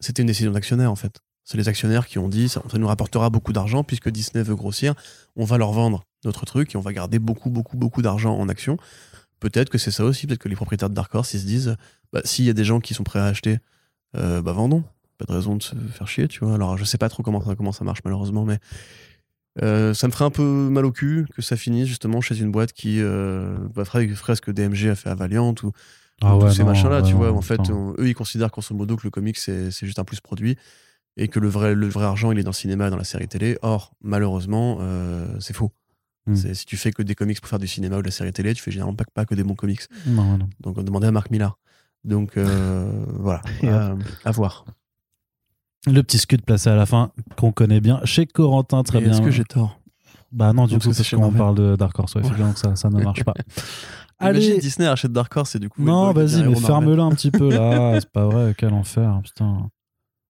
C'était une décision d'actionnaire en fait. C'est les actionnaires qui ont dit ça, ça nous rapportera beaucoup d'argent puisque Disney veut grossir. On va leur vendre notre truc et on va garder beaucoup, beaucoup, beaucoup d'argent en action. Peut-être que c'est ça aussi. Peut-être que les propriétaires de Dark Horse ils se disent bah, s'il y a des gens qui sont prêts à acheter, euh, bah vendons. Pas de raison de se faire chier, tu vois. Alors je sais pas trop comment ça, comment ça marche malheureusement, mais euh, ça me ferait un peu mal au cul que ça finisse justement chez une boîte qui euh, bah, ferait, ferait ce que DMG a fait à Valiant ou, Ah ou tous ouais, ces machins-là, ouais, tu vois. non, En fait, on- eux, ils considèrent grosso modo que le comic, c'est c'est juste un plus produit et que le vrai, le vrai argent, il est dans le cinéma, dans la série télé. Or, malheureusement, euh, c'est faux. Hmm. Si tu fais que des comics pour faire du cinéma ou de la série télé, tu fais généralement pas, pas que des bons comics. Non, non. Donc, on demandait à Marc Millar. Donc, euh, voilà, à, à voir. Le petit scud placé à la fin qu'on connaît bien chez Corentin, très Et bien. Est-ce que j'ai tort? Bah non, du Donc coup, parce qu'on parle de Dark Horse, ouais, effectivement, que ça, ça ne marche pas. Imagine Allez, Disney achète Dark Horse et du coup. non, vas-y, mais ferme-le un petit peu là, c'est pas vrai, quel enfer, putain.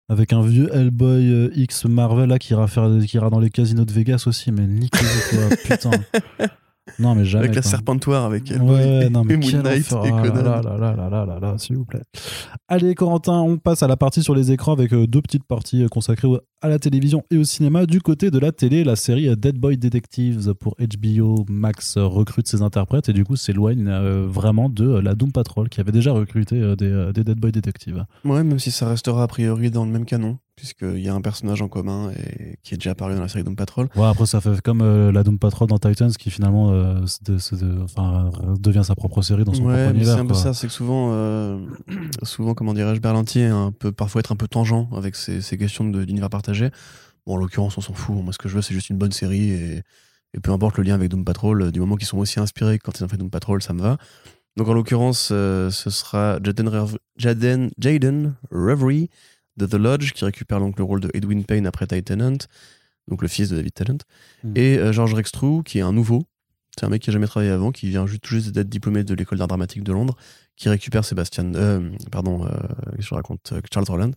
Avec un vieux Hellboy euh, X Marvel là qui ira, faire, qui ira dans les casinos de Vegas aussi, mais niquez-vous quoi, putain. Non, mais jamais. Avec la serpentoire, avec Ouais, et, non, mais et Moon Knight et Ah Conan. là là là là là là s'il vous plaît. Allez, Corentin, on passe à la partie sur les écrans avec euh, deux petites parties euh, consacrées à la télévision et au cinéma. Du côté de la télé, la série euh, Dead Boy Detectives pour HBO Max recrute ses interprètes et du coup s'éloigne vraiment de la Doom Patrol qui avait déjà recruté des, des Dead Boy Detectives. Ouais, même si ça restera a priori dans le même canon, puisqu'il y a un personnage en commun et qui est déjà apparu dans la série Doom Patrol. Ouais, après, ça fait comme euh, la Doom Patrol dans Titans qui finalement euh, se de- se de- enfin, devient sa propre série dans son Ouais, propre mais c'est univers. un peu ça, c'est que souvent, euh, souvent, comment dirais-je, Berlanti est un peu, parfois être un peu tangent avec ces, ces questions de- d'univers partagé. Bon, en l'occurrence, on s'en fout. Moi, ce que je veux, c'est juste une bonne série et, et peu importe le lien avec Doom Patrol, du moment qu'ils sont aussi inspirés quand ils ont fait Doom Patrol, ça me va. Donc, en l'occurrence, ce sera Jaden, Rev- Jaden, Jaden Reverie de The Lodge qui récupère donc le rôle de Edwin Payne après Titanant, donc le fils de David Tennant, Mm. et euh, George Rextrou qui est un nouveau. C'est un mec qui a jamais travaillé avant, qui vient juste, tout juste d'être diplômé de l'école d'art dramatique de Londres, qui récupère Sébastien, euh, pardon, euh, que je raconte, Charles Roland.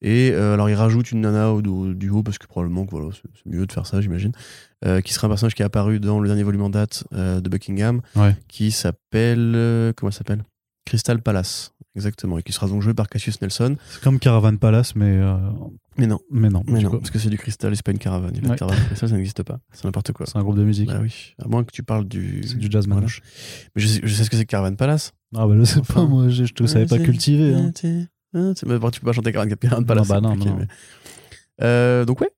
Et alors il rajoute une nana au, au duo parce que probablement que voilà, c'est mieux de faire ça, j'imagine. Qui sera un personnage qui est apparu dans le dernier volume en date de Buckingham, Ouais. qui s'appelle comment elle s'appelle? Crystal Palace, exactement, et qui sera donc joué par Cassius Nelson. C'est comme Caravan Palace, mais, euh, Mais non, mais non. mais non, parce que c'est du cristal et c'est pas une caravane. Ouais. caravane ça n'existe pas. C'est n'importe quoi. C'est un groupe de musique. Bah oui, à moins que tu parles du. C'est du jazz Voilà. manouche. Mais je sais, je sais ce que c'est que Caravan Palace. Ah bah je sais Enfin. pas, moi, je, je te savais pas cultiver. Hein. Ah, tu bah, tu peux pas chanter Caravan Palace. Non, bah non, compliqué, non. mais- Euh, donc ouais.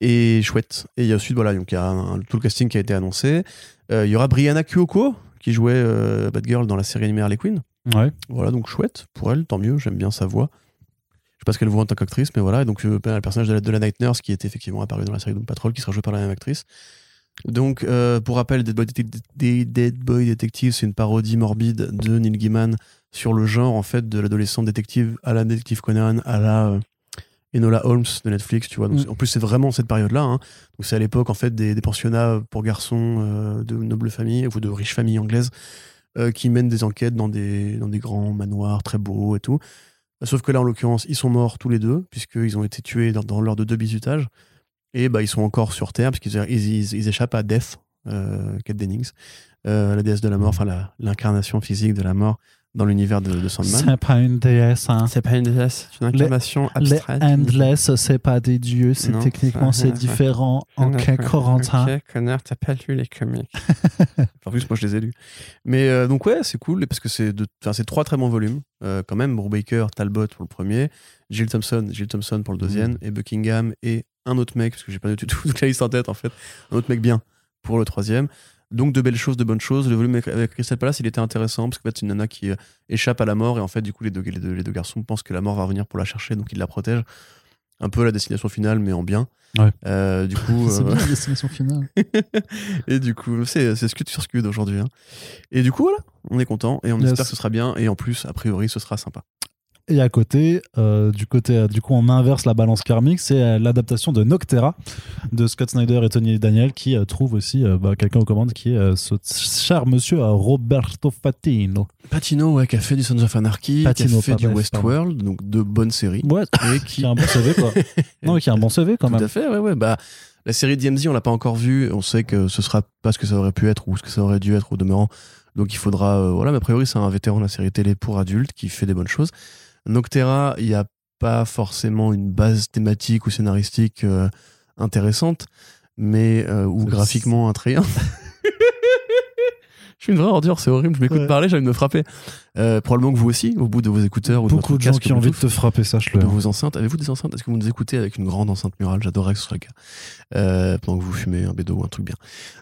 Et chouette. Et il y a ensuite, voilà, donc il y a un- tout le casting qui a été annoncé. Euh, Il y aura Brianna Kyoko qui jouait euh, Batgirl dans la série animée Harley Quinn. Ouais. Voilà, donc chouette pour elle, tant mieux, j'aime bien sa voix. Je sais pas ce qu'elle voit en tant qu'actrice, mais voilà. Et donc, euh, le personnage de la, de la Night Nurse qui était effectivement apparu dans la série Doom Patrol, qui sera joué par la même actrice. Donc, euh, pour rappel, Dead Boy, Dead Boy Detective, c'est une parodie morbide de Neil Gaiman sur le genre, en fait, de l'adolescent détective à la détective Conan, à la euh, Enola Holmes de Netflix, tu vois. Donc, Mm. En plus, c'est vraiment cette période-là. hein. Donc, c'est à l'époque, en fait, des, des pensionnats pour garçons euh, de nobles familles, ou de riches familles anglaises, euh, qui mènent des enquêtes dans des, dans des grands manoirs très beaux et tout. Sauf que là, en l'occurrence, ils sont morts tous les deux, puisqu'ils ont été tués dans, de deux bizutages. Et bah, ils sont encore sur Terre, parce qu'ils ils, ils- échappent à Death, euh, Kate Dennings, euh, la déesse de la mort, enfin l'incarnation physique de la mort, dans l'univers de, de Sandman. C'est pas une déesse, hein. C'est pas une déesse, c'est une inclination Les abstraite. Endless, c'est pas des dieux, c'est Non, techniquement ça- c'est différent. Ok, Corentin. Ok, connard, t'as pas lu les comics. en plus, moi, je les ai lus. Mais euh, donc, ouais, c'est cool parce que c'est de- enfin, c'est trois très bons volumes. Euh, quand même, Brubaker, Talbot pour le premier, Jill Thompson, Jill Thompson pour le deuxième, Mm. et Buckingham et un autre mec, parce que j'ai pas du tout toute la liste en tête en fait, un autre mec bien pour le troisième. Donc de belles choses, de bonnes choses. Le volume avec- Crystal Palace, il était intéressant parce que en fait, c'est une nana qui euh, échappe à la mort et en fait, du coup, les deux, les, deux, les deux garçons pensent que la mort va revenir pour la chercher, donc ils la protègent. Un peu la destination finale, mais en bien. Ouais. Euh, du coup, C'est euh, bien la destination finale. et du coup, c'est c'est Scud sur Scud aujourd'hui. hein. Et du coup, voilà, on est content et on Yes. espère que ce sera bien. Et en plus, a priori, ce sera sympa. Et à côté, euh, du côté, euh, du coup, on inverse la balance karmique, c'est euh, l'adaptation de Noctera de Scott Snyder et Tony Daniel qui euh, trouve aussi euh, bah, quelqu'un aux commandes qui est ce cher monsieur Roberto Fatino. Patino, ouais, qui a fait du Sons of Anarchy, Patino, qui a fait du Westworld, donc de bonnes séries. Ouais, Et qui qui. a un bon CV quoi. non, qui a un bon CV quand Tout même. à fait, ouais, ouais. Bah, la série DMZ, on l'a pas encore vue. On sait que ce sera pas ce que ça aurait pu être ou ce que ça aurait dû être au demeurant. Donc il faudra. voilà, mais a priori, c'est un vétéran de la série télé pour adultes qui fait des bonnes choses. Noctera, il n'y a pas forcément une base thématique ou scénaristique euh, intéressante, mais euh, ou C'est- graphiquement intrayant. Je suis une vraie ordure, c'est horrible. Je m'écoute Ouais. parler, j'ai envie de me frapper. Euh, probablement que vous aussi, au bout de vos écouteurs ou de Beaucoup de gens qui ont envie de te frapper, sache-le. de vos enceintes. Avez-vous des enceintes? Est-ce que vous nous écoutez avec une grande enceinte murale? J'adorerais que ce soit le cas. Euh, pendant que vous fumez un bédo ou un truc bien.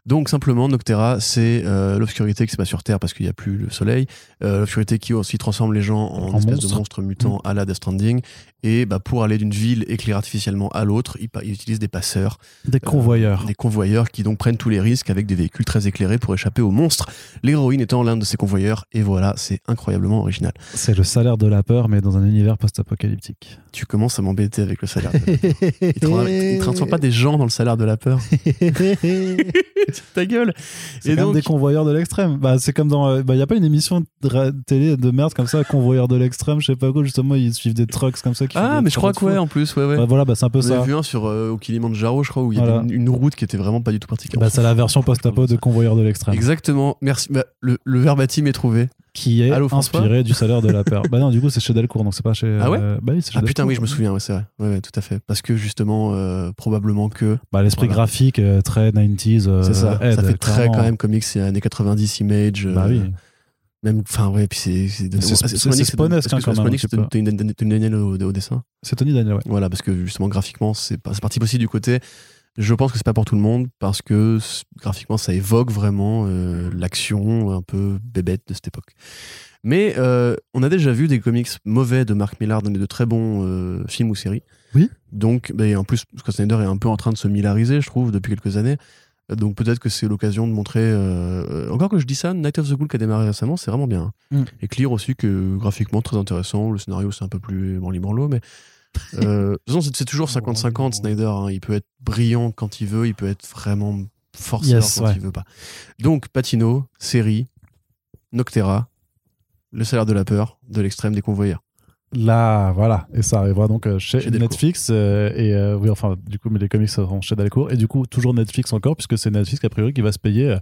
Donc simplement, Noctera, c'est euh, l'obscurité qui se passe sur Terre parce qu'il n'y a plus le soleil. L'obscurité qui aussi transforme les gens en, En espèces de monstres mutants à la Death Stranding. Et bah, pour aller d'une ville éclairée artificiellement à l'autre, il, pa- il utilise des passeurs, Des convoyeurs. des convoyeurs qui donc prennent tous les risques avec des véhicules très éclairés pour échapper aux monstres. L'héroïne étant l'un de ces convoyeurs. Et voilà, c'est incroyablement original. C'est le salaire de la peur, mais dans un univers post-apocalyptique. Tu commences à m'embêter avec le salaire. Il ne transforme pas des gens dans le salaire de la peur. Ta gueule. C'est donc, des convoyeurs de l'extrême. Bah, c'est comme dans. Il bah, y a pas une émission de télé de merde comme ça, convoyeurs de l'extrême, je sais pas quoi, justement, ils suivent des trucks comme ça. Qui ah, mais je crois que de ouais, en plus, ouais, ouais. Ouais, voilà, bah, c'est un peu On ça. vu un sur euh, au Kilimanjaro, je crois, où il y Voilà. avait une, une route qui était vraiment pas du tout particulière. Bah, c'est la version post-apo de convoyeurs de l'extrême. Exactement. Merci. Bah, le, le verbatim est trouvé. Qui est Allô, inspiré du salaire de la peur. bah non, du coup, c'est chez Delcourt, donc c'est pas chez. Ah ouais euh, Bah oui, c'est chez Ah putain, oui, je me souviens, ouais, c'est vrai. Ouais, ouais, tout à fait. Parce que justement, euh, probablement que. Bah, l'esprit Voilà. graphique euh, très 90s. euh, c'est ça. aide, ça fait très clairement. quand même comics, c'est années 90 image. euh, Bah oui. Même, enfin, ouais, puis c'est. C'est C'est- c'est- c'est Sonic, Spanesque, hein, parce que quand même, une, une Daniel au, dessin. C'est Tony Daniel, ouais. Voilà, parce que justement, graphiquement, c'est c'est parti aussi du côté. Je pense que c'est pas pour tout le monde parce que graphiquement, ça évoque vraiment euh, l'action un peu bébête de cette époque. Mais euh, on a déjà vu des comics mauvais de Mark Millar dans de très bons euh, films ou séries. Oui. Donc, bah, et en plus, Scott Snyder est un peu en train de se millariser, je trouve, depuis quelques années. Donc peut-être que c'est l'occasion de montrer. euh, encore que je dis ça, Night of the Ghoul qui a démarré récemment, c'est vraiment bien. Mm. Et Clear aussi, que graphiquement très intéressant. Le scénario c'est un peu plus branli branlo, mais euh, de toute façon, c'est- toujours 50-50 Snyder. hein. Il peut être brillant quand il veut, il peut être vraiment forceur Yes, quand ouais. il veut pas. Donc Patino, série, Noctera, le salaire de la peur, de l'extrême des convoyeurs. Là, voilà. Et ça arrivera donc euh, chez. Netflix. euh, et euh, oui, enfin, du coup, mais les comics seront chez Delcourt. Et du coup, toujours Netflix encore, puisque c'est Netflix, a priori, qui va se payer euh,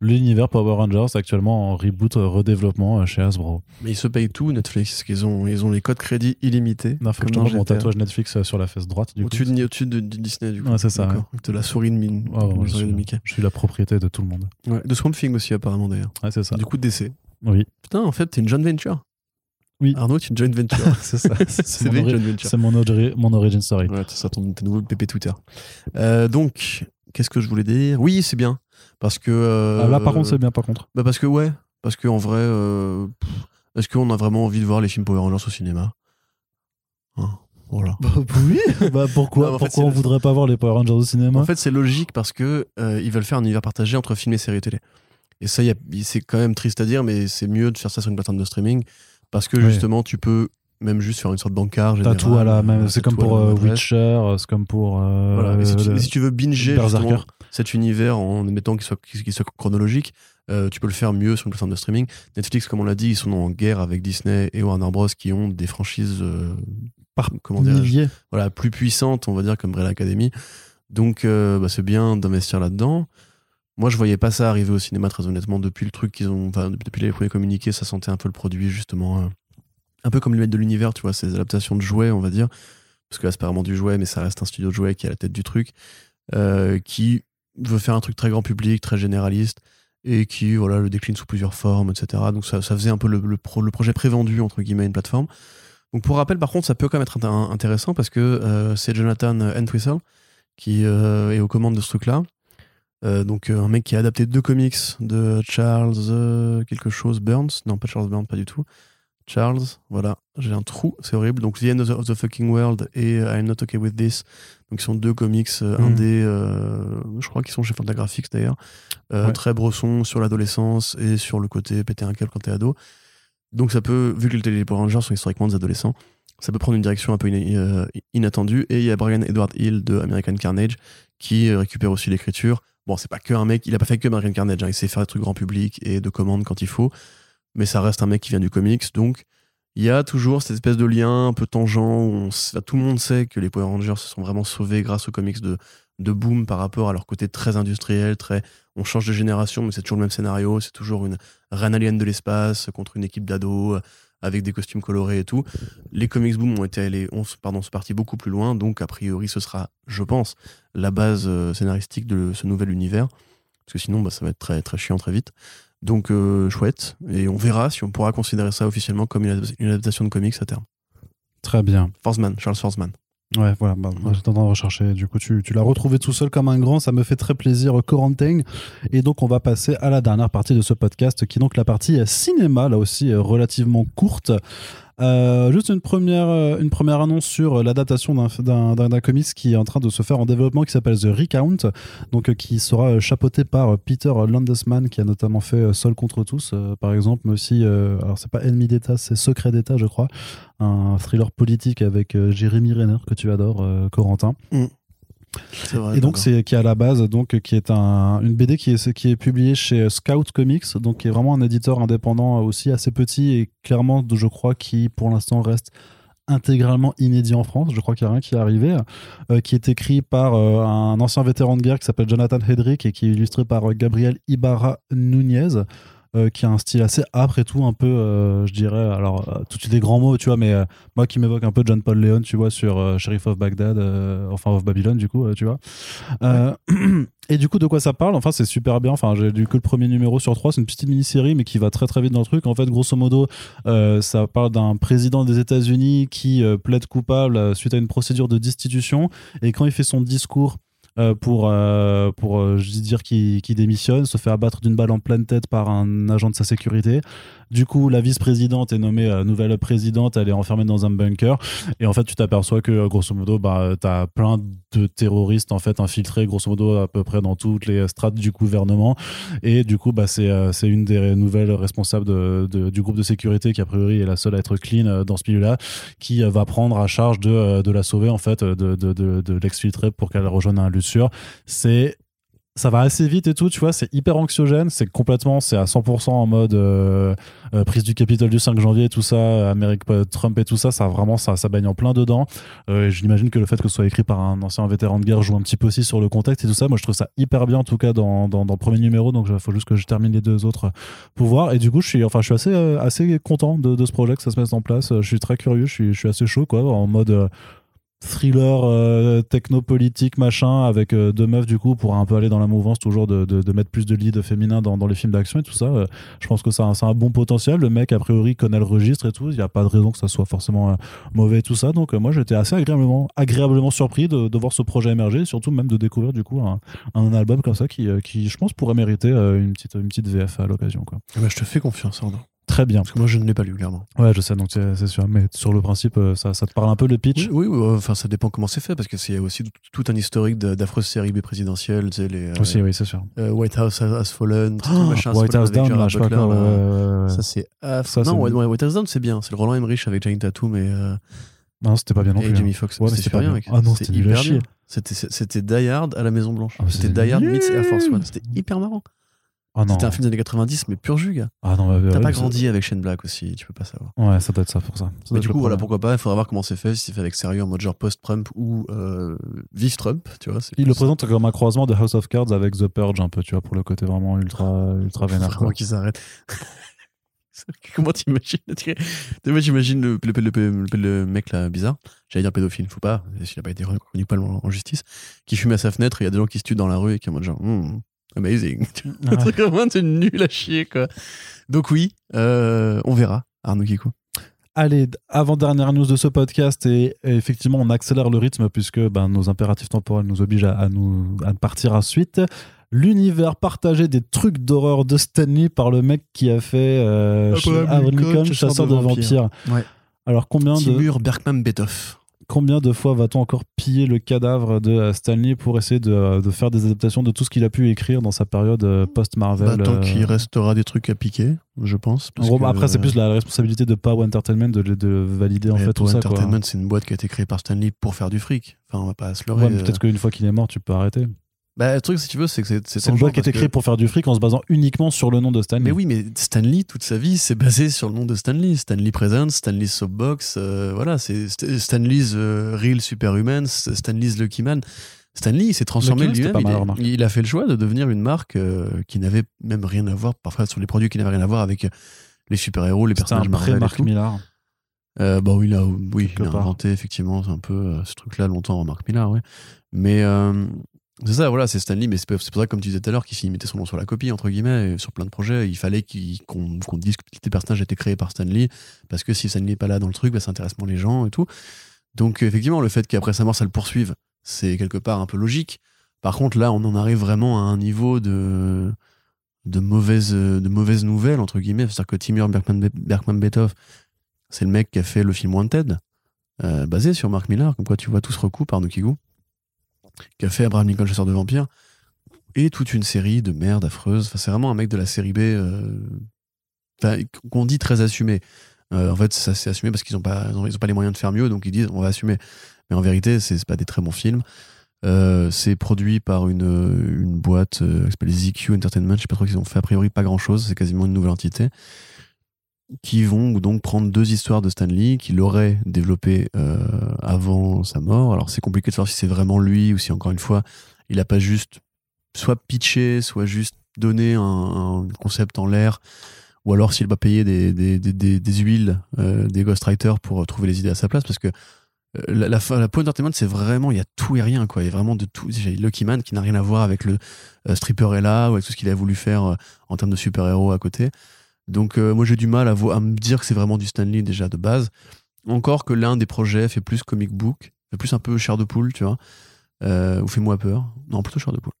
l'univers Power Rangers actuellement en reboot, euh, redéveloppement euh, chez Hasbro. Mais ils se payent tout, Netflix, parce qu'ils ont, ils ont les codes crédits illimités. Non, faut que je te mon tatouage Netflix euh, sur la fesse droite. Du coup. Au-dessus de, au-dessus de, de Disney, du coup. Ouais, c'est ça. De la souris de mine. Ouais, ouais, je, de suis, Mickey. je suis la propriété de tout le monde. Ouais, de Swamp Thing aussi, apparemment, d'ailleurs. Ouais, c'est ça. Du coup, DC. Oui, Putain, en fait, t'es une joint venture. Oui. Arnaud, tu es une joint venture. c'est ça. C'est C'est mon, ori- joint venture. c'est mon, ori- mon origin story. Ouais, c'est ça, ton, nouveau PP Twitter. Euh, donc, qu'est-ce que je voulais dire? Oui, c'est bien. Parce que. euh, là, par contre, c'est bien, par contre. Bah, parce que, ouais. Parce que, en vrai, euh, est-ce qu'on a vraiment envie de voir les films Power Rangers au cinéma? Hein, Voilà. Bah, oui, bah, pourquoi, Non, fait, pourquoi c'est on voudrait pas voir les Power Rangers au cinéma? En fait, c'est logique parce que euh, ils veulent faire un univers partagé entre film et série télé. Et ça, y a- c'est quand même triste à dire, mais c'est mieux de faire ça sur une plateforme de streaming parce que justement, tu peux même juste faire une sorte d'encart. T'as tout à la même. euh, C'est t'as comme pour euh, même. Witcher, euh, c'est comme pour. euh, Voilà. Et si, tu, et si tu veux binger cet univers en mettant qu'il soit, chronologique, euh, tu peux le faire mieux sur une plateforme de streaming. Netflix, comme on l'a dit, ils sont en guerre avec Disney et Warner Bros. qui ont des franchises euh, Par comment dirais-je, milliers. voilà, plus puissantes, on va dire, comme Umbrella Academy. Donc, euh, bah, c'est bien d'investir là-dedans. Moi, je voyais pas ça arriver au cinéma, très honnêtement. Depuis le truc qu'ils ont. Enfin, depuis les premiers communiqués, ça sentait un peu le produit, justement. un peu comme le maître de l'univers, tu vois, ces adaptations de jouets, on va dire. Parce que là, c'est pas vraiment du jouet, mais ça reste un studio de jouets qui est à la tête du truc. euh, qui veut faire un truc très grand public, très généraliste. Et qui, voilà, le décline sous plusieurs formes, etc. Donc, ça, ça faisait un peu le, le pro- le projet prévendu, entre guillemets, une plateforme. Donc, pour rappel, par contre, ça peut quand même être int- intéressant parce que euh, c'est Jonathan Entwistle qui euh, est aux commandes de ce truc-là. Euh, donc un mec qui a adapté deux comics de Charles quelque chose Burns non pas Charles Burns pas du tout Charles voilà j'ai un trou c'est horrible. Donc The End of the, Fucking World et I'm Not Okay With This. Donc sont deux comics euh, Mhm. indés euh, je crois qu'ils sont chez Fantagraphics d'ailleurs. Euh, Ouais. très bressons sur l'adolescence et sur le côté péter un câble quand t'es ado. Donc ça peut vu que les Power Rangers sont historiquement des adolescents ça peut prendre une direction un peu ina- euh, inattendue. Et il y a Brian Edward Hill de American Carnage qui euh, récupère aussi l'écriture. Bon, c'est pas que un mec, il a pas fait que American Carnage, hein, il sait faire des trucs grand public et de commandes quand il faut, mais ça reste un mec qui vient du comics, donc il y a toujours cette espèce de lien un peu tangent où tout le monde sait que les Power Rangers se sont vraiment sauvés grâce aux comics de, Boom par rapport à leur côté très industriel, très on change de génération, mais c'est toujours le même scénario, c'est toujours une reine alien de l'espace contre une équipe d'ados euh, avec des costumes colorés et tout. Les comics Boom ont été allés, pardon, sont partis beaucoup plus loin, donc a priori ce sera, je pense, la base euh, scénaristique de ce nouvel univers. Parce que sinon, bah, ça va être très, très chiant très vite. Donc, euh, chouette. Et on verra si on pourra considérer ça officiellement comme une, adap- une adaptation de comics à terme. Très bien. Forsman, Charles Forsman. Ouais, voilà, bah, moi, j'étais en train de rechercher. Du coup, tu, tu l'as retrouvé tout seul comme un grand. Ça me fait très plaisir, Corentin. Et donc, on va passer à la dernière partie de ce podcast, qui est donc la partie cinéma, là aussi euh, relativement courte. Euh, juste une première, euh, une première annonce sur euh, l'adaptation d'un- comics qui est en train de se faire en développement qui s'appelle The Recount, donc qui sera chapeauté par Peter Landesman qui a notamment fait Seul contre tous, par exemple, mais aussi, alors c'est pas Ennemi d'État, c'est Secret d'État, je crois, un thriller politique avec Jérémy Renner que tu adores, Corentin. C'est vrai. Et donc c'est qui est à la base donc qui est un, une BD qui est qui est publiée chez Scout Comics donc qui est vraiment un éditeur indépendant aussi assez petit et clairement je crois qui pour l'instant reste intégralement inédit en France je crois qu'il n'y a rien qui est arrivé euh, qui est écrit par euh, un ancien vétéran de guerre qui s'appelle Jonathan Hedrick et qui est illustré par euh, Gabriel Ibarra Nunez euh, qui a un style assez âpre et tout, un peu, euh, je dirais, alors, euh, tout de suite des grands mots, tu vois, mais moi qui m'évoque un peu John Paul Leon, tu vois, sur Sheriff of Baghdad, enfin, of Babylon, du coup, tu vois. Et du coup, de quoi ça parle? Enfin, c'est super bien. Enfin, j'ai lu que le premier numéro sur trois. C'est une petite mini-série, mais qui va très très vite dans le truc. En fait, grosso modo, ça parle d'un président des États-Unis qui plaide coupable suite à une procédure de destitution. Et quand il fait son discours pour, euh, pour euh, je dis dire qu'il démissionne, se fait abattre d'une balle en pleine tête par un agent de sa sécurité. Du coup, la vice-présidente est nommée euh, nouvelle présidente, elle est enfermée dans un bunker. Et en fait, tu t'aperçois que, euh, grosso modo, bah, tu as plein de terroristes en fait infiltrés, grosso modo, à peu près dans toutes les strates du gouvernement. Et du coup, bah, c'est euh, une des nouvelles responsables de, du groupe de sécurité qui, a priori, est la seule à être clean euh, dans ce milieu-là, qui euh, va prendre à charge de, euh, de la sauver, en fait, de, de l'exfiltrer pour qu'elle rejoigne un lieu sûr. C'est ça va assez vite et tout, tu vois, c'est hyper anxiogène, c'est complètement, c'est à 100% en mode euh, euh, prise du Capitole du 5 janvier, tout ça, Amérique, euh, Trump et tout ça, ça vraiment, ça, ça baigne en plein dedans. Euh, J'imagine que le fait que ce soit écrit par un ancien vétéran de guerre joue un petit peu aussi sur le contexte et tout ça. Moi, je trouve ça hyper bien, en tout cas, dans, dans, le premier numéro, donc il faut juste que je termine les deux autres pour voir. Et du coup, je suis, enfin, je suis assez, assez content de, de ce projet que ça se mette en place. Je suis très curieux, je suis, je suis assez chaud, quoi, en mode. Thriller euh, techno-politique machin avec euh, deux meufs du coup pour un peu aller dans la mouvance toujours de, de, mettre plus de leads féminins dans, dans les films d'action et tout ça euh, je pense que ça a un bon potentiel le mec a priori connaît le registre et tout il n'y a pas de raison que ça soit forcément euh, mauvais et tout ça donc moi j'étais assez agréablement, agréablement surpris de, voir ce projet émerger et surtout même de découvrir du coup un, un album comme ça qui, qui je pense pourrait mériter une, petite, une petite VF à l'occasion quoi. Eh ben, je te fais confiance, Arnaud. Très bien Parce que moi, je ne l'ai pas lu, clairement. ouais je sais donc c'est sûr mais sur le principe euh, ça, ça te parle un peu le pitch? Oui, enfin, ça dépend comment c'est fait, parce que c'est aussi tout- un historique d'affreuses séries B présidentielles, tu sais, les euh, aussi oui c'est sûr euh, White House has fallen, tout Oh, machin White House Down là, je sais pas ouais. Ça, c'est aff- Non, ouais, White House Down, c'est bien. C'est le Roland Emmerich avec Jane Tatum et, euh, Non, c'était pas bien non et plus. Foxx. Ouais, mais c'était pas bien, bien. mec. Ah non, c'était hyper bien. C'était Die Hard à la Maison Blanche. Ah, c'était Die Hard meets Air Force One. C'était hyper marrant. Non. C'était un film des années 90, mais pur jus, gars. Ah non, bah, T'as ouais, pas grandi avec Shane Black aussi, tu peux pas savoir. Ouais, ça doit être ça pour ça. Ça Mais du coup, voilà, pourquoi pas, il faudra voir comment c'est fait, si c'est fait avec sérieux en mode genre post-Trump ou euh, vive Trump, tu vois. Il le présente comme un croisement de House of Cards avec The Purge un peu, tu vois, pour le côté vraiment ultra, ultra vénère. Vraiment qu'ils arrêtent. Comment t'imagines Moi, j'imagine le, le, le, le- mec là bizarre, j'allais dire pédophile, faut pas, s'il a pas été reconnu pas en, justice, qui fume à sa fenêtre, et il y a des gens qui se tuent dans la rue et qui sont en mode genre, Hmm, amazing. Un Ouais. truc vraiment, c'est nul à chier, quoi. Donc, oui, euh, on verra, Arnaud Kikou. Allez, avant-dernière news de ce podcast, et, et effectivement, on accélère le rythme puisque ben, nos impératifs temporels nous obligent à, à nous, à partir à suite. L'univers partagé des trucs d'horreur de Stanley par le mec qui a fait euh, Abraham Abraham Lincoln, Lincoln, chasseur de de vampires. vampires. Ouais. Alors, combien de, Timur Berkman Betoff. Combien de fois va-t-on encore piller le cadavre de euh, Stanley pour essayer de, de faire des adaptations de tout ce qu'il a pu écrire dans sa période euh, post-Marvel Bah, tant euh, qu'il restera des trucs à piquer, je pense. En parce gros, que, après, c'est euh, plus la responsabilité de Power Entertainment de, de valider en fait tout ça. Entertainment, c'est une boîte qui a été créée par Stanley pour faire du fric. Enfin, on va pas se leurrer. Ouais, euh. peut-être qu'une fois qu'il est mort, tu peux arrêter. Bah, le truc, si tu veux, c'est que c'est C'est une boîte qui a été créée pour faire du fric en se basant uniquement sur le nom de Stanley. Mais oui, mais Stanley, toute sa vie, c'est basé sur le nom de Stanley. Stanley Presents, Stanley's Soapbox, euh, voilà, c'est St- Stanley's euh, Real Superhuman, Stanley's Lucky Man. Stanley, il s'est transformé lui-même. Il, est- il a fait le choix de devenir une marque euh, qui n'avait même rien à voir, parfois sur les produits qui n'avaient rien à voir avec les super-héros, les un personnages Marvel. pré-Marc tout. Millar. Euh, bah oui, là, oui, il a inventé effectivement un peu euh, ce truc-là longtemps en Mark Millar, ouais. Mais euh, c'est ça, voilà, c'est Stanley, mais c'est pour ça, comme tu disais tout à l'heure, qu'il mettait son nom sur la copie, entre guillemets, et sur plein de projets. Il fallait qu'on dise que les personnages étaient créés par Stanley, parce que si Stanley n'est pas là dans le truc, bah, ça intéresse moins les gens et tout. Donc, effectivement, le fait qu'après sa mort, ça le poursuive, c'est quelque part un peu logique. Par contre, là, on en arrive vraiment à un niveau de de mauvaises, entre guillemets. C'est-à-dire que Timur Berkman, Berkman Betoff, c'est le mec qui a fait le film Wanted, euh, basé sur Mark Millar, comme quoi tu vois tout se recoupe par Kigu, qui a fait Abraham Lincoln, chasseur de vampires, et toute une série de merde affreuse. Enfin, c'est vraiment un mec de la série B, euh, qu'on dit très assumé. Euh, en fait, ça c'est assumé parce qu'ils n'ont pas, ils pas les moyens de faire mieux, donc ils disent on va assumer. Mais en vérité, c'est pas des très bons films. Euh, c'est produit par une, une boîte qui s'appelle ZQ Entertainment. Je sais pas trop qu'ils ont fait a priori pas grand chose. C'est quasiment une nouvelle entité qui vont donc prendre deux histoires de Stanley qu'il aurait développées euh, avant sa mort. Alors c'est compliqué de savoir si c'est vraiment lui ou si encore une fois il a pas juste soit pitché, soit juste donné un, concept en l'air, ou alors s'il va payer des, des, des, huiles, euh, des ghostwriters pour trouver les idées à sa place, parce que euh, la, la, la Entertainment, c'est vraiment, il y a tout et rien, quoi. Il y a vraiment de tout. J'ai Lucky Man qui n'a rien à voir avec le stripper est là, ou avec tout ce qu'il a voulu faire en termes de super-héros à côté. Donc, euh, moi, j'ai du mal à, me dire que c'est vraiment du Stanley déjà de base. Encore que l'un des projets fait plus comic book, fait plus un peu chair de poule, tu vois, euh, ou fait-moi peur. Non, plutôt chair de poule.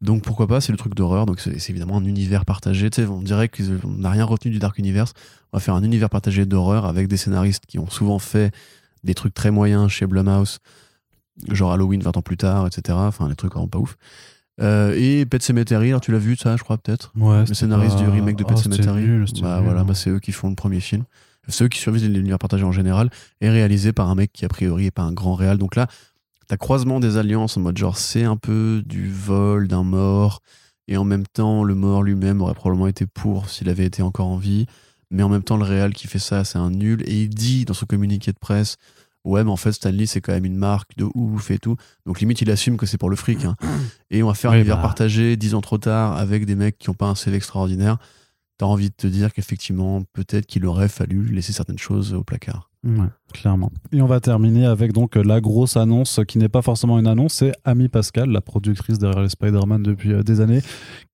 Donc, pourquoi pas, c'est le truc d'horreur, donc c'est évidemment un univers partagé. Tu sais, on dirait qu'on n'a rien retenu du Dark Universe. On va faire un univers partagé d'horreur avec des scénaristes qui ont souvent fait des trucs très moyens chez Blumhouse, genre Halloween 20 ans plus tard, etc. Enfin, des trucs vraiment pas ouf. Euh, et Pet Cemetery, alors tu l'as vu ça, je crois, peut-être Ouais, Le scénariste pas- du remake de Pet c'était Cemetery. nul, bah nul, voilà, bah, c'est eux qui font le premier film. C'est eux qui survisent l'univers partagé en général, et réalisé par un mec qui a priori est pas un grand réal. Donc là, t'as croisement des alliances en mode genre c'est un peu du vol d'un mort, et en même temps le mort lui-même aurait probablement été pour s'il avait été encore en vie, mais en même temps le réal qui fait ça c'est un nul, et il dit dans son communiqué de presse ouais mais en fait Stanley c'est quand même une marque de ouf et tout, donc limite il assume que c'est pour le fric, hein. et on va faire un univers bah. partagé dix ans trop tard avec des mecs qui ont pas un CV extraordinaire. T'as envie de te dire qu'effectivement, peut-être qu'il aurait fallu laisser certaines choses au placard. Ouais, clairement. Et on va terminer avec donc la grosse annonce qui n'est pas forcément une annonce, c'est Amy Pascal, la productrice derrière les Spider-Man depuis euh, des années,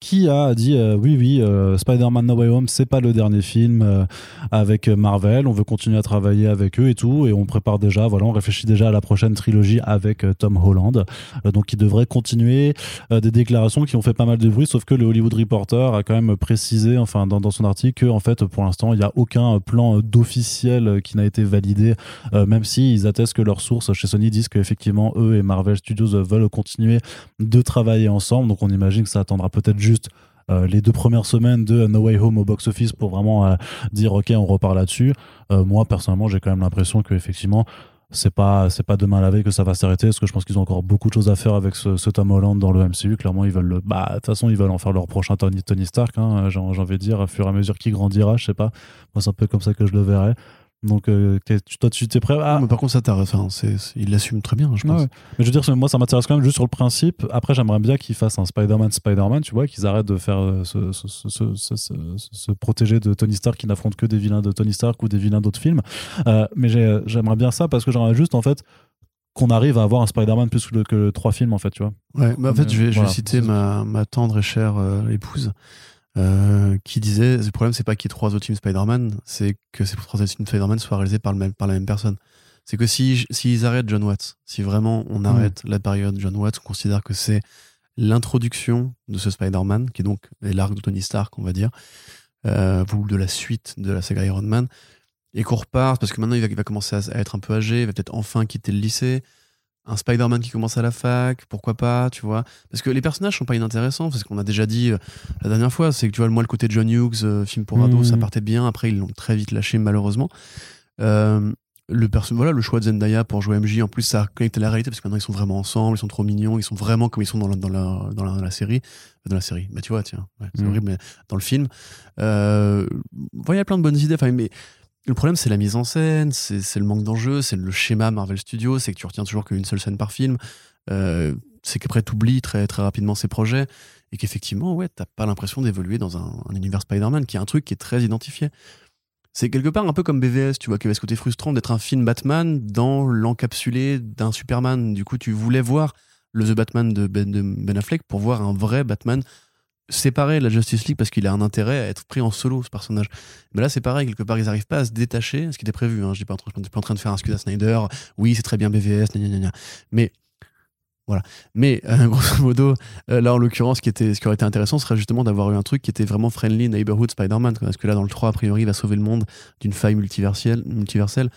qui a dit euh, oui oui euh, Spider-Man No Way Home c'est pas le dernier film euh, avec Marvel, on veut continuer à travailler avec eux et tout. Et on prépare déjà voilà on réfléchit déjà à la prochaine trilogie avec Tom Holland. Donc il devrait continuer des déclarations qui ont fait pas mal de bruit sauf que le Hollywood Reporter a quand même précisé enfin dans, son article que en fait pour l'instant il n'y a aucun plan d'officiel qui n'a été validé euh, même si ils attestent que leurs sources chez Sony disent qu'effectivement eux et Marvel Studios euh, veulent continuer de travailler ensemble. Donc on imagine que ça attendra peut-être juste euh, les deux premières semaines de No Way Home au box-office pour vraiment dire ok on repart là-dessus. Moi personnellement j'ai quand même l'impression que effectivement c'est pas pas demain la veille que ça va s'arrêter parce que je pense qu'ils ont encore beaucoup de choses à faire avec ce, Tom Holland dans le MCU clairement ils veulent le bah de toute façon ils veulent en faire leur prochain Tony, Stark hein, j'ai envie de dire au fur et à mesure qu'il grandira je sais pas moi c'est un peu comme ça que je le verrai donc, euh, toi, tu t'es prêt à. mais par contre, ça, t'as, enfin, il l'assume très bien, je pense. Mais je veux dire, moi, ça m'intéresse quand même juste sur le principe. Après, j'aimerais bien qu'ils fassent un Spider-Man, Spider-Man, tu vois, qu'ils arrêtent de faire euh, se, se, protéger de Tony Stark qui n'affronte que des vilains de Tony Stark ou des vilains d'autres films. Euh, mais j'aimerais bien ça parce que j'aimerais juste, en fait, qu'on arrive à avoir un Spider-Man plus que, trois films, en fait, tu vois. Ouais, bah, en fait, je vais, je vais citer ma, ma, tendre et chère épouse. Euh, qui disait le problème c'est pas qu'il y ait trois autres films Spider-Man, c'est que ces trois autres films Spider-Man soient réalisés par, le même, par la même personne. C'est que s'ils si, arrêtent John Watts, si vraiment on mm. arrête la période John Watts, on considère que c'est l'introduction de ce Spider-Man, qui est donc l'arc de Tony Stark, on va dire, euh, ou de la suite de la saga Iron Man, et qu'on repart, parce que maintenant il va, il va commencer à, être un peu âgé, il va peut-être enfin quitter le lycée, un Spider-Man qui commence à la fac, pourquoi pas, tu vois. Parce que les personnages sont pas inintéressants, parce qu'on a déjà dit euh, la dernière fois, c'est que tu vois, moi, le côté de John Hughes, euh, film pour ados, ça mmh. partait bien, après ils l'ont très vite lâché, malheureusement. Euh, le, voilà, le choix de Zendaya pour jouer MJ, en plus, ça connecte à la réalité, parce que maintenant ils sont vraiment ensemble, ils sont trop mignons, ils sont vraiment comme ils sont dans la, dans la, dans la, série. Dans la série, bah tu vois, tiens, c'est mmh. horrible, mais dans le film. Euh, il y a plein de bonnes idées, enfin, mais le problème, c'est la mise en scène, c'est le manque d'enjeu, c'est le schéma Marvel Studios, c'est que tu retiens toujours qu'une seule scène par film. Euh, c'est qu'après, tu oublies très, très rapidement ces projets et qu'effectivement, ouais, t'as pas l'impression d'évoluer dans un, univers Spider-Man qui est un truc qui est très identifié. C'est quelque part un peu comme BVS, tu vois, qui avait ce côté frustrant d'être un film Batman dans l'encapsulé d'un Superman. Du coup, tu voulais voir le The Batman de Ben, de ben Affleck pour voir un vrai Batman séparer la Justice League parce qu'il a un intérêt à être pris en solo ce personnage. Mais là c'est pareil, quelque part ils n'arrivent pas à se détacher, ce qui était prévu. Hein. Je ne pas, pas, en train de faire un excuse à Snyder. Oui, c'est très bien BVS, mais voilà. Mais euh, grosso modo, euh, là en l'occurrence, ce qui était, ce qui aurait été intéressant serait justement d'avoir eu un truc qui était vraiment friendly neighborhood Spider-Man. Parce que là dans le 3, a priori, il va sauver le monde d'une faille multiverselle. multiverselle.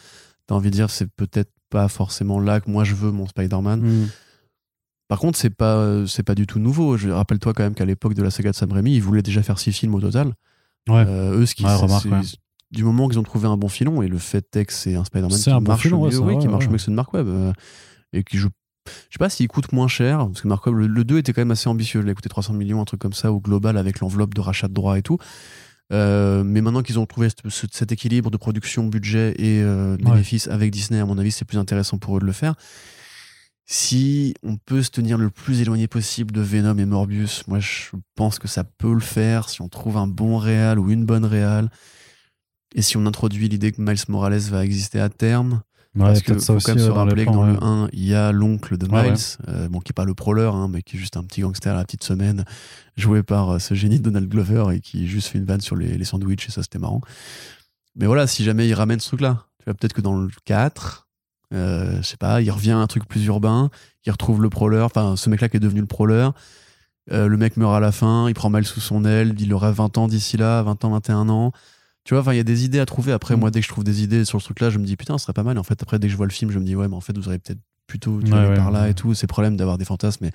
T'as envie de dire, c'est peut-être pas forcément là que moi je veux mon Spider-Man. Hmm. Par contre, c'est pas c'est pas du tout nouveau. Je rappelle-toi quand même qu'à l'époque de la saga de Sam Raimi, ils voulaient déjà faire six films au total. Ouais. Euh, eux, ce qui du moment qu'ils ont trouvé un bon filon et le fait est que c'est un Spider-Man qui, marche mieux, qui marche mieux que de Mark Webb euh, et qui je je sais pas s'il coûte moins cher parce que Mark Webb le, 2 était quand même assez ambitieux, il a coûté 300 millions un truc comme ça au global avec l'enveloppe de rachat de droits et tout. Euh, mais maintenant qu'ils ont trouvé cet équilibre de production, budget et euh, bénéfice avec Disney, à mon avis, c'est plus intéressant pour eux de le faire si on peut se tenir le plus éloigné possible de Venom et Morbius, moi je pense que ça peut le faire si on trouve un bon réal ou une bonne réal. Et si on introduit l'idée que Miles Morales va exister à terme. parce qu'il faut quand même se rappeler que dans le 1, il y a l'oncle de Miles, euh, bon, qui est pas le prowler, hein, mais qui est juste un petit gangster à la petite semaine, joué par euh, ce génie de Donald Glover et qui juste fait une vanne sur les, les sandwichs et ça c'était marrant. Mais voilà, si jamais il ramène ce truc-là, tu vois, peut-être que dans le 4, euh, je sais pas, il revient à un truc plus urbain, il retrouve le prowler, enfin ce mec-là qui est devenu le prowler. Euh, le mec meurt à la fin, il prend mal sous son aile, il aura 20 ans d'ici là, 20 ans, 21 ans. Tu vois, enfin, il y a des idées à trouver. Après, mm. moi, dès que je trouve des idées sur ce truc-là, je me dis, putain, ce serait pas mal. En fait, après, dès que je vois le film, je me dis, ouais, mais en fait, vous auriez peut-être plutôt dû aller par là et tout. C'est problème d'avoir des fantasmes et,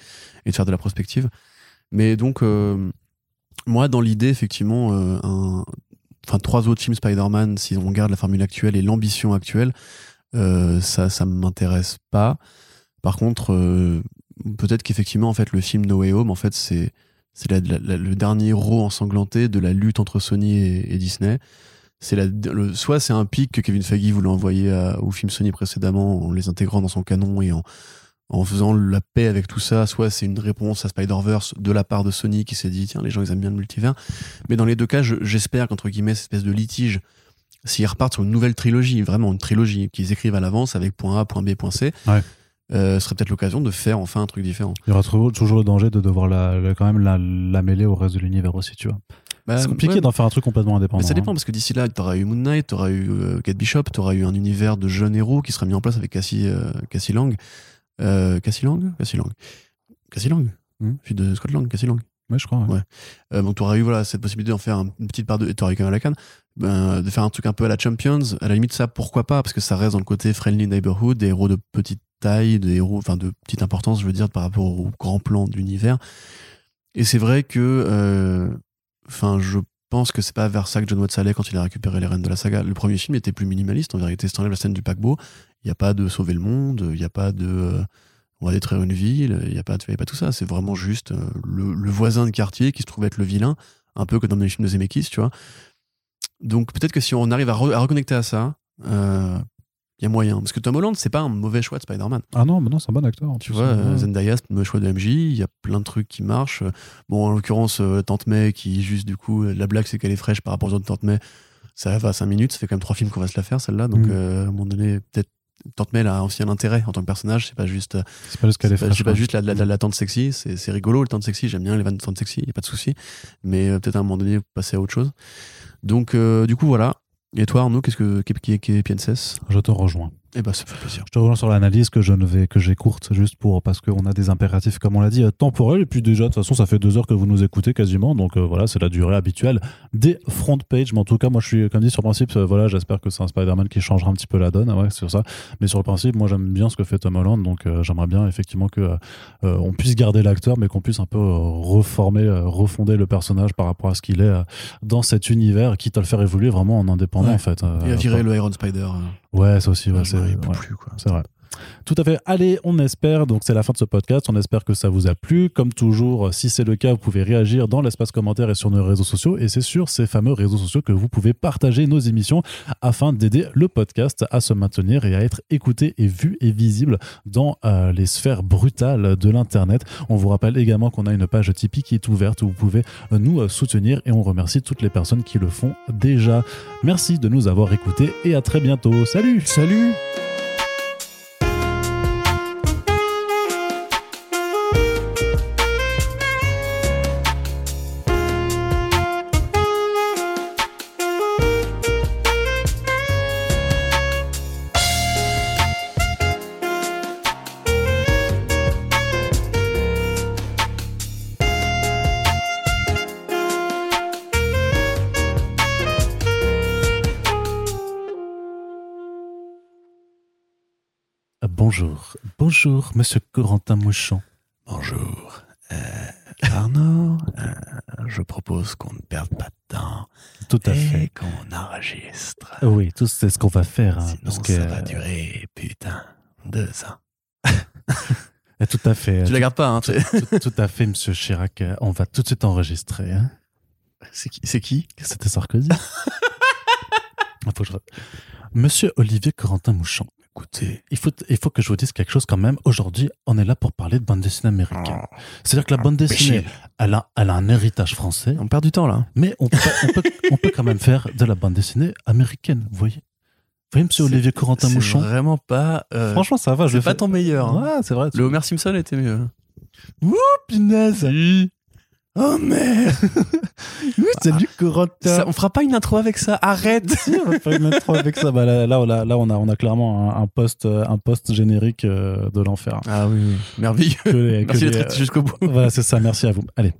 de faire de la prospective. Mais donc, euh, moi, dans l'idée, effectivement, un, enfin, trois autres films Spider-Man, si on regarde la formule actuelle et l'ambition actuelle, euh, ça, ça m'intéresse pas. Par contre, euh, peut-être qu'effectivement, en fait, le film No Way Home, en fait, c'est c'est le dernier héros ensanglanté de la lutte entre Sony et, Disney. C'est le, soit c'est un pic que Kevin Feige voulait envoyer au film Sony précédemment en les intégrant dans son canon et en, en faisant la paix avec tout ça, soit c'est une réponse à Spider-Verse de la part de Sony qui s'est dit tiens les gens ils aiment bien le multivers. Mais dans les deux cas, j'espère qu'entre guillemets cette espèce de litige s'ils repartent sur une nouvelle trilogie, vraiment une trilogie qu'ils écrivent à l'avance avec point A, point B, point C, ouais. euh, ce serait peut-être l'occasion de faire enfin un truc différent. Il y aura toujours le danger de devoir la, quand même la, la, mêler au reste de l'univers aussi, tu vois. Bah, c'est compliqué d'en faire un truc complètement indépendant. Mais ça dépend, hein. parce que d'ici là, tu auras eu Moon Knight, tu auras eu euh, Kate Bishop, tu auras eu un univers de jeunes héros qui sera mis en place avec Cassie, euh, Cassie Lang. Cassie Lang? Cassie Lang. Cassie Lang hmm. Fille de Scott Lang, Cassie Lang. Ouais, je crois. Ouais. Euh, donc, tu auras eu voilà, cette possibilité d'en faire une petite part de. Tu aurais eu quand même la canne. Ben, de faire un truc un peu à la Champions. À la limite, ça, pourquoi pas Parce que ça reste dans le côté friendly neighborhood, des héros de petite taille, des héros, enfin, de petite importance, je veux dire, par rapport au grand plan de l'univers. Et c'est vrai que. Euh, enfin, je pense que c'est pas vers ça que John Watts allait quand il a récupéré les rênes de la saga. Le premier film était plus minimaliste, en vérité, c'est la scène du paquebot. Il n'y a pas de sauver le monde, il n'y a pas de euh, on va détruire une ville, il n'y a, pas y a pas tout ça. C'est vraiment juste euh, le, le voisin de quartier qui se trouve être le vilain, un peu comme dans les films de Zemeckis, tu vois. Donc peut-être que si on arrive à, re- à reconnecter à ça, euh, il y a moyen. Parce que Tom Holland, c'est pas un mauvais choix de Spider-Man. Ah non, mais non, c'est un bon acteur. Tu vois, euh, Ouais. Zendaya, c'est le mauvais choix de MJ. Il y a plein de trucs qui marchent. Bon, en l'occurrence, euh, Tante May, qui juste du coup, la blague, c'est qu'elle est fraîche par rapport aux autres Tante May. Ça va à 5 minutes. Ça fait quand même 3 films qu'on va se la faire, celle-là. Donc, Mm. euh, à un moment donné, peut-être. Tante May a aussi un intérêt en tant que personnage, c'est pas juste, euh, C'est pas juste est pas, pas la, la, la, la tante sexy, c'est c'est rigolo le tante sexy, j'aime bien les vannes de tante sexy, y a pas de souci, mais euh, peut-être à un moment donné passer à autre chose. Donc euh, du coup voilà. Et toi Arnaud, qu'est-ce que qui, qui, qui est PNSS Je te rejoins. Eh ben ça fait plaisir. Je te rejoins sur l'analyse que je ne vais que j'ai courte juste pour parce qu'on a des impératifs comme on l'a dit euh, temporels et puis déjà de toute façon ça fait deux heures que vous nous écoutez quasiment donc euh, voilà c'est la durée habituelle des front pages mais en tout cas moi je suis comme dit sur le principe euh, voilà j'espère que c'est un Spider-Man qui changera un petit peu la donne ouais sur ça mais sur le principe moi j'aime bien ce que fait Tom Holland donc euh, j'aimerais bien effectivement que on puisse garder l'acteur mais qu'on puisse un peu reformer refonder le personnage par rapport à ce qu'il est dans cet univers quitte à le faire évoluer vraiment en indépendant Ouais. en fait Et à virer le Iron Spider. Ouais ça aussi ouais, c'est ouais. plus quoi. C'est vrai. Tout à fait. Allez, on espère. Donc, c'est la fin de ce podcast. On espère que ça vous a plu. Comme toujours, si c'est le cas, vous pouvez réagir dans l'espace commentaire et sur nos réseaux sociaux. Et c'est sur ces fameux réseaux sociaux que vous pouvez partager nos émissions afin d'aider le podcast à se maintenir et à être écouté et vu et visible dans euh, les sphères brutales de l'Internet. On vous rappelle également qu'on a une page Tipeee qui est ouverte où vous pouvez euh, nous euh, soutenir et on remercie toutes les personnes qui le font déjà. Merci de nous avoir écoutés et à très bientôt. Salut Salut Bonjour, bonjour, monsieur Corentin Mouchon. Bonjour. Euh, Arnaud, euh, je propose qu'on ne perde pas de temps Tout à et fait. qu'on enregistre. Oui, tout c'est ce qu'on va faire. hein, Sinon parce que, ça va durer, putain, deux ans. Euh, Tout à fait. Tu la gardes pas, hein tout, tout- tout à fait, monsieur Chirac. Euh, On va tout de suite enregistrer. hein. C'est qui, c'est qui? C'était Sarkozy. Monsieur Olivier Corentin Mouchon. Écoutez. Il faut, il faut que je vous dise quelque chose quand même. Aujourd'hui, on est là pour parler de bande dessinée américaine. C'est-à-dire que la bande dessinée, elle a, elle a un héritage français, On perd du temps là. mais on peut, on, peut, on peut quand même faire de la bande dessinée américaine, vous voyez Vous voyez, monsieur Olivier Corentin Mouchon? vraiment pas. euh, Franchement, ça va. Je pas ton meilleur. hein. Ouais, c'est vrai. Le Homer Simpson était mieux. punaise. Oh merde Oui, Corentin. Ça- On fera pas une intro avec ça, arrête Si, on faire une intro avec ça. Bah, là, là, on a, là, on a, on a clairement un, un post, euh, un post générique euh, de l'enfer. Ah oui, oui. merveilleux. Que les- Merci d'être jusqu'au bout. Voilà, c'est ça. Merci à vous. Allez.